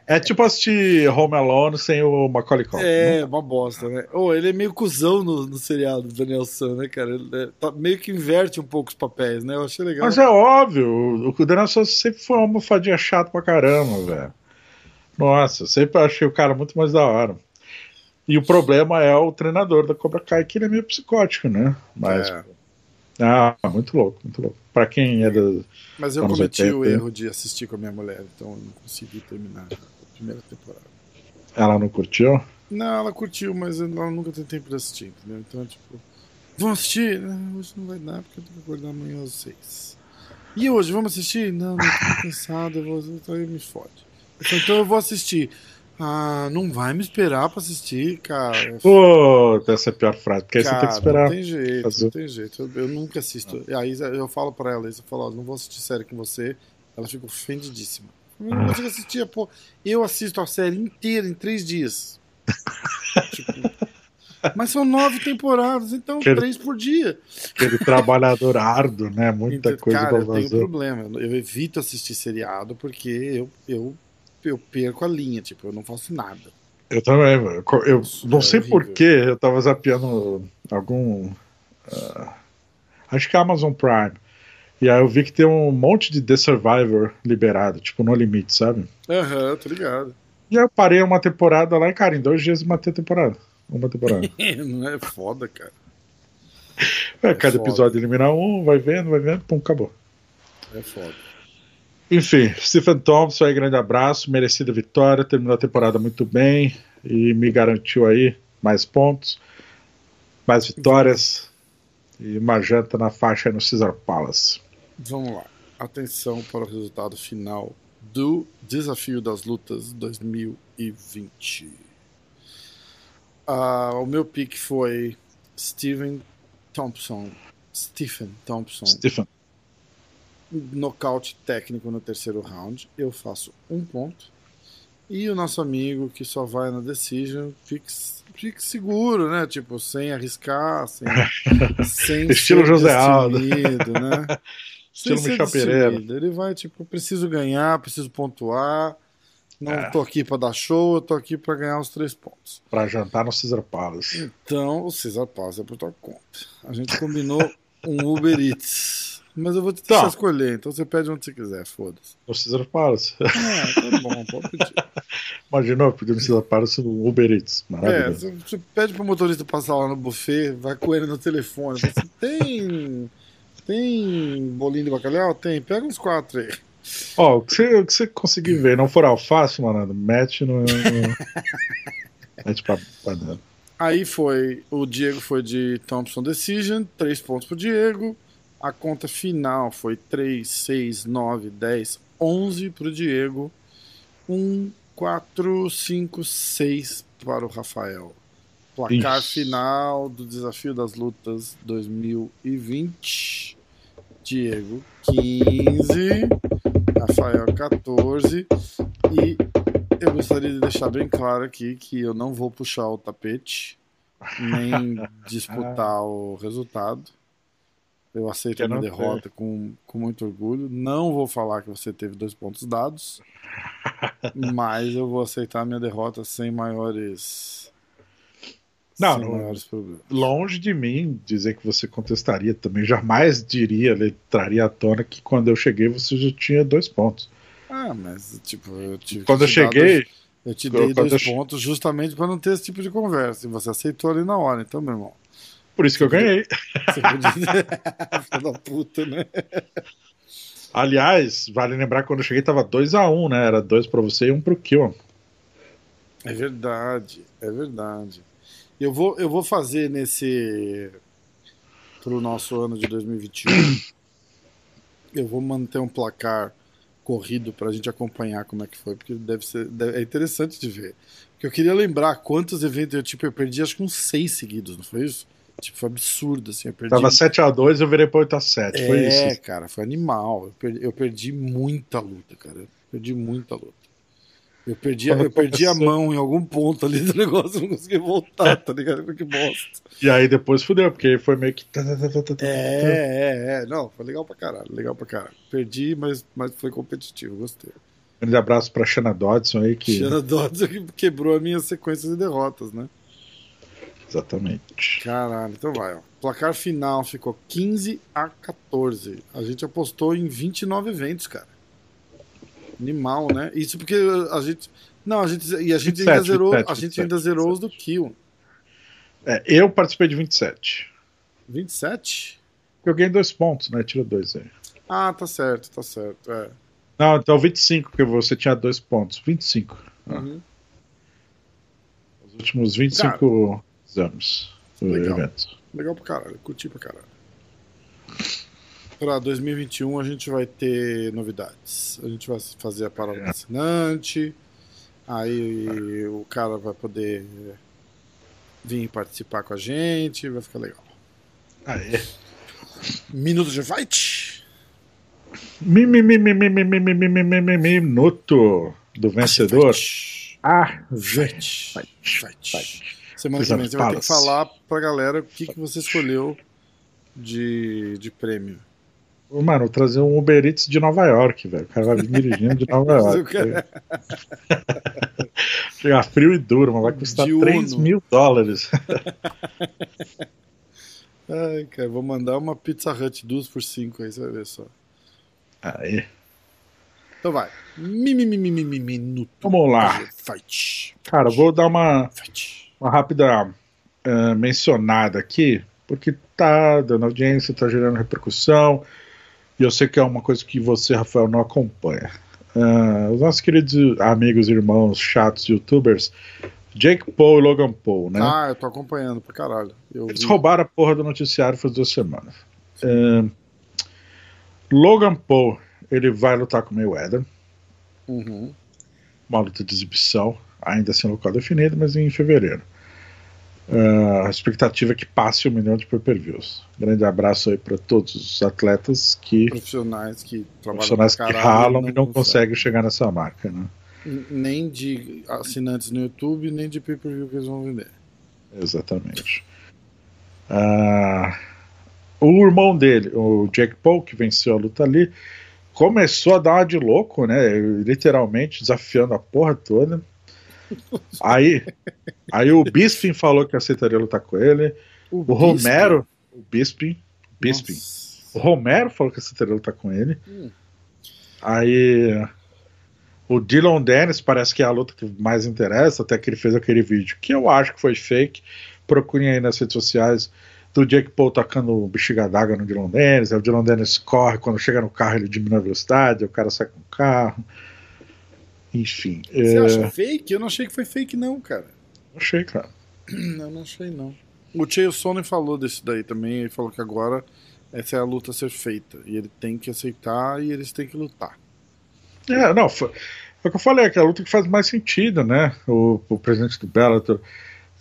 [SPEAKER 1] é tipo assistir Home Alone sem o Macaulay Culkin.
[SPEAKER 2] É, né? uma bosta, né? Oh, ele é meio cuzão no, no seriado do Daniel San, né, cara? Ele é, tá, meio que inverte um pouco os papéis, né? Eu achei legal.
[SPEAKER 1] Mas é óbvio, o, o Daniel San sempre foi uma almofadinha chata pra caramba, velho. Nossa, sempre achei o cara muito mais da hora. E o problema é o treinador da Cobra Kai, que ele é meio psicótico, né? Mas. É. Ah, muito louco, muito louco. Pra quem é da
[SPEAKER 2] mas eu cometi 80. o erro de assistir com a minha mulher, então eu não consegui terminar a primeira temporada.
[SPEAKER 1] Ela não curtiu?
[SPEAKER 2] Não, ela curtiu, mas ela nunca tem tempo de assistir, entendeu? Então, tipo, vamos assistir? Não, hoje não vai dar, porque eu tenho que acordar amanhã às seis. E hoje, vamos assistir? Não, não tô cansado, eu vou, então me fode. Então eu vou assistir. Ah, não vai me esperar pra assistir, cara.
[SPEAKER 1] Pô, essa é a pior frase, porque cara, aí você tem que esperar.
[SPEAKER 2] Não tem jeito, fazer. não tem jeito. Eu, eu nunca assisto. Ah. Aí eu falo pra ela, eu falo, ó, não vou assistir série com você. Ela fica ofendidíssima. Eu não consigo assistir, pô. Eu assisto a série inteira em três dias. tipo, mas são nove temporadas, então aquele, três por dia.
[SPEAKER 1] Aquele trabalhador árduo, né? Muita então, coisa
[SPEAKER 2] cara, pra fazer. Eu tenho problema. Eu evito assistir seriado porque eu, eu eu perco a linha, tipo, eu não faço nada.
[SPEAKER 1] Eu também, eu, eu não é sei porquê, eu tava zapeando algum. Uh, acho que é Amazon Prime. E aí eu vi que tem um monte de The Survivor liberado, tipo, no limite, sabe?
[SPEAKER 2] Aham, uhum, tô ligado.
[SPEAKER 1] E aí eu parei uma temporada lá e, cara, em dois dias matei a temporada. Uma temporada.
[SPEAKER 2] não é foda, cara.
[SPEAKER 1] É, é cada foda. episódio eliminar um, vai vendo, vai vendo, pum, acabou.
[SPEAKER 2] É foda.
[SPEAKER 1] Enfim, Stephen Thompson aí, grande abraço, merecida vitória, terminou a temporada muito bem e me garantiu aí mais pontos. mais vitórias e uma janta na faixa no Caesar Palace.
[SPEAKER 2] Vamos lá. Atenção para o resultado final do Desafio das Lutas 2020. Uh, o meu pick foi Steven Thompson. Stephen Thompson.
[SPEAKER 1] Stephen.
[SPEAKER 2] Nocaute técnico no terceiro round. Eu faço um ponto. E o nosso amigo que só vai na decision, fique, fique seguro, né? Tipo, sem arriscar, sem, sem
[SPEAKER 1] Estilo José Aldo.
[SPEAKER 2] né?
[SPEAKER 1] Estilo Michel Pereira.
[SPEAKER 2] Ele vai, tipo, preciso ganhar, preciso pontuar. Não é. tô aqui para dar show, eu tô aqui para ganhar os três pontos.
[SPEAKER 1] Para jantar no Cesar Palace.
[SPEAKER 2] Então, o Cesar Palace é por tua conta. A gente combinou um Uber Eats. Mas eu vou te deixar tá. escolher, então você pede onde você quiser, foda-se.
[SPEAKER 1] No Cesar Palace.
[SPEAKER 2] Ah, tá bom, pode pedir.
[SPEAKER 1] Imaginou pedir no Cesar Palace no Uber Eats. Maravilhoso.
[SPEAKER 2] É, você pede pro motorista passar lá no buffet, vai com ele no telefone. Você tem. Tem bolinho de bacalhau? Tem. Pega uns quatro aí.
[SPEAKER 1] Ó, o que você, o que você conseguir ver, não for alface, mano, mete no. no... mete pra, pra dentro.
[SPEAKER 2] Aí foi. O Diego foi de Thompson Decision, 3 pontos pro Diego. A conta final foi 3, 6, 9, 10, 11 pro Diego. 1, 4, 5, 6 para o Rafael. Placar Ixi. final do Desafio das Lutas 2020. Diego 15, Rafael 14 e eu gostaria de deixar bem claro aqui que eu não vou puxar o tapete nem disputar o resultado. Eu aceito a minha derrota com, com muito orgulho. Não vou falar que você teve dois pontos dados, mas eu vou aceitar a minha derrota sem maiores
[SPEAKER 1] não, não longe de mim dizer que você contestaria também. Jamais diria, traria à tona que quando eu cheguei você já tinha dois pontos.
[SPEAKER 2] Ah, mas tipo, eu tive
[SPEAKER 1] Quando eu cheguei.
[SPEAKER 2] Dois, eu te dei dois eu... pontos justamente para não ter esse tipo de conversa. E você aceitou ali na hora, então, meu irmão.
[SPEAKER 1] Por isso que eu ganhei.
[SPEAKER 2] Dizer. da puta, né?
[SPEAKER 1] Aliás, vale lembrar que quando eu cheguei tava 2x1, um, né? Era dois para você e um pro Kill.
[SPEAKER 2] É verdade, é verdade. Eu vou, eu vou fazer nesse. Para o nosso ano de 2021. eu vou manter um placar corrido para a gente acompanhar como é que foi, porque deve ser. Deve, é interessante de ver. Porque eu queria lembrar quantos eventos eu, tipo, eu perdi, acho que uns seis seguidos, não foi isso? Tipo, foi absurdo, assim. Eu perdi...
[SPEAKER 1] Tava 7x2 eu virei pra 8x7. É, foi isso.
[SPEAKER 2] cara, foi animal. Eu perdi, eu perdi muita luta, cara. Eu perdi muita luta. Eu perdi, eu perdi a mão em algum ponto ali do negócio, não consegui voltar, tá ligado? Que bosta.
[SPEAKER 1] E aí depois fudeu, porque foi meio que.
[SPEAKER 2] É, é, é. Não, foi legal pra caralho, legal pra caralho. Perdi, mas, mas foi competitivo, gostei.
[SPEAKER 1] Grande abraço pra Shanna Dodson aí que.
[SPEAKER 2] Shanna Dodson que quebrou a minha sequência de derrotas, né?
[SPEAKER 1] Exatamente.
[SPEAKER 2] Caralho, então vai, ó. Placar final ficou 15 a 14. A gente apostou em 29 eventos, cara. Animal, né? Isso porque a gente. Não, a gente. E a gente 27, ainda zerou. 27, a gente 27, ainda zerou os do Kill.
[SPEAKER 1] É, eu participei de 27.
[SPEAKER 2] 27?
[SPEAKER 1] Eu ganhei dois pontos, né? Tira dois aí.
[SPEAKER 2] Ah, tá certo, tá certo. É.
[SPEAKER 1] Não, então 25, porque você tinha dois pontos. 25. Ah. Uhum. Os últimos 25 Cara, exames do
[SPEAKER 2] legal.
[SPEAKER 1] evento.
[SPEAKER 2] Legal pra caralho, curti pra caralho para 2021 a gente vai ter novidades. A gente vai fazer a parada é. assinante. Aí o cara vai poder vir participar com a gente, vai ficar legal.
[SPEAKER 1] Aê.
[SPEAKER 2] Minuto de fight?
[SPEAKER 1] Minuto do vencedor.
[SPEAKER 2] Ah, fight. Fight. fight. Semana que vem você vai ter que falar pra galera o que, que você escolheu de, de prêmio.
[SPEAKER 1] Mano, trazer um Uber Eats de Nova York, velho. O cara vai vir dirigindo de Nova York. Chegar frio e duro, mas vai custar de 3 Uno. mil dólares.
[SPEAKER 2] Ai, cara, vou mandar uma Pizza Hut duas por cinco aí, você vai ver só.
[SPEAKER 1] Aí.
[SPEAKER 2] Então vai. Minuto.
[SPEAKER 1] Vamos lá.
[SPEAKER 2] Fight.
[SPEAKER 1] Cara, vou dar uma, Fight. Uma rápida uh, mencionada aqui, porque tá dando audiência, tá gerando repercussão. E eu sei que é uma coisa que você, Rafael, não acompanha. Uh, os nossos queridos amigos, irmãos, chatos, youtubers Jake Paul e Logan Paul, né?
[SPEAKER 2] Ah, eu tô acompanhando pra caralho. Eu
[SPEAKER 1] Eles
[SPEAKER 2] vi.
[SPEAKER 1] roubaram a porra do noticiário faz duas semanas. É, Logan Paul, ele vai lutar com o Mayweather,
[SPEAKER 2] Uhum.
[SPEAKER 1] uma luta de exibição, ainda sem local definido, mas em fevereiro. É, a expectativa é que passe um milhão de pay-per-views. Grande abraço aí para todos os atletas que
[SPEAKER 2] Profissionais que trabalham
[SPEAKER 1] profissionais que ralam e não conseguem chegar nessa marca, né?
[SPEAKER 2] Nem de assinantes no YouTube, nem de pay-per-view que eles vão vender.
[SPEAKER 1] Exatamente. Ah, o irmão dele, o Jake Paul, que venceu a luta ali, começou a dar uma de louco, né? Literalmente desafiando a porra toda. Aí, aí o Bisping falou que aceitaria lutar com ele. O Romero, o Bisping, Bisping, o Romero falou que aceitaria lutar com ele.
[SPEAKER 2] Hum.
[SPEAKER 1] Aí o Dylan Dennis parece que é a luta que mais interessa, até que ele fez aquele vídeo que eu acho que foi fake. Procurem aí nas redes sociais do Jake Paul tacando bexiga d'água no Dylan Dennis. Aí o Dylan Dennis corre, quando chega no carro ele diminui a velocidade, o cara sai com o carro. Enfim,
[SPEAKER 2] Você
[SPEAKER 1] é,
[SPEAKER 2] acha fake? Eu não achei que foi fake, não, cara.
[SPEAKER 1] achei, cara.
[SPEAKER 2] Eu não achei, não. O Chael Sonnen falou desse daí também. Ele falou que agora essa é a luta a ser feita. E ele tem que aceitar e eles têm que lutar.
[SPEAKER 1] É, não, foi, foi o que eu falei, que é a luta que faz mais sentido, né? O, o presidente do Bellator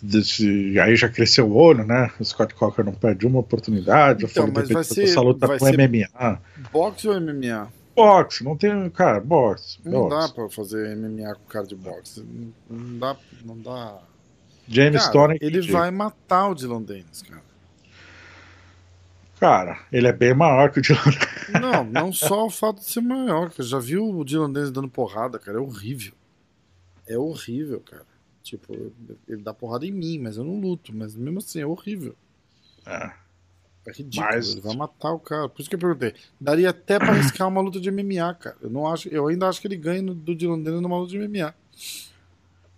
[SPEAKER 1] desse, aí já cresceu o olho, né? O Scott Coker não perde uma oportunidade.
[SPEAKER 2] Então,
[SPEAKER 1] eu falei,
[SPEAKER 2] mas vai ser-
[SPEAKER 1] essa luta
[SPEAKER 2] vai
[SPEAKER 1] com
[SPEAKER 2] ser-
[SPEAKER 1] MMA.
[SPEAKER 2] Boxe ou MMA?
[SPEAKER 1] Boxe, não tem. Cara, boxe.
[SPEAKER 2] Não dá
[SPEAKER 1] boxe.
[SPEAKER 2] pra fazer MMA com cara de boxe. Não, dá. Não dá.
[SPEAKER 1] James
[SPEAKER 2] Cara,
[SPEAKER 1] Stone.
[SPEAKER 2] ele vai matar o Dylan Dennis, cara.
[SPEAKER 1] Cara, ele é bem maior que o Dylan.
[SPEAKER 2] Não, não só o fato de ser maior, cara. Já viu o Dylan Dennis dando porrada, cara? É horrível. É horrível, cara. Tipo, ele dá porrada em mim, mas eu não luto. Mas mesmo assim, é horrível.
[SPEAKER 1] É.
[SPEAKER 2] É ridículo.
[SPEAKER 1] Mas-
[SPEAKER 2] Ele vai matar o cara. Por isso que eu perguntei. Daria até pra arriscar uma luta de MMA, cara. Eu, não acho, eu ainda acho que ele ganha no- do Dylan Dennis numa luta de MMA.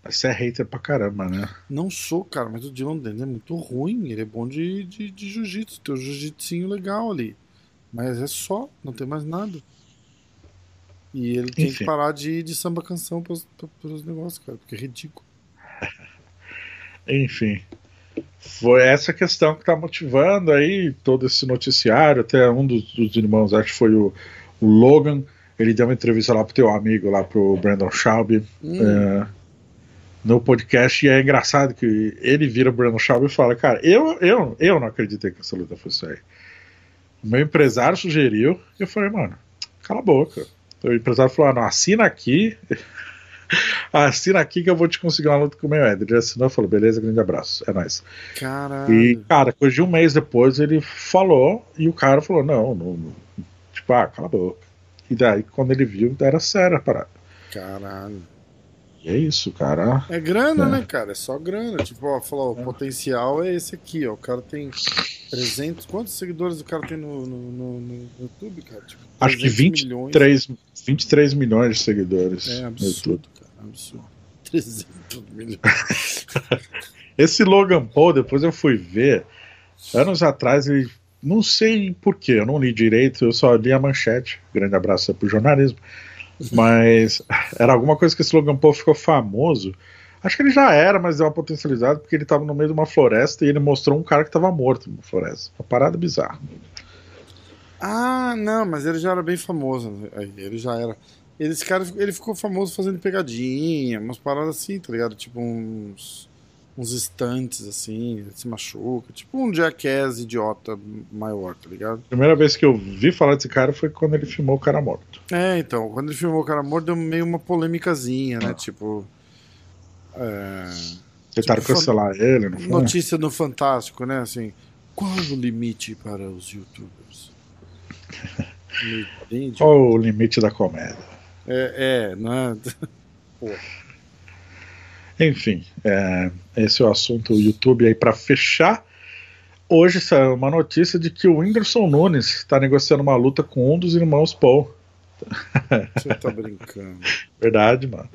[SPEAKER 1] Você é hater pra caramba, né?
[SPEAKER 2] Não sou, cara, mas o Dylan Dennis é muito ruim. Ele é bom de, de, de jiu-jitsu. Tem um jiu-jitsinho legal ali. Mas é só, não tem mais nada. E ele tem
[SPEAKER 1] Enfim.
[SPEAKER 2] que parar de ir de samba canção pros- pros negócios, cara, porque é ridículo.
[SPEAKER 1] Enfim. Foi essa questão que tá motivando aí todo esse noticiário. Até um dos, dos irmãos, acho que foi o, o Logan, ele deu uma entrevista lá pro teu amigo, lá pro Brandon Schaub,
[SPEAKER 2] Hum,
[SPEAKER 1] é, no podcast. E é engraçado que ele vira o Brandon Schaub e fala: Cara, eu, eu, eu não acreditei que essa luta fosse sair. O meu empresário sugeriu, e eu falei: Mano, cala a boca. O empresário falou: ah, não, assina aqui. Assina aqui que eu vou te conseguir uma luta com o meu Eder. Ele assinou e falou: beleza, grande abraço, é nóis.
[SPEAKER 2] Caralho.
[SPEAKER 1] E, cara, coisa de um mês depois ele falou e o cara falou: não, não, não. tipo, ah, cala a boca. E daí, quando ele viu, era sério a parada.
[SPEAKER 2] Caralho.
[SPEAKER 1] E é isso, cara.
[SPEAKER 2] É grana,
[SPEAKER 1] É.
[SPEAKER 2] né, cara? É só grana. Tipo, ó, falou, o potencial é esse aqui, ó. O cara tem 300. Quantos seguidores o cara tem no, no, no- no YouTube, cara? Tipo,
[SPEAKER 1] Acho que
[SPEAKER 2] 300 milhões.
[SPEAKER 1] 23, 23 milhões de seguidores
[SPEAKER 2] É absurdo. Absurdo. 300 milhões.
[SPEAKER 1] Esse Logan Paul, depois eu fui ver, anos atrás, ele. Não sei porquê, eu não li direito, eu só li a manchete. Grande abraço aí pro jornalismo. Mas era alguma coisa que esse Logan Paul ficou famoso. Acho que ele já era, mas deu uma potencialidade porque ele tava no meio de uma floresta e ele mostrou um cara que tava morto numa floresta. Uma parada bizarra.
[SPEAKER 2] Ah, não, mas ele já era bem famoso. né? Ele já era. Esse cara ele ficou famoso fazendo pegadinha, umas paradas assim, tá ligado? Tipo uns. Uns estantes assim, ele se machuca. Tipo um jackass idiota maior, tá ligado?
[SPEAKER 1] Primeira vez que eu vi falar desse cara foi quando ele filmou o cara morto.
[SPEAKER 2] É, então, quando ele filmou o cara morto, deu meio uma polêmicazinha, né?
[SPEAKER 1] Ah.
[SPEAKER 2] Tipo. É,
[SPEAKER 1] Tentaram
[SPEAKER 2] Tipo,
[SPEAKER 1] cancelar ele, não foi?
[SPEAKER 2] notícia no Fantástico, né? Assim, qual o limite para os youtubers?
[SPEAKER 1] Qual o limite da comédia?
[SPEAKER 2] É, é, né?
[SPEAKER 1] Enfim, é, esse é o assunto do YouTube aí para fechar. Hoje saiu uma notícia de que o Whindersson Nunes está negociando uma luta com um dos irmãos Paul.
[SPEAKER 2] Você tá brincando.
[SPEAKER 1] Verdade, mano.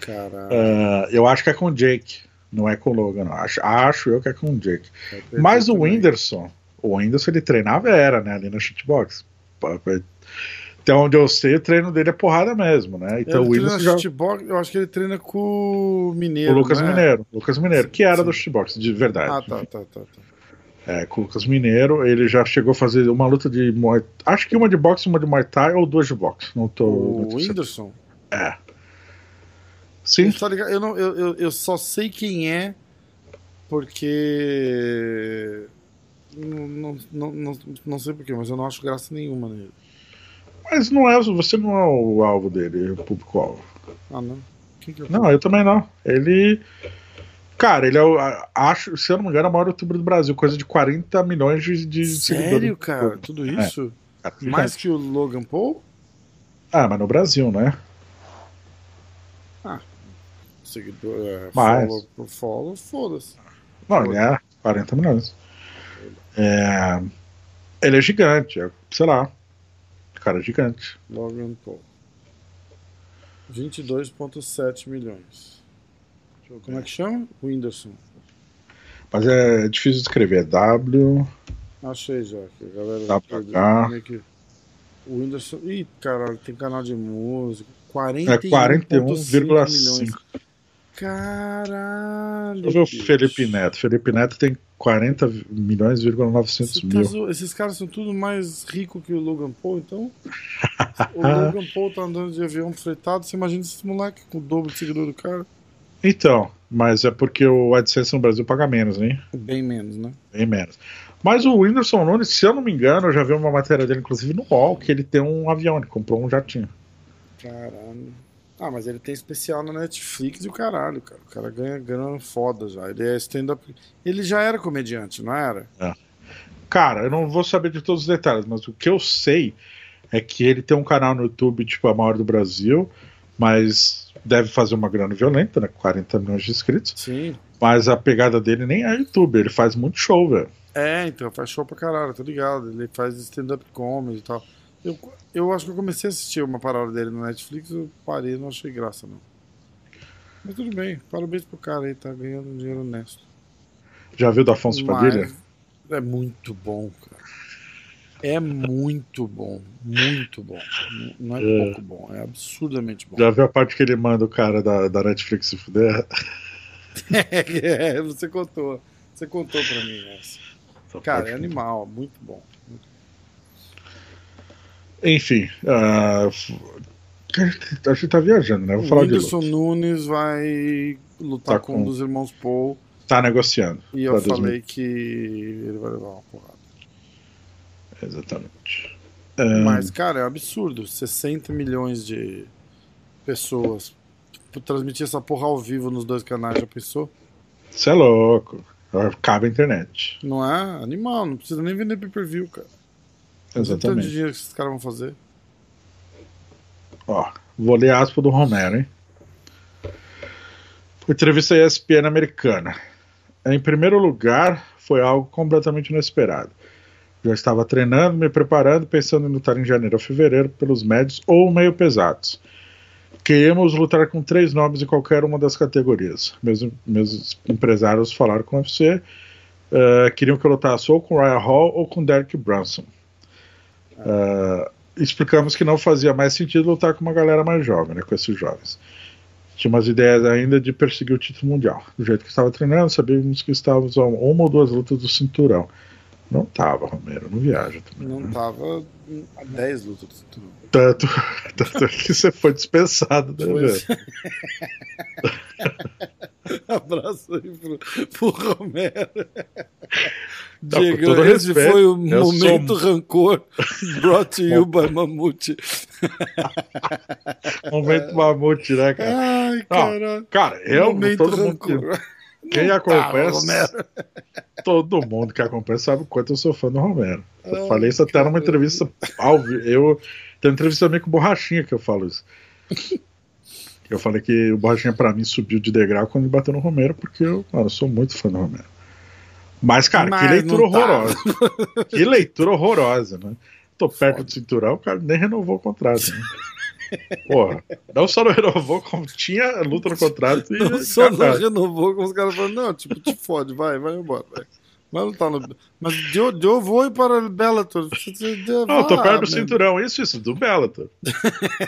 [SPEAKER 2] Caralho.
[SPEAKER 1] Ah, eu acho que é com o Jake, não é com o Logan. não. Acho, acho eu que é com o Jake. Mas o
[SPEAKER 2] também.
[SPEAKER 1] Whindersson, o Whindersson ele treinava era, né, ali na shitbox. Até onde eu sei, o treino dele é porrada mesmo, né? Então
[SPEAKER 2] ele
[SPEAKER 1] o
[SPEAKER 2] treina
[SPEAKER 1] já.
[SPEAKER 2] chutebox, eu acho que ele treina com o Mineiro.
[SPEAKER 1] O Lucas
[SPEAKER 2] né?
[SPEAKER 1] Mineiro. Lucas Mineiro, que era
[SPEAKER 2] Sim.
[SPEAKER 1] do shootbox, de verdade.
[SPEAKER 2] Ah, tá, tá, tá. tá.
[SPEAKER 1] É, com o Lucas Mineiro, ele já chegou a fazer uma luta de Muay Acho que uma de boxe, uma de Muay Thai ou duas de boxe. Não tô. não
[SPEAKER 2] O
[SPEAKER 1] certo.
[SPEAKER 2] Whindersson.
[SPEAKER 1] É. Sim.
[SPEAKER 2] Tá ligado? Eu, não, eu, eu, eu só sei quem é porque. Não, não, não, não, não sei porquê, mas eu não acho graça nenhuma nele.
[SPEAKER 1] Mas não é, você não é o alvo dele, o público-alvo.
[SPEAKER 2] Ah, não? Que é
[SPEAKER 1] Não, eu também não. Ele. Cara, ele é o. Acho, se eu não me engano, é o maior youtuber do Brasil, coisa de 40 milhões de, de
[SPEAKER 2] Sério,
[SPEAKER 1] seguidores.
[SPEAKER 2] cara? Tudo isso?
[SPEAKER 1] Cara,
[SPEAKER 2] Mais que o Logan Paul?
[SPEAKER 1] Ah, mas no Brasil, né?
[SPEAKER 2] Seguidor, é,
[SPEAKER 1] Mais.
[SPEAKER 2] follow por follow, foda-se.
[SPEAKER 1] Não, ele é 40 milhões. É, ele é gigante, é, sei lá. Cara, é gigante.
[SPEAKER 2] Logan Paul. 22,7 milhões. Como é que chama? Whindersson.
[SPEAKER 1] Mas é difícil de escrever. É W.
[SPEAKER 2] Achei já. Que a galera
[SPEAKER 1] cá.
[SPEAKER 2] meio que- O Whindersson. Ih, caralho, tem canal de música.
[SPEAKER 1] É
[SPEAKER 2] 41,5 milhões.
[SPEAKER 1] 41,5.
[SPEAKER 2] Caralho.
[SPEAKER 1] Deixa eu ver o. Felipe Neto. Felipe Neto tem 40 milhões, vírgula 900
[SPEAKER 2] Você tá
[SPEAKER 1] mil.
[SPEAKER 2] zo- Esses caras são tudo mais ricos que o Logan Paul, então. o Logan Paul tá andando de avião fretado. Você imagina esse moleque com o dobro de seguidor do cara?
[SPEAKER 1] Então, mas é porque o AdSense no Brasil paga menos, hein?
[SPEAKER 2] Bem menos, né?
[SPEAKER 1] Bem menos. Mas o Whindersson Nunes, se eu não me engano, eu já vi uma matéria dele, inclusive no UOL, que ele tem um avião, ele comprou um jatinho.
[SPEAKER 2] Caralho. Ah, mas ele tem especial na Netflix e o caralho, cara. O cara ganha grana foda já. Ele é stand-up. Ele já era comediante, não era?
[SPEAKER 1] Cara, eu não vou saber de todos os detalhes, mas o que eu sei é que ele tem um canal no YouTube, tipo, a maior do Brasil, mas deve fazer uma grana violenta, né? 40 milhões de inscritos.
[SPEAKER 2] Sim.
[SPEAKER 1] Mas a pegada dele nem é YouTube, ele faz muito show, velho.
[SPEAKER 2] É, então, faz show pra caralho, tô ligado. Ele faz stand-up comedy e tal. Eu, eu acho que eu comecei a assistir uma parada dele no Netflix, eu parei, não achei graça, não. Mas tudo bem, parabéns pro cara aí, tá ganhando dinheiro honesto.
[SPEAKER 1] Já viu do Afonso Padilha?
[SPEAKER 2] Mas é muito bom, cara. É muito bom, muito bom. Não- é,
[SPEAKER 1] É.
[SPEAKER 2] pouco bom, é absurdamente bom.
[SPEAKER 1] Já viu a parte que ele manda o cara da, da Netflix se fuder?
[SPEAKER 2] é, você contou. Você contou pra mim essa. Cara,
[SPEAKER 1] parte-
[SPEAKER 2] é animal, muito bom.
[SPEAKER 1] Enfim, f- a gente tá viajando, né? Vou falar de
[SPEAKER 2] Whindersson
[SPEAKER 1] luta.
[SPEAKER 2] Nunes vai lutar
[SPEAKER 1] Tá
[SPEAKER 2] com um dos irmãos Paul
[SPEAKER 1] Tá negociando.
[SPEAKER 2] e eu
[SPEAKER 1] pra 2000.
[SPEAKER 2] falei que ele vai levar uma porrada.
[SPEAKER 1] Exatamente.
[SPEAKER 2] Mas, cara, é absurdo. 60 milhões de pessoas Tipo, transmitir essa porra ao vivo nos dois canais, já pensou?
[SPEAKER 1] Você é louco. Cabe a internet.
[SPEAKER 2] Não é animal, não precisa nem vender pay-per-view, cara. O tanto de
[SPEAKER 1] Exatamente.
[SPEAKER 2] dinheiro que esses caras vão fazer.
[SPEAKER 1] Ó, vou ler aspa do Romero, hein? Entrevista ESPN americana. Em primeiro lugar, foi algo completamente inesperado. Já estava treinando, me preparando, pensando em lutar em janeiro ou fevereiro pelos médios ou meio pesados. Queríamos lutar com três nomes em qualquer uma das categorias. Meus, meus empresários falaram com o UFC, eh, queriam que eu lutasse ou com Ryan Hall ou com Derek Brunson. Eh, explicamos que não fazia mais sentido lutar com uma galera mais jovem, né, com esses jovens. Tinha umas ideias ainda de perseguir o título mundial. Do jeito que estava treinando, sabíamos que estávamos a uma ou duas lutas do cinturão. Não tava, Romero, não viaja também.
[SPEAKER 2] Não tava a 10 lutas.
[SPEAKER 1] Tanto, tanto que você foi dispensado, né,
[SPEAKER 2] Pois. Abraço aí pro, pro Romero.
[SPEAKER 1] Não,
[SPEAKER 2] Diego, esse
[SPEAKER 1] respeito,
[SPEAKER 2] foi o momento
[SPEAKER 1] sou-
[SPEAKER 2] rancor brought to you by Mamute.
[SPEAKER 1] Momento mamute, né, cara?
[SPEAKER 2] Ai,
[SPEAKER 1] Não,
[SPEAKER 2] caralho.
[SPEAKER 1] Cara, eu,
[SPEAKER 2] momento
[SPEAKER 1] todo mundo
[SPEAKER 2] rancor.
[SPEAKER 1] Quem
[SPEAKER 2] Não
[SPEAKER 1] acompanha,
[SPEAKER 2] tava,
[SPEAKER 1] todo mundo que acompanha sabe o quanto eu sou fã do Romero. Eu
[SPEAKER 2] Ai,
[SPEAKER 1] falei isso até numa entrevista ao vivo. Eu tenho entrevista também com o Borrachinha que eu falo isso. Eu falei que o Borrachinha pra mim subiu de degrau quando ele bateu no Romero, porque eu, mano, eu sou muito fã do Romero. Mas, cara,
[SPEAKER 2] Mas
[SPEAKER 1] que leitura
[SPEAKER 2] tá.
[SPEAKER 1] horrorosa. que leitura horrorosa, né? Tô perto do cinturão, o cara nem renovou o contrato. Né? Porra, não só não renovou, como tinha luta no contrato e.
[SPEAKER 2] Não só não
[SPEAKER 1] cara,
[SPEAKER 2] renovou, como os caras falaram, não, tipo, te fode, vai, vai embora. Vai, Vai lutar no. Mas eu, eu vou para o Bellator.
[SPEAKER 1] Não, eu tô perto do cinturão, isso, isso, do Bellator.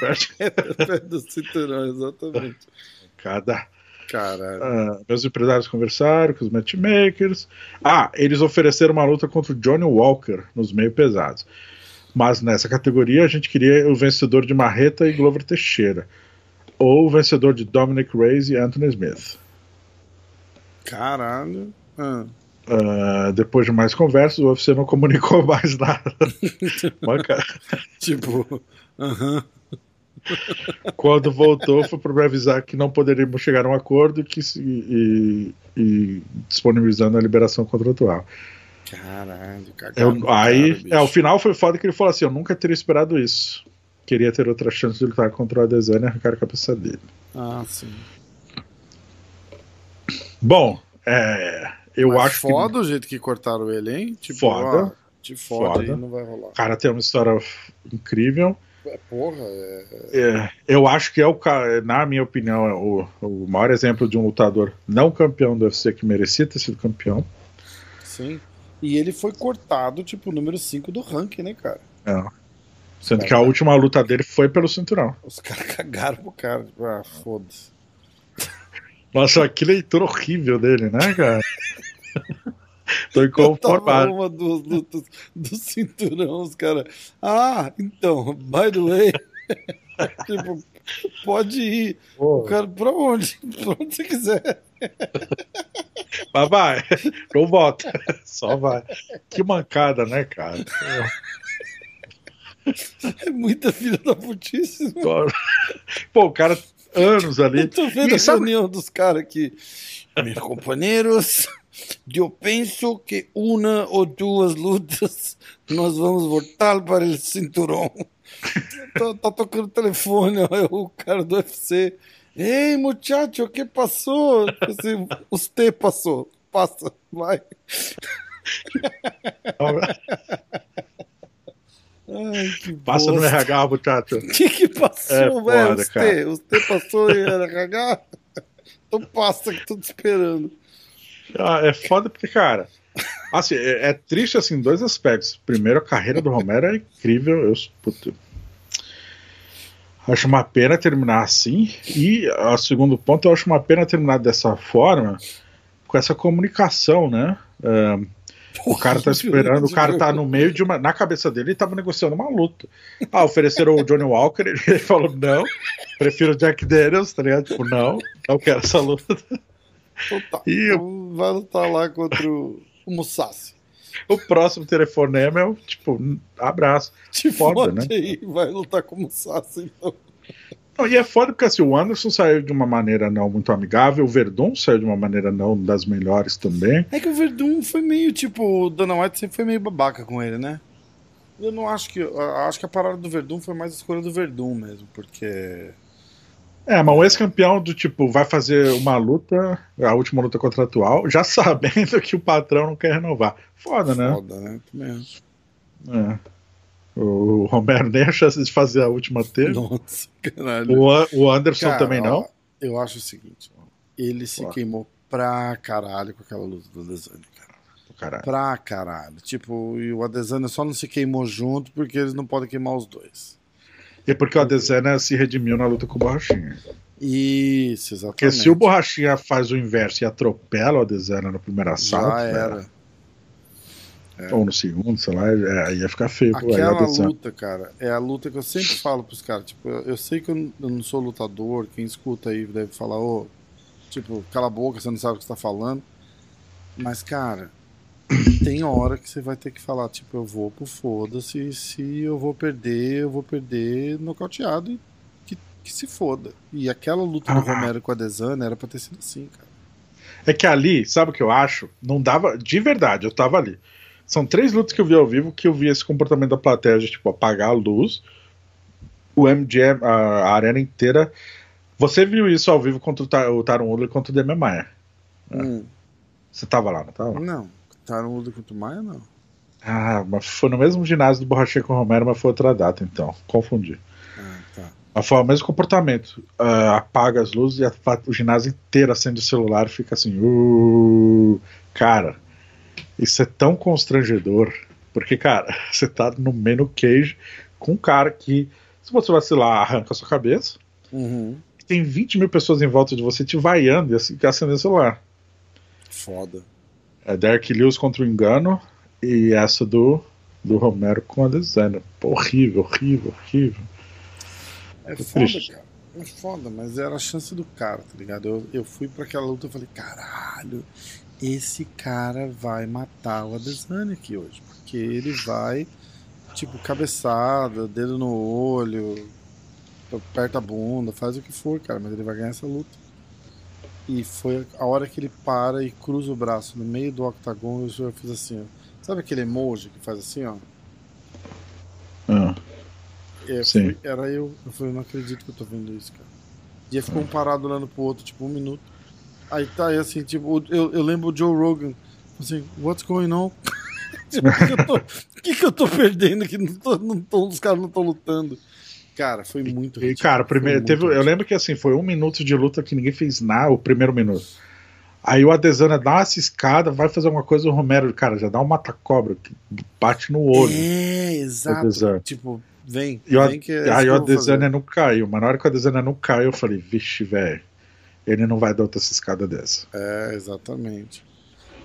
[SPEAKER 2] perto do cinturão, exatamente.
[SPEAKER 1] Cada.
[SPEAKER 2] Caralho.
[SPEAKER 1] Ah, meus empresários conversaram com os matchmakers. Ah, eles ofereceram uma luta contra o Johnny Walker nos meio pesados. Mas nessa categoria a gente queria o vencedor de Marreta e Glover Teixeira. Ou o vencedor de Dominic Reyes e Anthony Smith.
[SPEAKER 2] Caralho. Ah.
[SPEAKER 1] Uh, depois de mais conversas, o UFC não comunicou mais nada.
[SPEAKER 2] tipo, aham. Uh -huh.
[SPEAKER 1] Quando voltou, foi para avisar que não poderíamos chegar a um acordo que, e, e disponibilizando a liberação contratual.
[SPEAKER 2] Caralho,
[SPEAKER 1] eu, aí, cara, é, o final foi foda que ele falou assim: Eu nunca teria esperado isso. Queria ter outra chance de lutar contra o Adesanya e arrancar a cabeça dele.
[SPEAKER 2] Ah, sim.
[SPEAKER 1] Bom, é, eu
[SPEAKER 2] Mas
[SPEAKER 1] acho
[SPEAKER 2] foda
[SPEAKER 1] que...
[SPEAKER 2] o jeito que cortaram ele, hein? Tipo,
[SPEAKER 1] foda.
[SPEAKER 2] Ó, te foda, não vai rolar.
[SPEAKER 1] O cara tem uma história incrível.
[SPEAKER 2] É, porra, é...
[SPEAKER 1] é... eu acho que é o na minha opinião, é o, o maior exemplo de um lutador não campeão do UFC que merecia ter sido campeão.
[SPEAKER 2] Sim. E ele foi cortado, tipo, número 5 do ranking, né, cara?
[SPEAKER 1] É. Sendo cara, que a última luta dele foi pelo cinturão.
[SPEAKER 2] Os caras cagaram pro cara. Tipo, ah, foda-se.
[SPEAKER 1] Nossa, que leitura horrível dele, né, cara? Tô inconformado.
[SPEAKER 2] Uma dos lutas do cinturão, os caras. Ah, então, by the way. tipo, pode ir. Pô. O cara, pra onde? Pra onde você quiser.
[SPEAKER 1] Mas vai, não volta. Só vai. Que mancada, né, cara?
[SPEAKER 2] É muita filha da putice.
[SPEAKER 1] Pô, o cara, anos ali. Eu
[SPEAKER 2] tô vendo e a sabe... reunião dos caras aqui. Meus companheiros, eu penso que uma ou duas lutas nós vamos voltar para o cinturão. tá, tá tocando telefone, ó, o cara do UFC. Ei, muchacho, o que passou? Assim, os T passou. Passa, vai. Ai, que
[SPEAKER 1] Passa bosta. no RH, muchacho.
[SPEAKER 2] O que que passou, é velho? Os T, os T passou em RH? Então passa que tô te esperando.
[SPEAKER 1] Ah, é foda porque, cara, assim, é, é, triste assim, dois aspectos. Primeiro, a carreira do Romero é incrível. Eu, puto, acho uma pena terminar assim. E o segundo ponto, eu acho uma pena terminar dessa forma, com essa comunicação, né? Uh, o cara tá esperando, o cara tá no meio de uma. Na cabeça dele, ele tava negociando uma luta. Ah, ofereceram o Johnny Walker, ele falou: não, prefiro o Jack Daniels, tá ligado? Tipo, não, não quero essa luta.
[SPEAKER 2] Então tá, e então vai lutar lá contra o, o Musashi.
[SPEAKER 1] O próximo telefonema é o tipo, abraço.
[SPEAKER 2] Te foda, né? Aí, vai lutar com o Musashi, então.
[SPEAKER 1] Não, e é foda porque assim, o Anderson saiu de uma maneira não muito amigável, o Verdun saiu de uma maneira não das melhores também.
[SPEAKER 2] É que o Verdun foi meio tipo, o Dana White sempre foi meio babaca com ele, né? Eu não acho que. Acho que a parada do Verdun foi mais a escolha do Verdun mesmo, porque.
[SPEAKER 1] É, mas o ex-campeão do tipo, vai fazer uma luta, a última luta contratual, já sabendo que o patrão não quer renovar. Foda, né?
[SPEAKER 2] Foda, né? Também.
[SPEAKER 1] É. O Romero nem a chance de fazer a última teve.
[SPEAKER 2] Nossa, caralho.
[SPEAKER 1] O, o Anderson
[SPEAKER 2] Cara,
[SPEAKER 1] também não.
[SPEAKER 2] Eu acho o seguinte: ele se queimou pra caralho com aquela luta do Adesanya, cara.
[SPEAKER 1] Caralho.
[SPEAKER 2] Pra caralho. Tipo, e o Adesanya só não se queimou junto porque eles não podem queimar os dois.
[SPEAKER 1] E porque o Adesanya se redimiu na luta com o Borrachinha.
[SPEAKER 2] Isso, exatamente.
[SPEAKER 1] Porque se o Borrachinha faz o inverso e atropela o Adesanya no primeiro assalto.
[SPEAKER 2] Já era. Né?
[SPEAKER 1] É. Ou no segundo, sei lá, é, ia ficar feio.
[SPEAKER 2] Aquela luta, cara, é a luta que eu sempre falo pros caras. Tipo, eu, eu sei que eu, eu, não sou lutador, quem escuta aí deve falar, ô, oh, tipo, cala a boca, você não sabe o que você tá falando. Mas, cara, tem hora que você vai ter que falar, tipo, eu vou pro foda-se, se eu vou perder, eu vou perder nocauteado e que, que se foda. E aquela luta do ah. Romero com a Desana era pra ter sido assim, cara.
[SPEAKER 1] É que ali, sabe o que eu acho? Não dava. De verdade, eu tava ali. São três lutas que eu vi ao vivo que eu vi esse comportamento da plateia de tipo apagar a luz. O MGM, a, arena inteira. Você viu isso ao vivo contra o, Taron Woodley contra o Demian Maia?
[SPEAKER 2] Né? Hum.
[SPEAKER 1] Você tava lá, não tava?
[SPEAKER 2] Não. Taron Woodley contra o Maia, não.
[SPEAKER 1] Ah, mas foi no mesmo ginásio do Borrachinha com o Romero, mas foi outra data, então. Confundi.
[SPEAKER 2] Ah, tá.
[SPEAKER 1] Mas foi o mesmo comportamento. Uh, apaga as luzes e a, o ginásio inteiro acende o celular e fica assim. Uh, cara, Isso é tão constrangedor. Porque, cara, você tá no meio no cage com um cara que, se você vacilar, arranca a sua cabeça.
[SPEAKER 2] Uhum.
[SPEAKER 1] Tem 20 mil pessoas em volta de você te vaiando e acendendo o celular.
[SPEAKER 2] Foda.
[SPEAKER 1] É Derek Lewis contra o Engano e essa do, do Romero com a Desana. Horrível, horrível, horrível.
[SPEAKER 2] É foda,
[SPEAKER 1] triste.
[SPEAKER 2] cara. É foda, mas era a chance do cara, tá ligado? Eu, eu fui pra aquela luta e falei, caralho, esse cara vai matar o Adesanya aqui hoje. Porque ele vai, tipo, cabeçada, dedo no olho, aperta a bunda, faz o que for, cara, mas ele vai ganhar essa luta. E foi a hora que ele para e cruza o braço no meio do octagon, eu fiz assim, ó. Sabe aquele emoji que faz assim, ó?
[SPEAKER 1] Ah,
[SPEAKER 2] É, era eu. Eu falei, não acredito que eu tô vendo isso, cara. E aí ficou um parado olhando pro outro, tipo, um minuto. Aí tá aí assim, tipo, eu, eu lembro o Joe Rogan, assim, what's going on? tipo, o que, que eu tô, o que, que eu tô perdendo que não tô, não tô, os caras não estão lutando? Cara, foi muito
[SPEAKER 1] E,
[SPEAKER 2] ridículo,
[SPEAKER 1] cara,
[SPEAKER 2] foi
[SPEAKER 1] primeiro, teve, eu
[SPEAKER 2] ridículo.
[SPEAKER 1] lembro que assim, foi um minuto de luta que ninguém fez nada, o primeiro minuto. Aí o Adesanya dá uma ciscada, vai fazer alguma coisa, o Romero, cara, já dá um mata-cobra, bate no olho.
[SPEAKER 2] É, exato. Tipo, vem,
[SPEAKER 1] E
[SPEAKER 2] vem que é
[SPEAKER 1] aí o
[SPEAKER 2] eu.
[SPEAKER 1] Adesanya não caiu, mas na hora que o Adesanya não caiu, eu falei, vixe, velho, ele não vai dar outra ciscada dessa.
[SPEAKER 2] É, exatamente.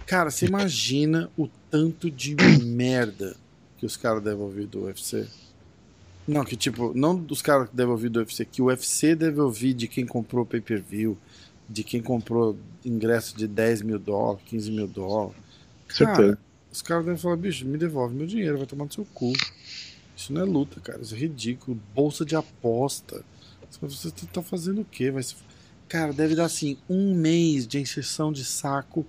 [SPEAKER 2] Cara, você imagina o tanto de merda que os caras devem ouvir do UFC? Não, que tipo, não dos caras que devem ouvir do UFC, que o UFC deve ouvir de quem comprou pay-per-view, de quem comprou ingresso de 10 mil dólares, 15 mil dólares. Cara,
[SPEAKER 1] Certeza.
[SPEAKER 2] os caras devem falar, bicho, me devolve meu dinheiro, vai tomar no seu cu. Isso não é luta, cara, isso é ridículo. Bolsa de aposta. Você tá fazendo o quê? Vai se... Cara, deve dar assim, um mês de inserção de saco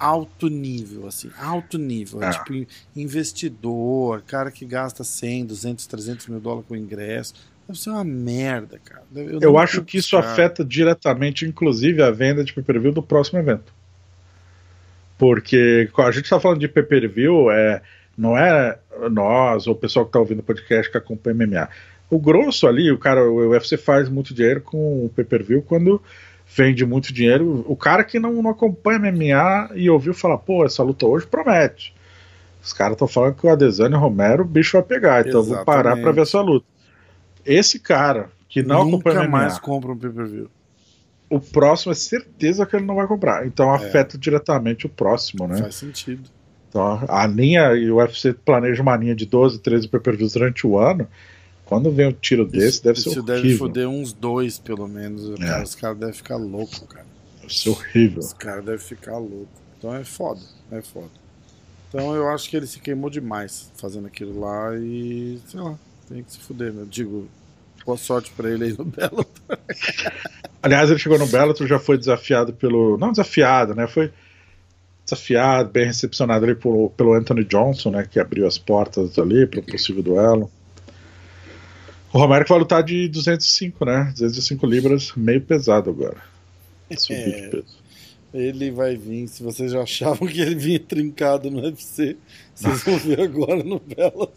[SPEAKER 2] alto nível, assim, alto nível. É.
[SPEAKER 1] É.
[SPEAKER 2] Tipo, in- investidor, cara que gasta 100, 200, 300 mil dólares com ingresso. Deve ser uma merda, cara.
[SPEAKER 1] Eu
[SPEAKER 2] não
[SPEAKER 1] acho que isso
[SPEAKER 2] caras.
[SPEAKER 1] afeta diretamente, inclusive, a venda de pay-per-view do próximo evento. Porque a gente tá falando de pay-per-view, é, não é nós ou o pessoal que tá ouvindo o podcast que acompanha MMA. O grosso ali, o cara, o UFC faz muito dinheiro com o pay-per-view quando vende muito dinheiro. O cara que não, não acompanha MMA e ouviu falar, pô, essa luta hoje promete. Os caras estão falando que o Adesanya Romero o bicho vai pegar, então eu vou parar pra ver essa luta. Esse cara que não
[SPEAKER 2] Nunca
[SPEAKER 1] acompanha MMA,
[SPEAKER 2] mais compra um pay-per-view.
[SPEAKER 1] o próximo é certeza que ele não vai comprar. Então afeta diretamente o próximo, né?
[SPEAKER 2] Faz sentido.
[SPEAKER 1] Então a linha, e o UFC planeja uma linha de 12, 13 pay-per-views durante o ano. Quando vem um tiro desse,
[SPEAKER 2] isso
[SPEAKER 1] deve ser
[SPEAKER 2] isso
[SPEAKER 1] horrível.
[SPEAKER 2] deve foder uns dois, pelo menos.
[SPEAKER 1] É.
[SPEAKER 2] Cara, os caras devem ficar loucos, cara.
[SPEAKER 1] Deve ser horrível.
[SPEAKER 2] Os caras devem ficar loucos. Então é foda, é foda. Então eu acho que ele se queimou demais fazendo aquilo lá e, sei lá, tem que se fuder, meu. Digo, boa sorte pra ele aí no Belo.
[SPEAKER 1] Aliás, ele chegou no Bellator, já foi desafiado pelo. Não desafiado, né? Foi desafiado, bem recepcionado ali por, pelo Anthony Johnson, né? Que abriu as portas ali para possível duelo. O Romero que vai lutar de 205, né? 205 libras, meio pesado agora. Subir de
[SPEAKER 2] É.
[SPEAKER 1] peso.
[SPEAKER 2] Ele vai vir, se vocês já achavam que ele vinha trincado no UFC, vocês vão ver agora no Belo.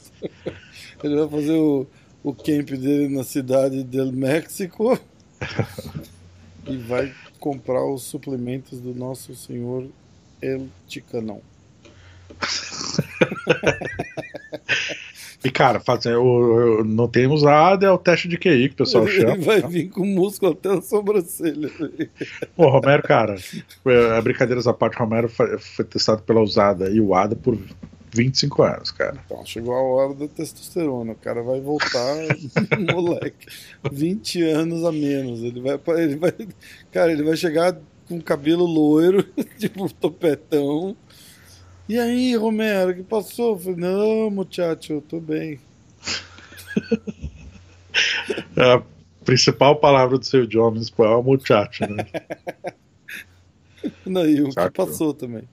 [SPEAKER 2] Ele vai fazer o, o camp dele na cidade del México e vai comprar os suplementos do nosso senhor El Chicanão.
[SPEAKER 1] E, cara, fazer o, o- não tem usado é o teste de QI que o pessoal
[SPEAKER 2] Ele
[SPEAKER 1] chama.
[SPEAKER 2] vai vir com músculo até a sobrancelha.
[SPEAKER 1] O Romero, cara, é, brincadeiras à parte, Romero foi, foi testado pela usada e o ADA por 25 anos, cara.
[SPEAKER 2] Então, chegou a hora da testosterona. O cara vai voltar, moleque. 20 anos a menos. Ele vai, ele vai. Cara, ele vai chegar com cabelo loiro, tipo topetão. E aí, Romero, o que passou? Eu falei, não, muchacho, eu tô bem.
[SPEAKER 1] A principal palavra do seu Jones em espanhol é muchacho, né?
[SPEAKER 2] Não, e o que passou também.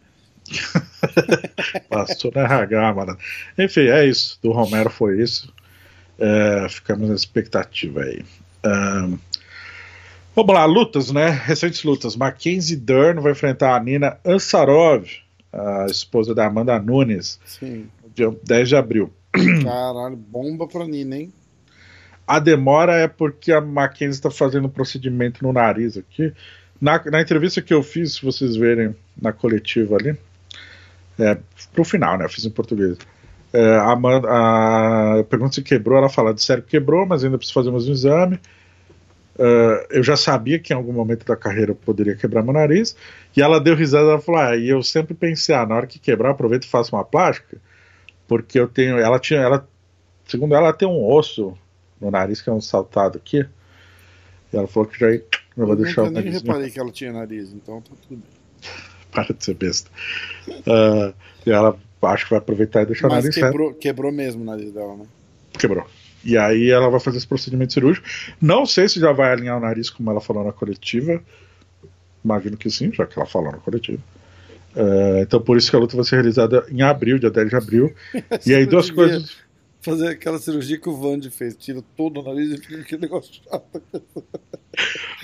[SPEAKER 1] Passou na RH, mano. Enfim, é isso. Do Romero foi isso. É, ficamos na expectativa aí. Ahn, vamos lá, lutas, né? Recentes lutas. Mackenzie Dern vai enfrentar a Nina Ansarov, a esposa da Amanda Nunes,
[SPEAKER 2] Sim.
[SPEAKER 1] dia 10 de abril.
[SPEAKER 2] Caralho, bomba pra Nina, hein?
[SPEAKER 1] A demora é porque a Mackenzie está fazendo um procedimento no nariz aqui. Na, na entrevista que eu fiz, se vocês verem na coletiva ali, É, pro final, né? Eu fiz em português. É, a, a, a pergunta se quebrou, ela fala de sério que quebrou, mas ainda preciso fazer mais um exame. Uh, eu já sabia que em algum momento da carreira eu poderia quebrar meu nariz. E ela deu risada ela falou: ah, e eu sempre pensei, ah, na hora que quebrar, aproveito e faço uma plástica. Porque eu tenho. Ela tinha. Ela, segundo ela, ela tem um osso no nariz que é um saltado aqui. E ela falou que já ia.
[SPEAKER 2] Eu vou deixar o nariz. Eu nem reparei que ela tinha nariz, então tá tudo bem.
[SPEAKER 1] Para de ser besta. Uh, e ela acho que vai aproveitar e deixar Mas o nariz
[SPEAKER 2] quebrou, quebrou mesmo o nariz dela, né?
[SPEAKER 1] Quebrou. E aí ela vai fazer esse procedimento cirúrgico. Não sei se já vai alinhar o nariz, como ela falou na coletiva. Imagino que sim, já que ela falou na coletiva. Uh, então por isso que a luta vai ser realizada em abril, dia 10 de abril. e aí duas coisas.
[SPEAKER 2] Fazer aquela cirurgia que o Vandy fez, tira todo o nariz e fica aquele negócio chato.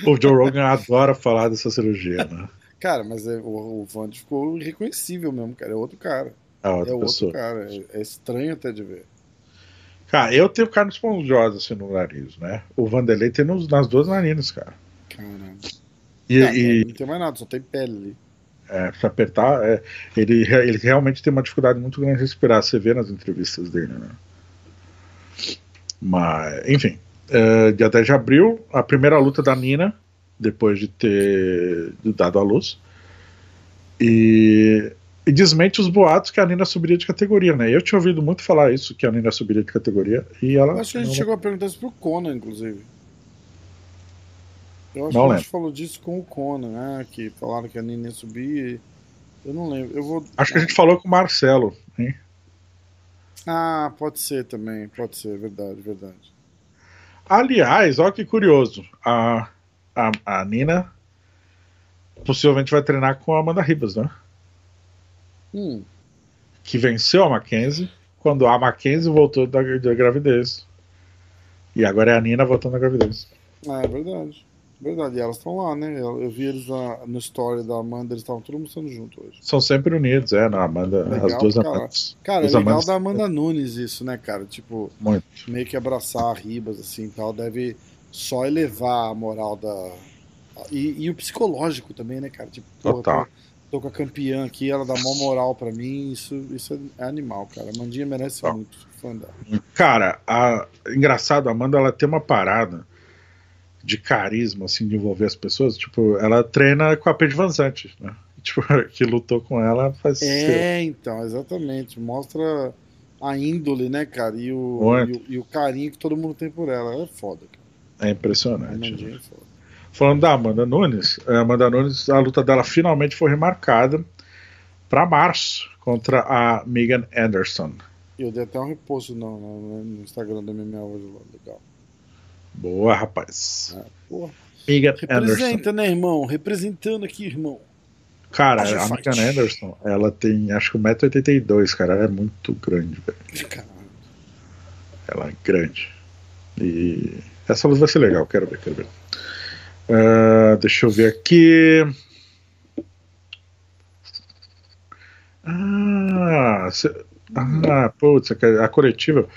[SPEAKER 1] o Joe Rogan adora falar dessa cirurgia, né?
[SPEAKER 2] Cara, mas é, o, o Vandy ficou irreconhecível mesmo, cara. É outro cara. É, é pessoa. outro cara. É, é estranho até de ver.
[SPEAKER 1] Cara, eu tenho carne esponjosa assim no nariz, né? O Vanderlei tem nos, nas duas narinas, cara. Caramba.
[SPEAKER 2] E, não, e, não tem mais nada, só tem pele ali.
[SPEAKER 1] É, pra apertar, é, ele, ele realmente tem uma dificuldade muito grande de respirar, você vê nas entrevistas dele, né? Mas, enfim, é, dia 10 de abril, a primeira luta da Nina, depois de ter dado a luz. E e desmente os boatos que a Nina subiria de categoria, né? Eu tinha ouvido muito falar isso, que a Nina subiria de categoria, e ela...
[SPEAKER 2] Eu acho que a gente não... chegou a perguntar isso pro Conan, inclusive. Eu acho não que a gente falou disso com o Conan, né? Que falaram que a Nina ia subir. Eu não lembro. Eu vou...
[SPEAKER 1] Acho que a gente falou com o Marcelo, hein?
[SPEAKER 2] Ah, pode ser também, pode ser, verdade, verdade.
[SPEAKER 1] Aliás, olha que curioso. A, a, a Nina possivelmente vai treinar com a Amanda Ribas, né? Hum. que venceu a Mackenzie quando a Mackenzie voltou da, da gravidez. E agora é a Nina voltando da gravidez.
[SPEAKER 2] Ah, é verdade. Verdade, e elas estão lá, né? Eu, eu, vi eles na, no story da Amanda, eles estavam todos mostrando junto hoje.
[SPEAKER 1] São sempre unidos, é, na Amanda, legal, as duas Amandas.
[SPEAKER 2] Cara, é legal Amandas... da Amanda Nunes isso, né, cara? Tipo, Muito. meio que abraçar a Ribas, assim, tal, deve só elevar a moral da... E, e o psicológico também, né, cara? Tipo, Total tô com a campeã aqui, ela dá mó moral para mim, isso, isso é animal, cara. A Mandinha merece ah. muito fã dela.
[SPEAKER 1] Cara, a, engraçado, a Amanda ela tem uma parada de carisma, assim, de envolver as pessoas. Tipo, ela treina com a Paige Vanzante, né? Tipo, que lutou com ela faz.
[SPEAKER 2] É, então, exatamente. Mostra a índole, né, cara? E o, e o, e, o, carinho que todo mundo tem por ela. Ela é foda, cara.
[SPEAKER 1] É impressionante. A Mandinha né? é foda. Falando da Amanda Nunes, a Amanda Nunes, a luta dela finalmente foi remarcada para março contra a Megan Anderson.
[SPEAKER 2] Eu dei até um repouso no, no, no Instagram da MMA hoje legal.
[SPEAKER 1] Boa, rapaz. É,
[SPEAKER 2] porra. Megan Representa, Anderson. né, irmão? Representando aqui, irmão.
[SPEAKER 1] Cara, a Megan Anderson, ela tem acho que 1,82m, cara. Ela é muito grande, velho. Caralho. Ela é grande. E essa luta vai ser legal, quero ver, quero ver. Uh, deixa eu ver aqui. Ah, cê, ah putz, a coletiva.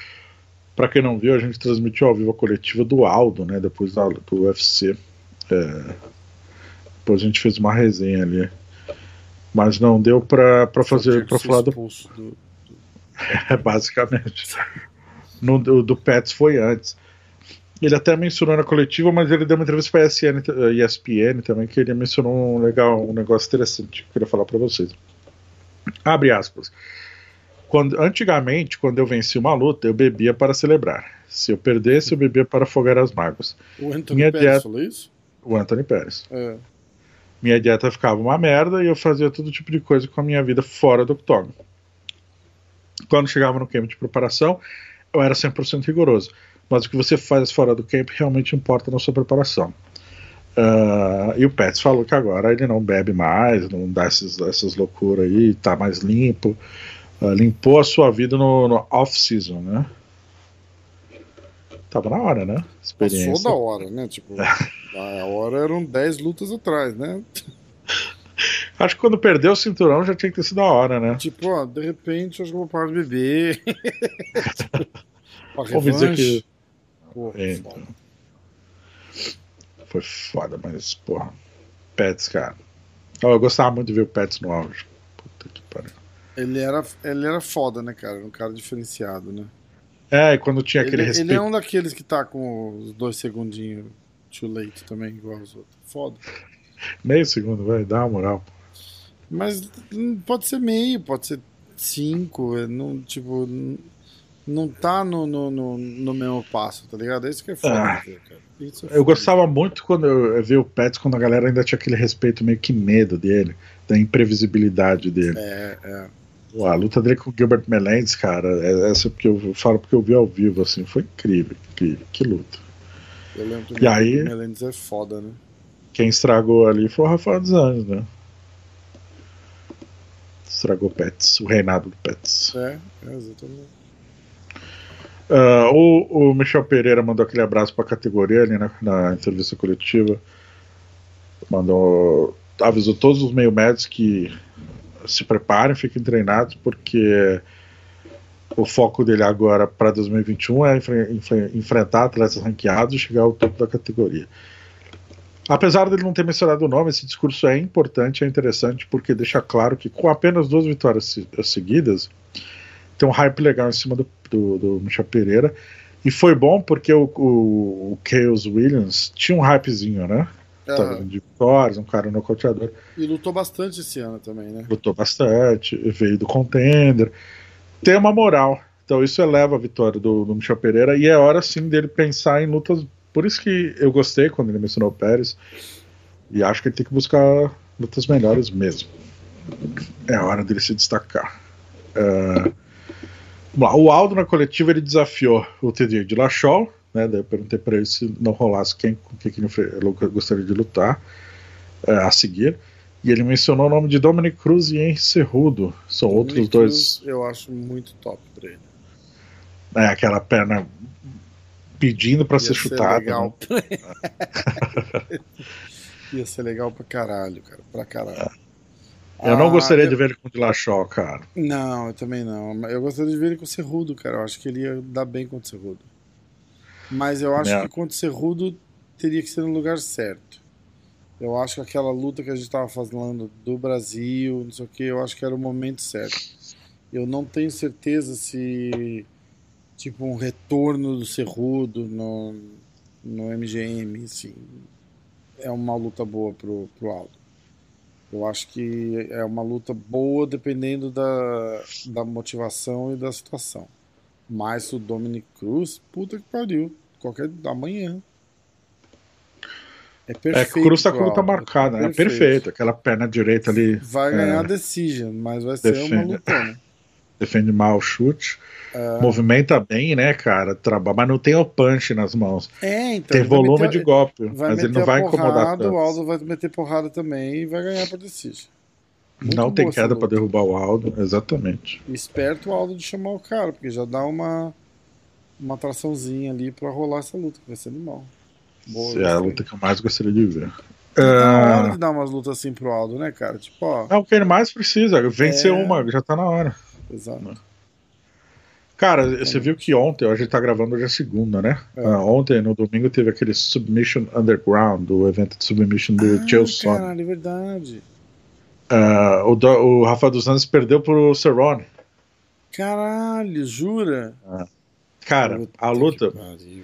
[SPEAKER 1] Para quem não viu, a gente transmitiu ao vivo a coletiva do Aldo, né? Depois da, do UFC. É, depois a gente fez uma resenha ali. Mas não deu pra fazer. Pra falar do. do... É, basicamente. No, do, do Pets foi antes. Ele até mencionou na coletiva, mas ele deu uma entrevista para a ESPN, ESPN também, que ele mencionou um, legal, um negócio interessante que eu queria falar para vocês. Abre aspas. Quando, antigamente, quando eu venci uma luta, eu bebia para celebrar. Se eu perdesse, eu bebia para afogar as mágoas.
[SPEAKER 2] O Anthony Minha Pérez dieta... falou isso?
[SPEAKER 1] O Anthony Pérez. É. Minha dieta ficava uma merda e eu fazia todo tipo de coisa com a minha vida fora do octógono. Quando chegava no camp de preparação, eu era 100% rigoroso mas o que você faz fora do camp realmente importa na sua preparação. Uh, e o Pets falou que agora ele não bebe mais, não dá essas, essas loucuras aí, tá mais limpo. Uh, limpou a sua vida no, no off-season, né? Tava na hora, né?
[SPEAKER 2] Experiência. Passou da hora, né? Tipo, a hora eram 10 lutas atrás, né?
[SPEAKER 1] Acho que quando perdeu o cinturão já tinha que ter sido a hora, né?
[SPEAKER 2] Tipo, ó, de repente acho que vou parar de beber.
[SPEAKER 1] Vamos dizer que é, então. Foi foda, mas, porra. Pets, cara. Eu gostava muito de ver o Pets no auge. Puta que pariu.
[SPEAKER 2] Ele era, ele era foda, né, cara? Era um cara diferenciado, né?
[SPEAKER 1] É, e quando tinha aquele
[SPEAKER 2] ele,
[SPEAKER 1] respeito.
[SPEAKER 2] ele é um daqueles que tá com os dois segundinhos too late também, igual os outros. Foda.
[SPEAKER 1] Meio segundo, vai, dá uma moral.
[SPEAKER 2] Mas hum, pode ser meio, pode ser cinco, é, não, tipo, não tá no, no, no, no mesmo passo, tá ligado? É isso que é foda,
[SPEAKER 1] Ah.
[SPEAKER 2] cara. Isso é
[SPEAKER 1] Eu
[SPEAKER 2] foda.
[SPEAKER 1] gostava muito quando eu vi o Pets, quando a galera ainda tinha aquele respeito, meio que medo dele, da imprevisibilidade dele.
[SPEAKER 2] É, é.
[SPEAKER 1] Pô, a luta dele com o Gilbert Melendez, cara, é- essa porque eu falo porque eu vi ao vivo, assim, foi incrível, incrível, que luta.
[SPEAKER 2] Eu lembro que
[SPEAKER 1] E
[SPEAKER 2] o
[SPEAKER 1] aí-
[SPEAKER 2] Melendez é foda, né?
[SPEAKER 1] Quem estragou ali foi o Rafael dos Anjos, né? Estragou o Pets, o reinado do Pets.
[SPEAKER 2] É, é exatamente.
[SPEAKER 1] Ah, o, o Michel Pereira mandou aquele abraço pra categoria ali na, na entrevista coletiva. Mandou. avisou todos os meio médios que se preparem, fiquem treinados, porque o foco dele agora para 2021 é enfre- enfre- enfrentar atletas ranqueados e chegar ao topo da categoria. Apesar dele não ter mencionado o nome, esse discurso é importante, é interessante, porque deixa claro que com apenas duas vitórias se- seguidas, tem um hype legal em cima do, do, do Michel Pereira. E foi bom porque o, o, o Chaos Williams tinha um hypezinho, né? Tava vindo de vitórias, um cara nocauteador.
[SPEAKER 2] E lutou bastante esse ano também, né?
[SPEAKER 1] Lutou bastante, veio do contender. Tem uma moral. Então isso eleva a vitória do, do Michel Pereira. E é hora sim dele pensar em lutas. Por isso que eu gostei quando ele mencionou o Pérez. E acho que ele tem que buscar lutas melhores mesmo. É hora dele se destacar. Lá, o Aldo na coletiva ele desafiou o TJ de Lachol, né? Daí eu perguntei para ele se não rolasse quem com quem que ele gostaria de lutar é, a seguir. E ele mencionou o nome de Dominic Cruz e Henry Cerrudo. São outros
[SPEAKER 2] Dominic
[SPEAKER 1] dois.
[SPEAKER 2] Cruz, Eu acho muito top pra ele.
[SPEAKER 1] É, aquela perna pedindo para
[SPEAKER 2] Ia
[SPEAKER 1] ser chutada.
[SPEAKER 2] legal.
[SPEAKER 1] né?
[SPEAKER 2] Ia ser legal pra caralho, cara. Pra caralho.
[SPEAKER 1] Eu não
[SPEAKER 2] Ah,
[SPEAKER 1] gostaria
[SPEAKER 2] eu-
[SPEAKER 1] de ver ele com o Dilachol, cara.
[SPEAKER 2] Não, eu também não. Eu gostaria de ver ele com o Cerrudo, cara. Eu acho que ele ia dar bem contra o Cerrudo. Mas eu acho
[SPEAKER 1] É.
[SPEAKER 2] que contra o Cerrudo teria que ser no lugar certo. Eu acho que aquela luta que a gente tava falando do Brasil, não sei o que, eu acho que era o momento certo. Eu não tenho certeza se tipo um retorno do Cerrudo no, no MGM, assim, é uma luta boa pro, pro Aldo. Eu acho que é uma luta boa dependendo da, da motivação e da situação. Mas o Dominic Cruz, puta que pariu. Qualquer amanhã. É
[SPEAKER 1] É
[SPEAKER 2] perfeito.
[SPEAKER 1] o Cruz tá com luta
[SPEAKER 2] Aldo,
[SPEAKER 1] marcada, né? Perfeito. Aquela perna direita ali
[SPEAKER 2] Vai
[SPEAKER 1] É.
[SPEAKER 2] ganhar a decision, mas vai ser uma
[SPEAKER 1] Defende.
[SPEAKER 2] lutona.
[SPEAKER 1] Defende mal o chute.
[SPEAKER 2] É.
[SPEAKER 1] Movimenta bem, né, cara? Traba, mas não tem o punch nas mãos.
[SPEAKER 2] É, então.
[SPEAKER 1] tem volume
[SPEAKER 2] meter-
[SPEAKER 1] de golpe, mas ele não vai incomodar
[SPEAKER 2] porrada,
[SPEAKER 1] tanto.
[SPEAKER 2] O Aldo vai meter porrada também e vai ganhar por decision. Muito
[SPEAKER 1] não tem queda pra
[SPEAKER 2] luta.
[SPEAKER 1] derrubar o Aldo, exatamente.
[SPEAKER 2] Esperto o Aldo de chamar o cara, porque já dá uma, uma atraçãozinha ali pra rolar essa luta, que vai ser animal. Boa,
[SPEAKER 1] é a luta que eu mais gostaria de ver.
[SPEAKER 2] Tá na hora
[SPEAKER 1] Ah,
[SPEAKER 2] de dar umas lutas assim pro Aldo, né, cara? Tipo, ó.
[SPEAKER 1] é o que ele mais precisa. Vencer
[SPEAKER 2] É.
[SPEAKER 1] uma, já tá na hora.
[SPEAKER 2] Exato.
[SPEAKER 1] Cara, você viu que ontem, a gente tá gravando hoje é segunda, né?
[SPEAKER 2] É.
[SPEAKER 1] Ah, ontem, no domingo, teve aquele Submission Underground, do evento de Submission do
[SPEAKER 2] ah,
[SPEAKER 1] Sonnen.
[SPEAKER 2] caralho, é verdade.
[SPEAKER 1] Ah, o, o Rafa dos Anjos perdeu pro Cerrone.
[SPEAKER 2] Caralho, jura?
[SPEAKER 1] Cara,
[SPEAKER 2] Puta
[SPEAKER 1] a luta,
[SPEAKER 2] pariu,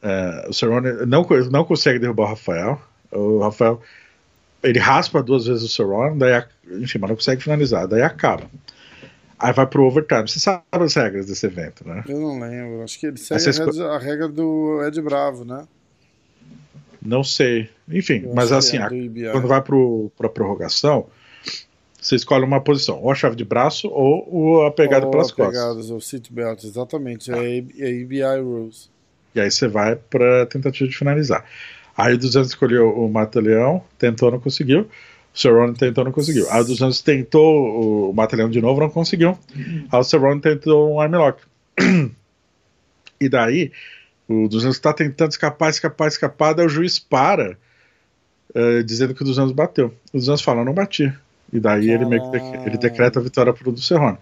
[SPEAKER 2] cara.
[SPEAKER 1] é, o Cerrone não, não consegue derrubar o Rafael. O Rafael, ele raspa duas vezes o Cerrone, daí, a- enfim, mas não consegue finalizar, daí acaba. Aí vai pro overtime. Você sabe as regras desse evento, né?
[SPEAKER 2] Eu não lembro. Acho que ele segue
[SPEAKER 1] você
[SPEAKER 2] a, regra, a regra do Ed Bravo, né?
[SPEAKER 1] Não sei. Enfim,
[SPEAKER 2] Eu
[SPEAKER 1] mas assim,
[SPEAKER 2] é
[SPEAKER 1] a- quando vai pro, pra prorrogação, você escolhe uma posição, ou a chave de braço ou, a pegada
[SPEAKER 2] Ou
[SPEAKER 1] pelas
[SPEAKER 2] a
[SPEAKER 1] costas.
[SPEAKER 2] pegadas, ou seatbelt, exatamente. É, A- é EBI Rules.
[SPEAKER 1] E aí você vai pra tentativa de finalizar. Aí o 200 escolheu o Mata-Leão, tentou, não conseguiu. O Cerrone tentou, não conseguiu. Aí o 200 tentou o Mata-Leão de novo, não conseguiu. Aí o Cerrone tentou um armlock. E daí, o 200 está tentando escapar, escapar, escapar, daí o juiz para, eh, dizendo que o 200 bateu. O 200 fala, não bati. E daí ele, meio que ele decreta a vitória pro do Cerrone.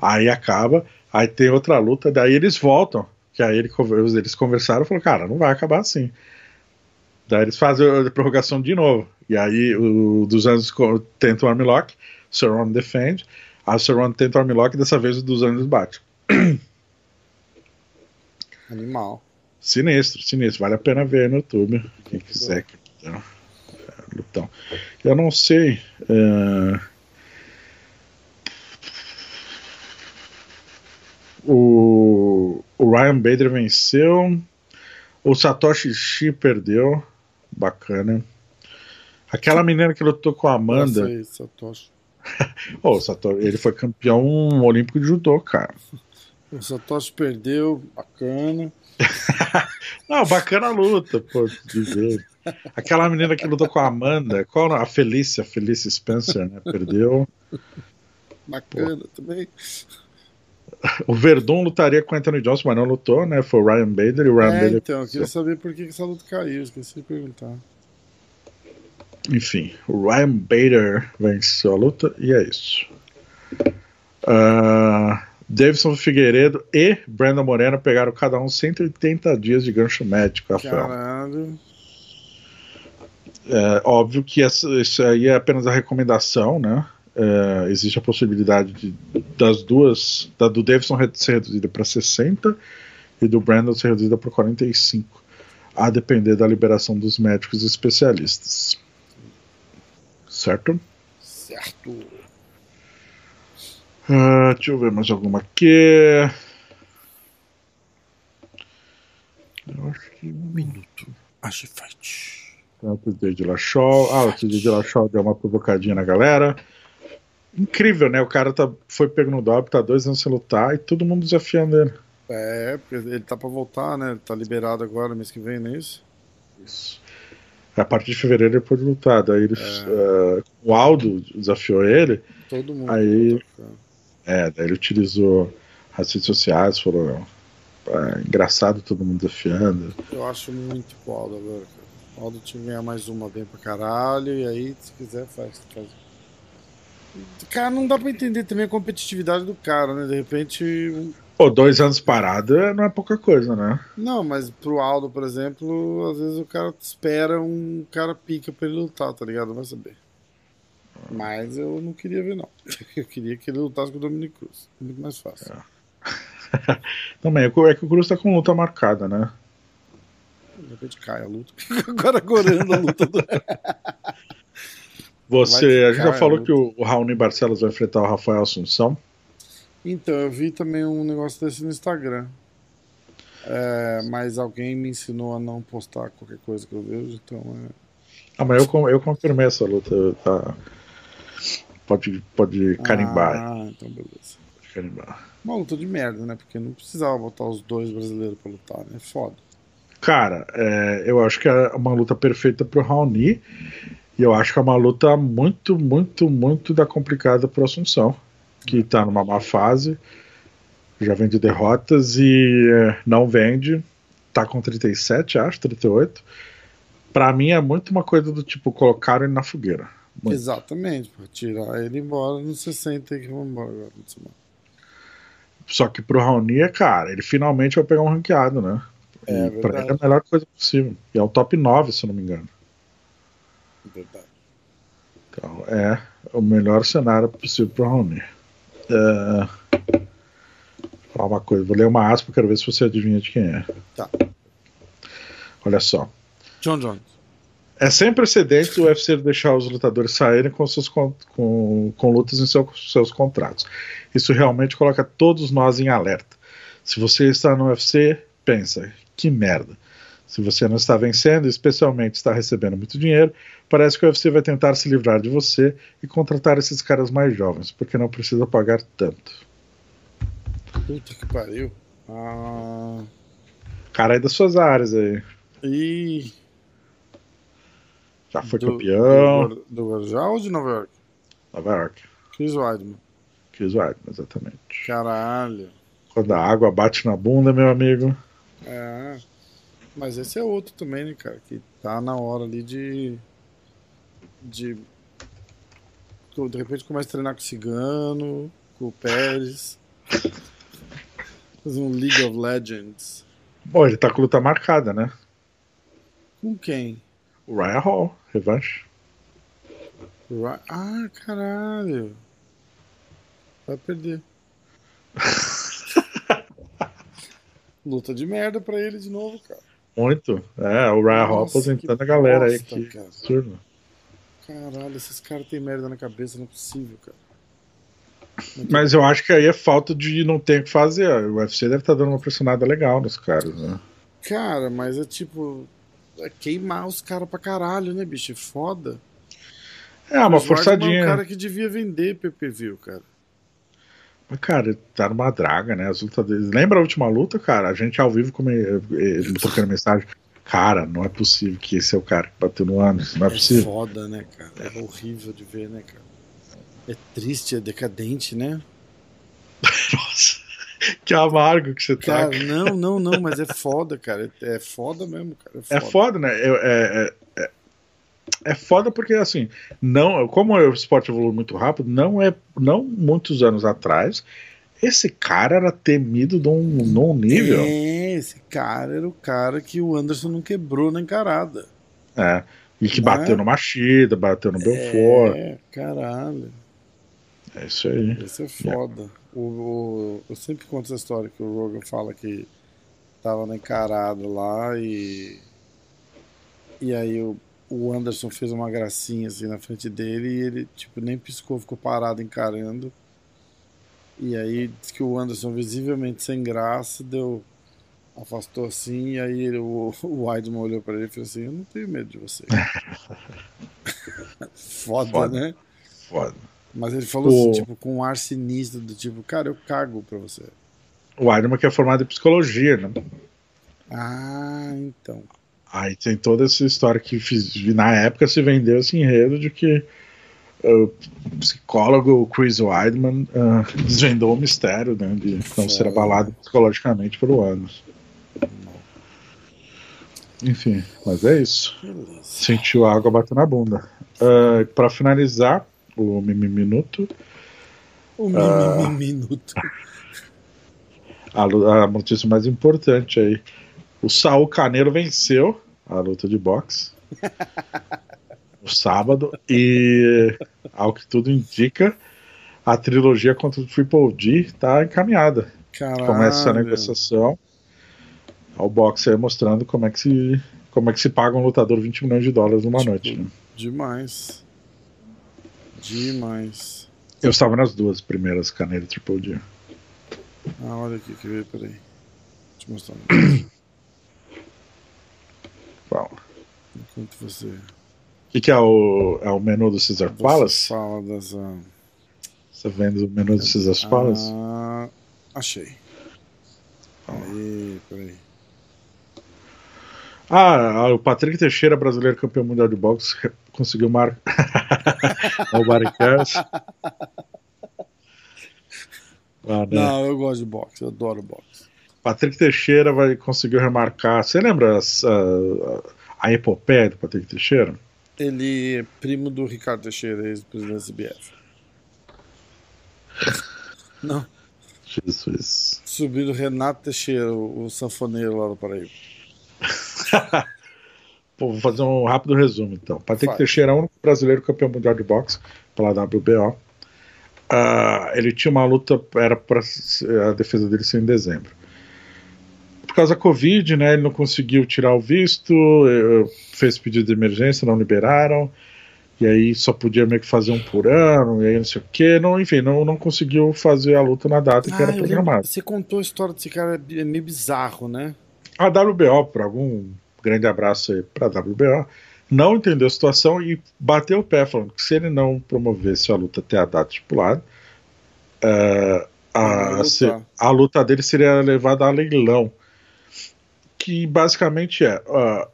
[SPEAKER 1] Aí acaba, aí tem outra luta, daí eles voltam, que aí ele eles conversaram e falaram, cara, não vai acabar assim. Daí eles fazem a prorrogação de novo. E aí o 200 co- tenta o armlock, o Cerrone defende, A Cerrone tenta o armlock e dessa vez o dos anos bate.
[SPEAKER 2] Animal.
[SPEAKER 1] Sinistro, sinistro. Vale a pena ver no YouTube. Quem quiser. Então, lutão. Eu não sei. Uh... O, o Ryan Bader venceu. O Satoshi Shi perdeu. Bacana. Aquela menina que lutou com a Amanda.
[SPEAKER 2] Sei, Satoshi.
[SPEAKER 1] oh, Satoshi, ele foi campeão olímpico de judô, cara.
[SPEAKER 2] O Satoshi perdeu, bacana.
[SPEAKER 1] Não, bacana a luta, pô, dizer. Aquela menina que lutou com a Amanda, qual a Felícia, Felícia Spencer, né? Perdeu.
[SPEAKER 2] Bacana pô. também.
[SPEAKER 1] O Verdun lutaria com o Anthony Johnson, mas não lutou, né? Foi o Ryan Bader e o Ryan
[SPEAKER 2] é,
[SPEAKER 1] Bader.
[SPEAKER 2] Então, eu queria saber por que essa luta caiu, esqueci de perguntar.
[SPEAKER 1] Enfim, o Ryan Bader venceu a luta e é isso. Uh, Davidson Figueiredo e Brandon Moreno pegaram cada um 180 dias de gancho médico. Rafael.
[SPEAKER 2] Caralho.
[SPEAKER 1] É, óbvio que essa, isso aí é apenas a recomendação, né? É, existe a possibilidade de, das duas, da do Davidson ser reduzida para 60 e do Brandon ser reduzida para 45, a depender da liberação dos médicos especialistas. Certo?
[SPEAKER 2] Certo.
[SPEAKER 1] Uh, deixa eu ver mais alguma aqui. Eu acho que. Um
[SPEAKER 2] minuto. Acho fight.
[SPEAKER 1] Tem o TJ de Lachol. Ah, o TJ de Lachol deu uma provocadinha na galera. Incrível, né? O cara tá, foi pego no DOP, tá dois anos sem lutar e todo mundo desafiando ele.
[SPEAKER 2] É, porque ele tá pra voltar, né? Ele tá liberado agora, mês que vem, não é isso?
[SPEAKER 1] Isso. A partir de fevereiro ele pode lutar. Daí ele, é. uh, o Aldo desafiou ele.
[SPEAKER 2] Todo mundo.
[SPEAKER 1] Aí, é, daí ele utilizou as redes sociais, falou. É, engraçado todo mundo desafiando.
[SPEAKER 2] Eu acho muito pro Aldo agora, cara. O Aldo tinha que ganhar mais uma bem pra caralho. E aí, se quiser, faz. faz. Cara, não dá pra entender também a competitividade do cara, né? De repente.
[SPEAKER 1] Pô, dois anos parado não é pouca coisa, né?
[SPEAKER 2] Não, mas pro Aldo, por exemplo, às vezes o cara espera um cara pica pra ele lutar, tá ligado? Vai saber. Mas eu não queria ver, não. Eu queria que ele lutasse com o Dominic Cruz. Muito mais fácil.
[SPEAKER 1] É. Também, é que o Cruz tá com luta marcada, né?
[SPEAKER 2] De repente cai a luta. Agora gorando a luta do.
[SPEAKER 1] Você, a gente já falou que o, o Raoni Barcelos vai enfrentar o Rafael Assunção.
[SPEAKER 2] Então, eu vi também um negócio desse no Instagram. É, mas alguém me ensinou a não postar qualquer coisa que eu vejo, então é.
[SPEAKER 1] Ah, mas eu, eu confirmei essa luta. Tá... Pode, pode carimbar.
[SPEAKER 2] Ah, então beleza.
[SPEAKER 1] Pode carimbar.
[SPEAKER 2] Uma luta de merda, né? Porque não precisava botar os dois brasileiros pra lutar, né? Foda.
[SPEAKER 1] Cara, é, eu acho que é uma luta perfeita pro Raoni. E eu acho que é uma luta muito, muito, muito da complicada pro Assunção que está numa má fase, já vem de derrotas e é, não vende, tá com 37, acho, 38. Para mim é muito uma coisa do tipo, colocaram ele na fogueira. Muito.
[SPEAKER 2] Exatamente, para tirar ele embora nos 60 e que vão embora.
[SPEAKER 1] Só que pro Raoni é, cara, ele finalmente vai pegar um ranqueado, né?
[SPEAKER 2] É,
[SPEAKER 1] pra ele é a melhor coisa possível. E é o top 9, se eu não me engano.
[SPEAKER 2] Verdade.
[SPEAKER 1] Então, é o melhor cenário possível pro Raoni. Uh, falar uma coisa, vou ler uma aspa, quero ver se você adivinha de quem é.
[SPEAKER 2] Tá.
[SPEAKER 1] Olha só.
[SPEAKER 2] John Jones.
[SPEAKER 1] É sem precedente o UFC deixar os lutadores saírem com, seus, com, com lutas em seu, seus contratos. Isso realmente coloca todos nós em alerta. Se você está no UFC, pensa, que merda. Se você não está vencendo, especialmente está recebendo muito dinheiro, Parece que o UFC vai tentar se livrar de você e contratar esses caras mais jovens, porque não precisa pagar tanto.
[SPEAKER 2] Puta que pariu. Ah...
[SPEAKER 1] Cara aí das suas áreas aí.
[SPEAKER 2] E.
[SPEAKER 1] Já foi do, campeão.
[SPEAKER 2] Do, do Guarujá ou de Nova York?
[SPEAKER 1] Nova York.
[SPEAKER 2] Chris Weidman.
[SPEAKER 1] Chris Weidman, exatamente.
[SPEAKER 2] Caralho.
[SPEAKER 1] Quando a água bate na bunda, meu amigo.
[SPEAKER 2] É. Mas esse é outro também, né, cara? Que tá na hora ali de de de repente começa a treinar com o Cigano, com o Pérez. Fazer um League of Legends.
[SPEAKER 1] Bom, ele tá com luta marcada, né?
[SPEAKER 2] Com quem?
[SPEAKER 1] O Ryan Hall, revanche.
[SPEAKER 2] Ah, caralho. Vai perder. Luta de merda pra ele de novo, cara.
[SPEAKER 1] Muito. É, o Ryan Hall aposentando a galera
[SPEAKER 2] bosta,
[SPEAKER 1] aí. Que
[SPEAKER 2] cara.
[SPEAKER 1] absurdo.
[SPEAKER 2] Caralho, esses caras têm merda na cabeça, não é possível, cara.
[SPEAKER 1] Mas eu acho que aí é falta de não ter o que fazer. O UFC deve estar dando uma pressionada legal nos caras, né?
[SPEAKER 2] Cara, mas é tipo. É queimar os caras pra caralho, né, bicho? É foda.
[SPEAKER 1] É, uma
[SPEAKER 2] Weidman
[SPEAKER 1] forçadinha.
[SPEAKER 2] É um cara que devia vender PPV, cara.
[SPEAKER 1] Mas, cara, tá numa draga, né? As lutas deles. Lembra a última luta, cara? A gente ao vivo come... eh, eh, trocando mensagem. Cara, não é possível que esse é o cara que bateu no ânus. Não é
[SPEAKER 2] É
[SPEAKER 1] possível.
[SPEAKER 2] foda, né, cara? É horrível de ver, né, cara? É triste, é decadente, né?
[SPEAKER 1] Nossa, que amargo que você tá.
[SPEAKER 2] Cara, não, não, não, mas é foda, cara. É é foda mesmo, cara. É
[SPEAKER 1] É
[SPEAKER 2] foda.
[SPEAKER 1] foda, né? Eu- É, é, é, é foda porque, assim, não, como o esporte evolui muito rápido, não é não muitos anos atrás, esse cara era temido num, num nível.
[SPEAKER 2] É, esse cara era o cara que o Anderson não quebrou na encarada.
[SPEAKER 1] É, e que
[SPEAKER 2] Né?
[SPEAKER 1] bateu no Machida, bateu no Belfort.
[SPEAKER 2] É, caralho.
[SPEAKER 1] É isso aí.
[SPEAKER 2] Esse é foda. O, o- eu sempre conto essa história que o Rogan fala que tava na encarada lá e. E aí o, o Anderson fez uma gracinha assim na frente dele e ele, tipo, nem piscou, ficou parado encarando. E aí diz que o Anderson, visivelmente sem graça, deu. Afastou assim, e aí ele- o, o Weidman olhou pra ele e falou assim: Eu não tenho medo de você. Foda,
[SPEAKER 1] Foda.
[SPEAKER 2] né?
[SPEAKER 1] Foda.
[SPEAKER 2] Mas ele falou
[SPEAKER 1] O-
[SPEAKER 2] assim, tipo, com um ar sinistro, do tipo, cara, eu cago pra você.
[SPEAKER 1] O Weidman que é formado em psicologia, né?
[SPEAKER 2] Ah, então.
[SPEAKER 1] Aí tem toda essa história que fiz, na época se vendeu esse enredo de que o psicólogo Chris Weidman ah, desvendou o mistério né, de não ser abalado psicologicamente pelo ânus. Enfim, mas é isso.
[SPEAKER 2] Beleza.
[SPEAKER 1] Sentiu a água bater na bunda. Ah, Para finalizar o Mimi Minuto,
[SPEAKER 2] Um
[SPEAKER 1] Ah.
[SPEAKER 2] minuto.
[SPEAKER 1] a, a notícia mais importante aí. O Saul Canelo venceu a luta de boxe no sábado e, ao que tudo indica, a trilogia contra o Triple G está encaminhada.
[SPEAKER 2] Caralho.
[SPEAKER 1] Começa a negociação. O boxe aí mostrando como é que se como é que se paga um lutador 20 milhões de dólares numa
[SPEAKER 2] Tipo,
[SPEAKER 1] noite. né?
[SPEAKER 2] Demais. Demais.
[SPEAKER 1] Eu estava nas duas primeiras Canelo e Triple G.
[SPEAKER 2] Ah, olha aqui que veio, peraí. Deixa eu mostrar.
[SPEAKER 1] Fala.
[SPEAKER 2] Enquanto você.
[SPEAKER 1] O que, que é, o, é o menu do Caesar
[SPEAKER 2] você
[SPEAKER 1] Palace?
[SPEAKER 2] fala das. ah,
[SPEAKER 1] Você vende o menu do Caesar Palace?
[SPEAKER 2] Ah, achei. Aí, peraí.
[SPEAKER 1] Ah, o Patrick Teixeira, brasileiro campeão mundial de boxe, conseguiu marcar. o Barricas. Ah, né?
[SPEAKER 2] Não, eu gosto de boxe, eu adoro boxe.
[SPEAKER 1] Patrick Teixeira vai conseguir remarcar. Você lembra as- a, a epopeia do Patrick Teixeira?
[SPEAKER 2] Ele é primo do Ricardo Teixeira, ex-presidente da CBF. Não,
[SPEAKER 1] Jesus.
[SPEAKER 2] subiu do Renato Teixeira, o, sanfoneiro lá do Paraíba.
[SPEAKER 1] Pô, vou fazer um rápido resumo então. Patrick. Teixeira é o único brasileiro campeão mundial de boxe pela WBO. Ah, ele tinha uma luta, era para a defesa dele ser em dezembro. Por causa da Covid, né, ele não conseguiu tirar o visto, eh, fez pedido de emergência, não liberaram, e aí só podia meio que fazer um por ano, e aí não sei o que, não, enfim, não, não conseguiu fazer a luta na data que
[SPEAKER 2] Ah,
[SPEAKER 1] era
[SPEAKER 2] eu lembro,
[SPEAKER 1] programada.
[SPEAKER 2] você contou a história desse cara, é meio bizarro, né?
[SPEAKER 1] A WBO, por algum grande abraço aí para a WBO, não entendeu a situação e bateu o pé, falando que se ele não promovesse a luta até a data estipulada, eh, a, a luta dele seria levada a leilão. Que basicamente é ah,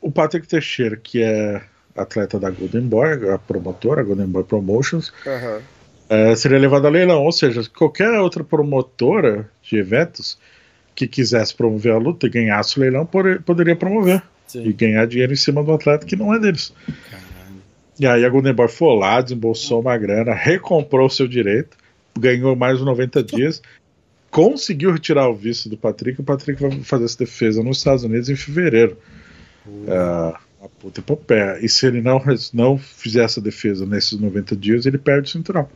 [SPEAKER 1] o Patrick Teixeira, que é atleta da Golden Boy, a promotora, a Golden Boy Promotions, eh, seria levado a leilão. Ou seja, qualquer outra promotora de eventos que quisesse promover a luta e ganhasse o leilão pode- poderia promover e
[SPEAKER 2] Sim.
[SPEAKER 1] ganhar dinheiro em cima do atleta que não é deles.
[SPEAKER 2] Caralho.
[SPEAKER 1] E aí a Golden Boy foi lá, desembolsou uma grana, recomprou o seu direito, ganhou mais uns 90 dias, conseguiu retirar o visto do Patrick. O Patrick vai fazer essa defesa nos Estados Unidos em fevereiro. É, a puta epopeia. E se ele não, não fizer essa defesa nesses 90 dias, ele perde o cinturão.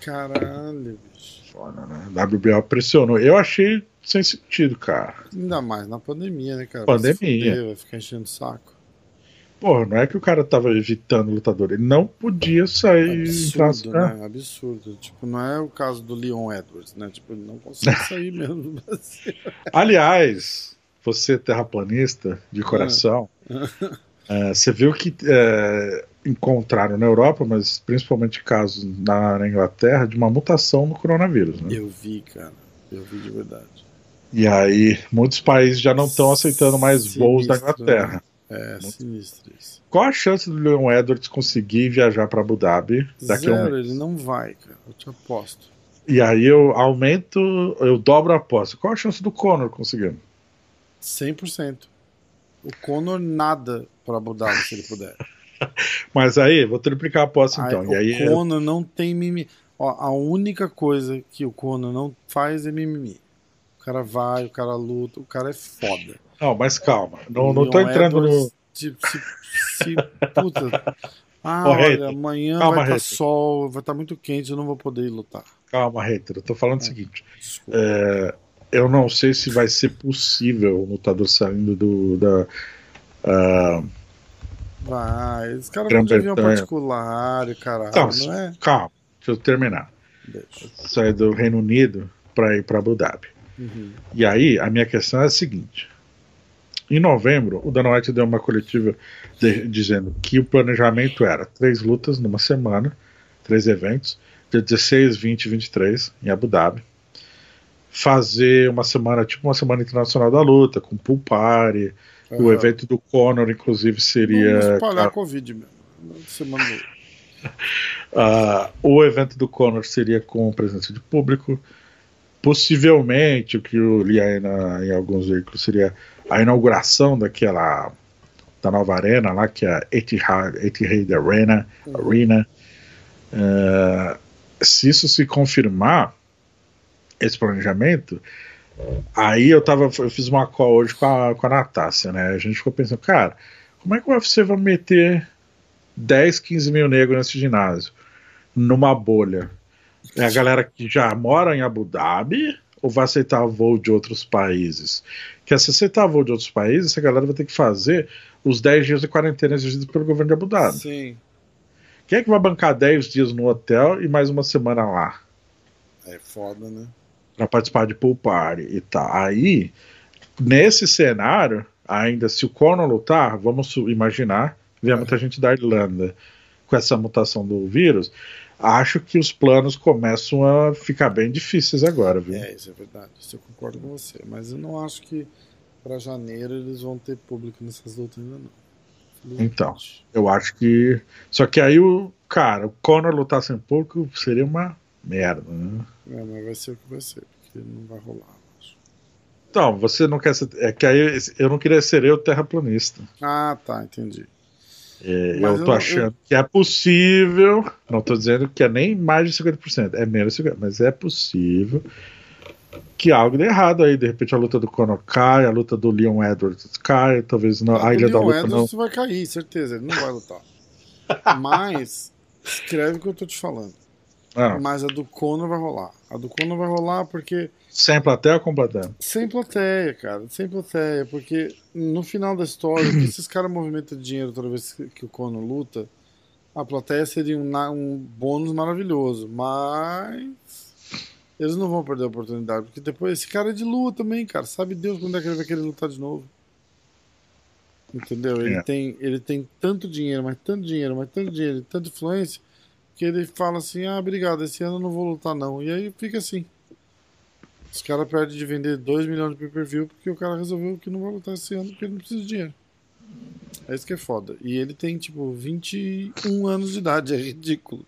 [SPEAKER 2] Caralho, bicho.
[SPEAKER 1] Foda, né? WBO pressionou. Eu achei sem sentido, cara.
[SPEAKER 2] Ainda mais na pandemia, né, cara?
[SPEAKER 1] Pandemia.
[SPEAKER 2] Vai fuder, vai ficar enchendo o saco.
[SPEAKER 1] Porra, não é que o cara tava evitando o lutador, ele não podia sair
[SPEAKER 2] Absurdo,
[SPEAKER 1] pra-
[SPEAKER 2] né? Absurdo. Tipo, não é o caso do Leon Edwards, né? Tipo, ele não consegue sair mesmo do Brasil.
[SPEAKER 1] Aliás, você terraplanista de coração, é, você viu que é, encontraram na Europa, mas principalmente casos na, na Inglaterra, de uma mutação no coronavírus, né?
[SPEAKER 2] Eu vi, cara. Eu vi de verdade.
[SPEAKER 1] E aí, muitos países já não estão aceitando mais voos da
[SPEAKER 2] Sinistro,
[SPEAKER 1] Inglaterra.
[SPEAKER 2] É, sinistro isso.
[SPEAKER 1] Qual a chance do Leon Edwards conseguir viajar para Abu Dhabi daqui a um
[SPEAKER 2] Zero,
[SPEAKER 1] mês?
[SPEAKER 2] ele não vai, cara. Eu te aposto.
[SPEAKER 1] E aí eu aumento, eu dobro a aposta. Qual a chance do Conor conseguir?
[SPEAKER 2] 100%. O Conor nada pra Abu Dhabi se ele puder.
[SPEAKER 1] Mas aí, vou triplicar a aposta então. E aí,
[SPEAKER 2] o Conor não tem mimimi. Ó, a única coisa que o Conor não faz é mimimi. O cara vai, o cara luta, o cara é foda.
[SPEAKER 1] Não, mas calma. Não, não tô entrando no.
[SPEAKER 2] Se, se, se- puta. Ah,
[SPEAKER 1] Ô,
[SPEAKER 2] olha, amanhã
[SPEAKER 1] Calma,
[SPEAKER 2] vai estar
[SPEAKER 1] hater.
[SPEAKER 2] sol, vai estar muito quente, eu não vou poder ir lutar.
[SPEAKER 1] Calma, hater. Eu tô falando o seguinte. É, eu não sei se vai ser possível o lutador saindo do. Da, ah,
[SPEAKER 2] Vai, os caras vão de
[SPEAKER 1] Grã-Bretanha.
[SPEAKER 2] avião particular, caralho,
[SPEAKER 1] Tá,
[SPEAKER 2] não é?
[SPEAKER 1] calma, deixa eu terminar. Sair do Reino Unido para ir para Abu Dhabi.
[SPEAKER 2] Uhum.
[SPEAKER 1] E aí, a minha questão é a seguinte: em novembro, o Dana White deu uma coletiva de- dizendo que o planejamento era três lutas numa semana, três eventos, dia 16, 20 e 23, em Abu Dhabi. Fazer uma semana, tipo uma semana internacional da luta, com pool party. O
[SPEAKER 2] Aham.
[SPEAKER 1] evento do Conor, inclusive, seria.
[SPEAKER 2] Vamos espalhar a Covid mesmo. Você mandou.
[SPEAKER 1] Ah, o evento do Conor seria com presença de público. Possivelmente, o que eu li aí na- em alguns veículos seria a inauguração daquela da nova arena lá, que é a Etihad, Etihad Arena. arena. Ah, se isso se confirmar, esse planejamento, aí eu tava, eu fiz uma call hoje com a, com a Natácia, né? A gente ficou pensando, cara, como é que o UFC vai meter 10, 15 mil negros nesse ginásio? Numa bolha. É a galera que já mora em Abu Dhabi ou vai aceitar voo de outros países? Que se aceitar voo de outros países, essa galera vai ter que fazer os 10 dias de quarentena exigidos pelo governo de Abu Dhabi.
[SPEAKER 2] Sim.
[SPEAKER 1] Quem é que vai bancar 10 dias no hotel e mais uma semana lá?
[SPEAKER 2] É foda, né?
[SPEAKER 1] Pra participar de pool party e tal. Aí, nesse cenário, ainda se o Conor lutar, vamos imaginar, vem muita gente da Irlanda com essa mutação do vírus, acho que os planos começam a ficar bem difíceis agora, viu?
[SPEAKER 2] É, isso é verdade. Isso eu concordo com você. Mas eu não acho que pra janeiro eles vão ter público nessas lutas ainda não.
[SPEAKER 1] Então. Eu acho que. Só que aí o. Cara, o Conor lutar sem pouco seria uma merda, né?
[SPEAKER 2] É, mas vai ser o que vai ser, porque não vai rolar.
[SPEAKER 1] Então, você não quer ser. É que aí eu não queria ser eu terraplanista.
[SPEAKER 2] Ah, tá, entendi.
[SPEAKER 1] É, eu tô
[SPEAKER 2] eu-
[SPEAKER 1] achando que é possível. Não tô dizendo que é nem mais de 50%, é menos de 50%, mas é possível que algo dê errado aí. De repente a luta do Conor cai, a luta do Leon Edwards cai, talvez não, a Ilha da
[SPEAKER 2] Leon
[SPEAKER 1] Luta
[SPEAKER 2] Edwards
[SPEAKER 1] não.
[SPEAKER 2] vai cair, certeza. Ele não vai lutar. Mas, escreve o que eu tô te falando.
[SPEAKER 1] Ah,
[SPEAKER 2] Mas a do Conor vai rolar. A do Conor vai rolar porque
[SPEAKER 1] sem plateia ou com plateia?
[SPEAKER 2] Sem plateia, cara, sem plateia, porque no final da história, que esses caras movimentam dinheiro toda vez que, o Conor luta, a plateia seria um, um bônus maravilhoso, mas eles não vão perder a oportunidade, porque depois esse cara é de luta também, cara, sabe Deus quando é que ele vai querer lutar de novo. Entendeu? Ele,
[SPEAKER 1] É.
[SPEAKER 2] tem, ele tem tanto dinheiro, mas tanto dinheiro, mas tanto dinheiro, tanta influência, que ele fala assim: ah, obrigado, esse ano eu não vou lutar não. E aí fica assim. Os caras perdem de vender 2 milhões de pay-per-view porque o cara resolveu que não vai lutar esse ano porque ele não precisa de dinheiro. É isso que é foda. E ele tem, tipo, 21 anos de idade. É ridículo.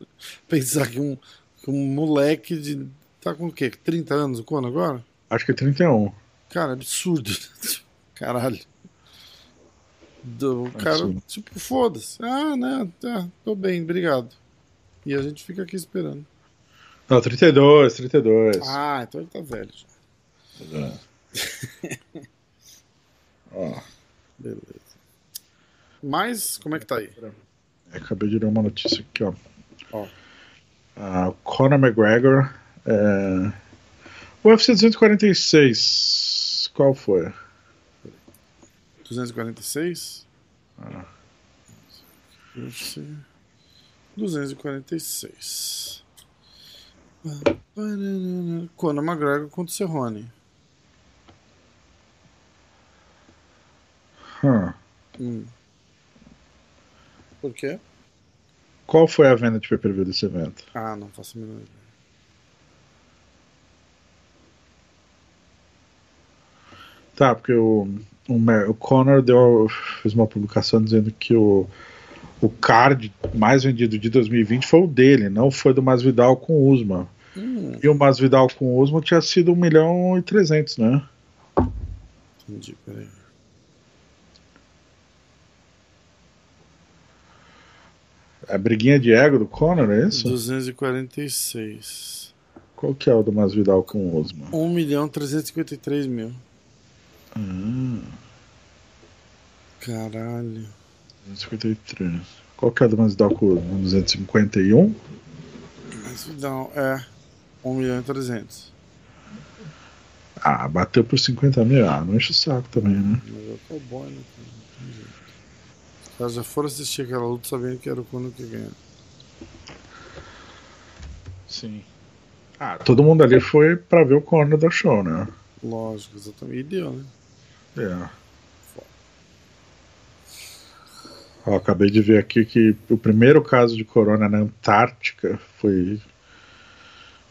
[SPEAKER 2] Pensar que um, que um moleque de. Tá com o quê? 30 anos o agora?
[SPEAKER 1] Acho que é 31.
[SPEAKER 2] Cara, absurdo. Caralho. Do, o cara,
[SPEAKER 1] Absurdo.
[SPEAKER 2] tipo, foda-se. Ah, né? Tá, tô bem, obrigado. E a gente fica aqui esperando.
[SPEAKER 1] Não, 32, 32.
[SPEAKER 2] Ah, então ele tá velho já.
[SPEAKER 1] Ó,
[SPEAKER 2] Beleza. Mas, como é que tá aí?
[SPEAKER 1] acabei de ler uma notícia aqui, ó.
[SPEAKER 2] Ó.
[SPEAKER 1] Uh, Conor McGregor. É... O UFC 246. Qual foi?
[SPEAKER 2] 246? Ah. UFC 246. Conor McGregor contra Cerrone.
[SPEAKER 1] Hum.
[SPEAKER 2] Hum. Por quê?
[SPEAKER 1] Qual foi a venda de pay-per-view desse evento?
[SPEAKER 2] Ah, não faço a menor ideia.
[SPEAKER 1] Tá, porque o, o, o Conor deu, fez uma publicação dizendo que o, o card mais vendido de 2020 foi o dele, não foi do Masvidal com o Usman. Hum. E o Masvidal com o Usman tinha sido 1 milhão e 300, né?
[SPEAKER 2] Entendi, peraí.
[SPEAKER 1] A briguinha de ego do Conor, é isso?
[SPEAKER 2] 246.
[SPEAKER 1] Qual que é o do Masvidal com o Osman?
[SPEAKER 2] 1 milhão 353 mil.
[SPEAKER 1] Hum.
[SPEAKER 2] Caralho.
[SPEAKER 1] 253. Qual que é do Osman? 251?
[SPEAKER 2] Masvidal, é. 1 milhão e 300.
[SPEAKER 1] Ah, bateu por 50 mil. Ah, não enche o saco também, né?
[SPEAKER 2] Mas é o cowboy, né? caras já foram assistir aquela luta sabendo que era o Conor que ganhou.
[SPEAKER 1] Sim. Ah, todo mundo ali foi pra ver o Conor da show, né?
[SPEAKER 2] Lógico, exatamente. E deu, né?
[SPEAKER 1] É. Ó, acabei de ver aqui que o primeiro caso de corona na Antártica foi.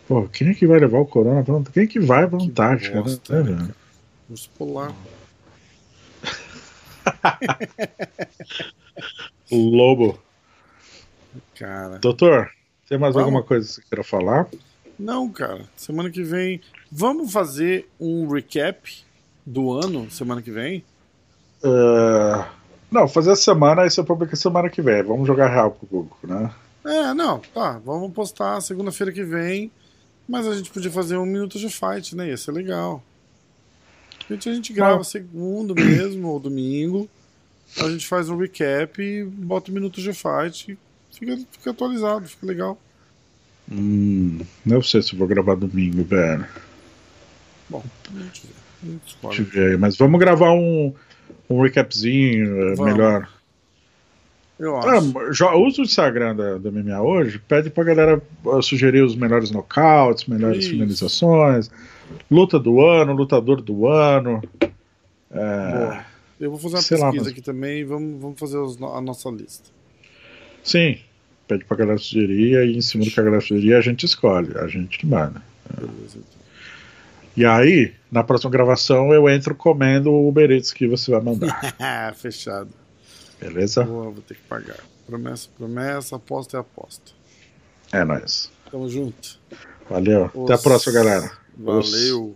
[SPEAKER 1] Pô, quem é que vai levar o corona pra Quem é que vai pra Antártica? Bosta, né?
[SPEAKER 2] né? Urso polar.
[SPEAKER 1] o lobo.
[SPEAKER 2] Cara.
[SPEAKER 1] Doutor, tem mais vamos? alguma coisa que você queira falar?
[SPEAKER 2] Não, cara. Semana que vem. Vamos fazer um recap do ano, semana que vem?
[SPEAKER 1] Uh, não, fazer a semana e você publica semana que vem. Vamos jogar real pro Google, né?
[SPEAKER 2] É, não, tá. Vamos postar segunda-feira que vem. Mas a gente podia fazer um minuto de fight, né? Ia ser legal. A gente, a gente grava segundo mesmo, ou domingo. A gente faz um recap e bota o minuto de fight. Fica, fica atualizado, fica legal.
[SPEAKER 1] Hum, não sei se vou gravar domingo, velho.
[SPEAKER 2] Bom, a gente vê.
[SPEAKER 1] A gente. Mas vamos gravar um, um recapzinho eh, vamos. melhor.
[SPEAKER 2] Eu acho.
[SPEAKER 1] Ah, usa o Instagram da, da MMA hoje, pede pra galera uh, sugerir os melhores nocautes, melhores Isso. finalizações, luta do ano, lutador do ano. É,
[SPEAKER 2] Eu vou fazer uma pesquisa lá, mas... aqui também e vamos, vamos fazer os, a nossa lista.
[SPEAKER 1] Sim, pede pra galera sugerir e em cima do que a galera sugerir a gente escolhe, a gente manda. Beleza, então. E aí, na próxima gravação, eu entro comendo o Uber Eats que você vai mandar.
[SPEAKER 2] Fechado.
[SPEAKER 1] Beleza?
[SPEAKER 2] Boa, vou ter que pagar. Promessa, promessa, aposta é aposta.
[SPEAKER 1] É nóis.
[SPEAKER 2] Tamo junto.
[SPEAKER 1] Valeu. Os... Até a próxima, galera.
[SPEAKER 2] Valeu. Os...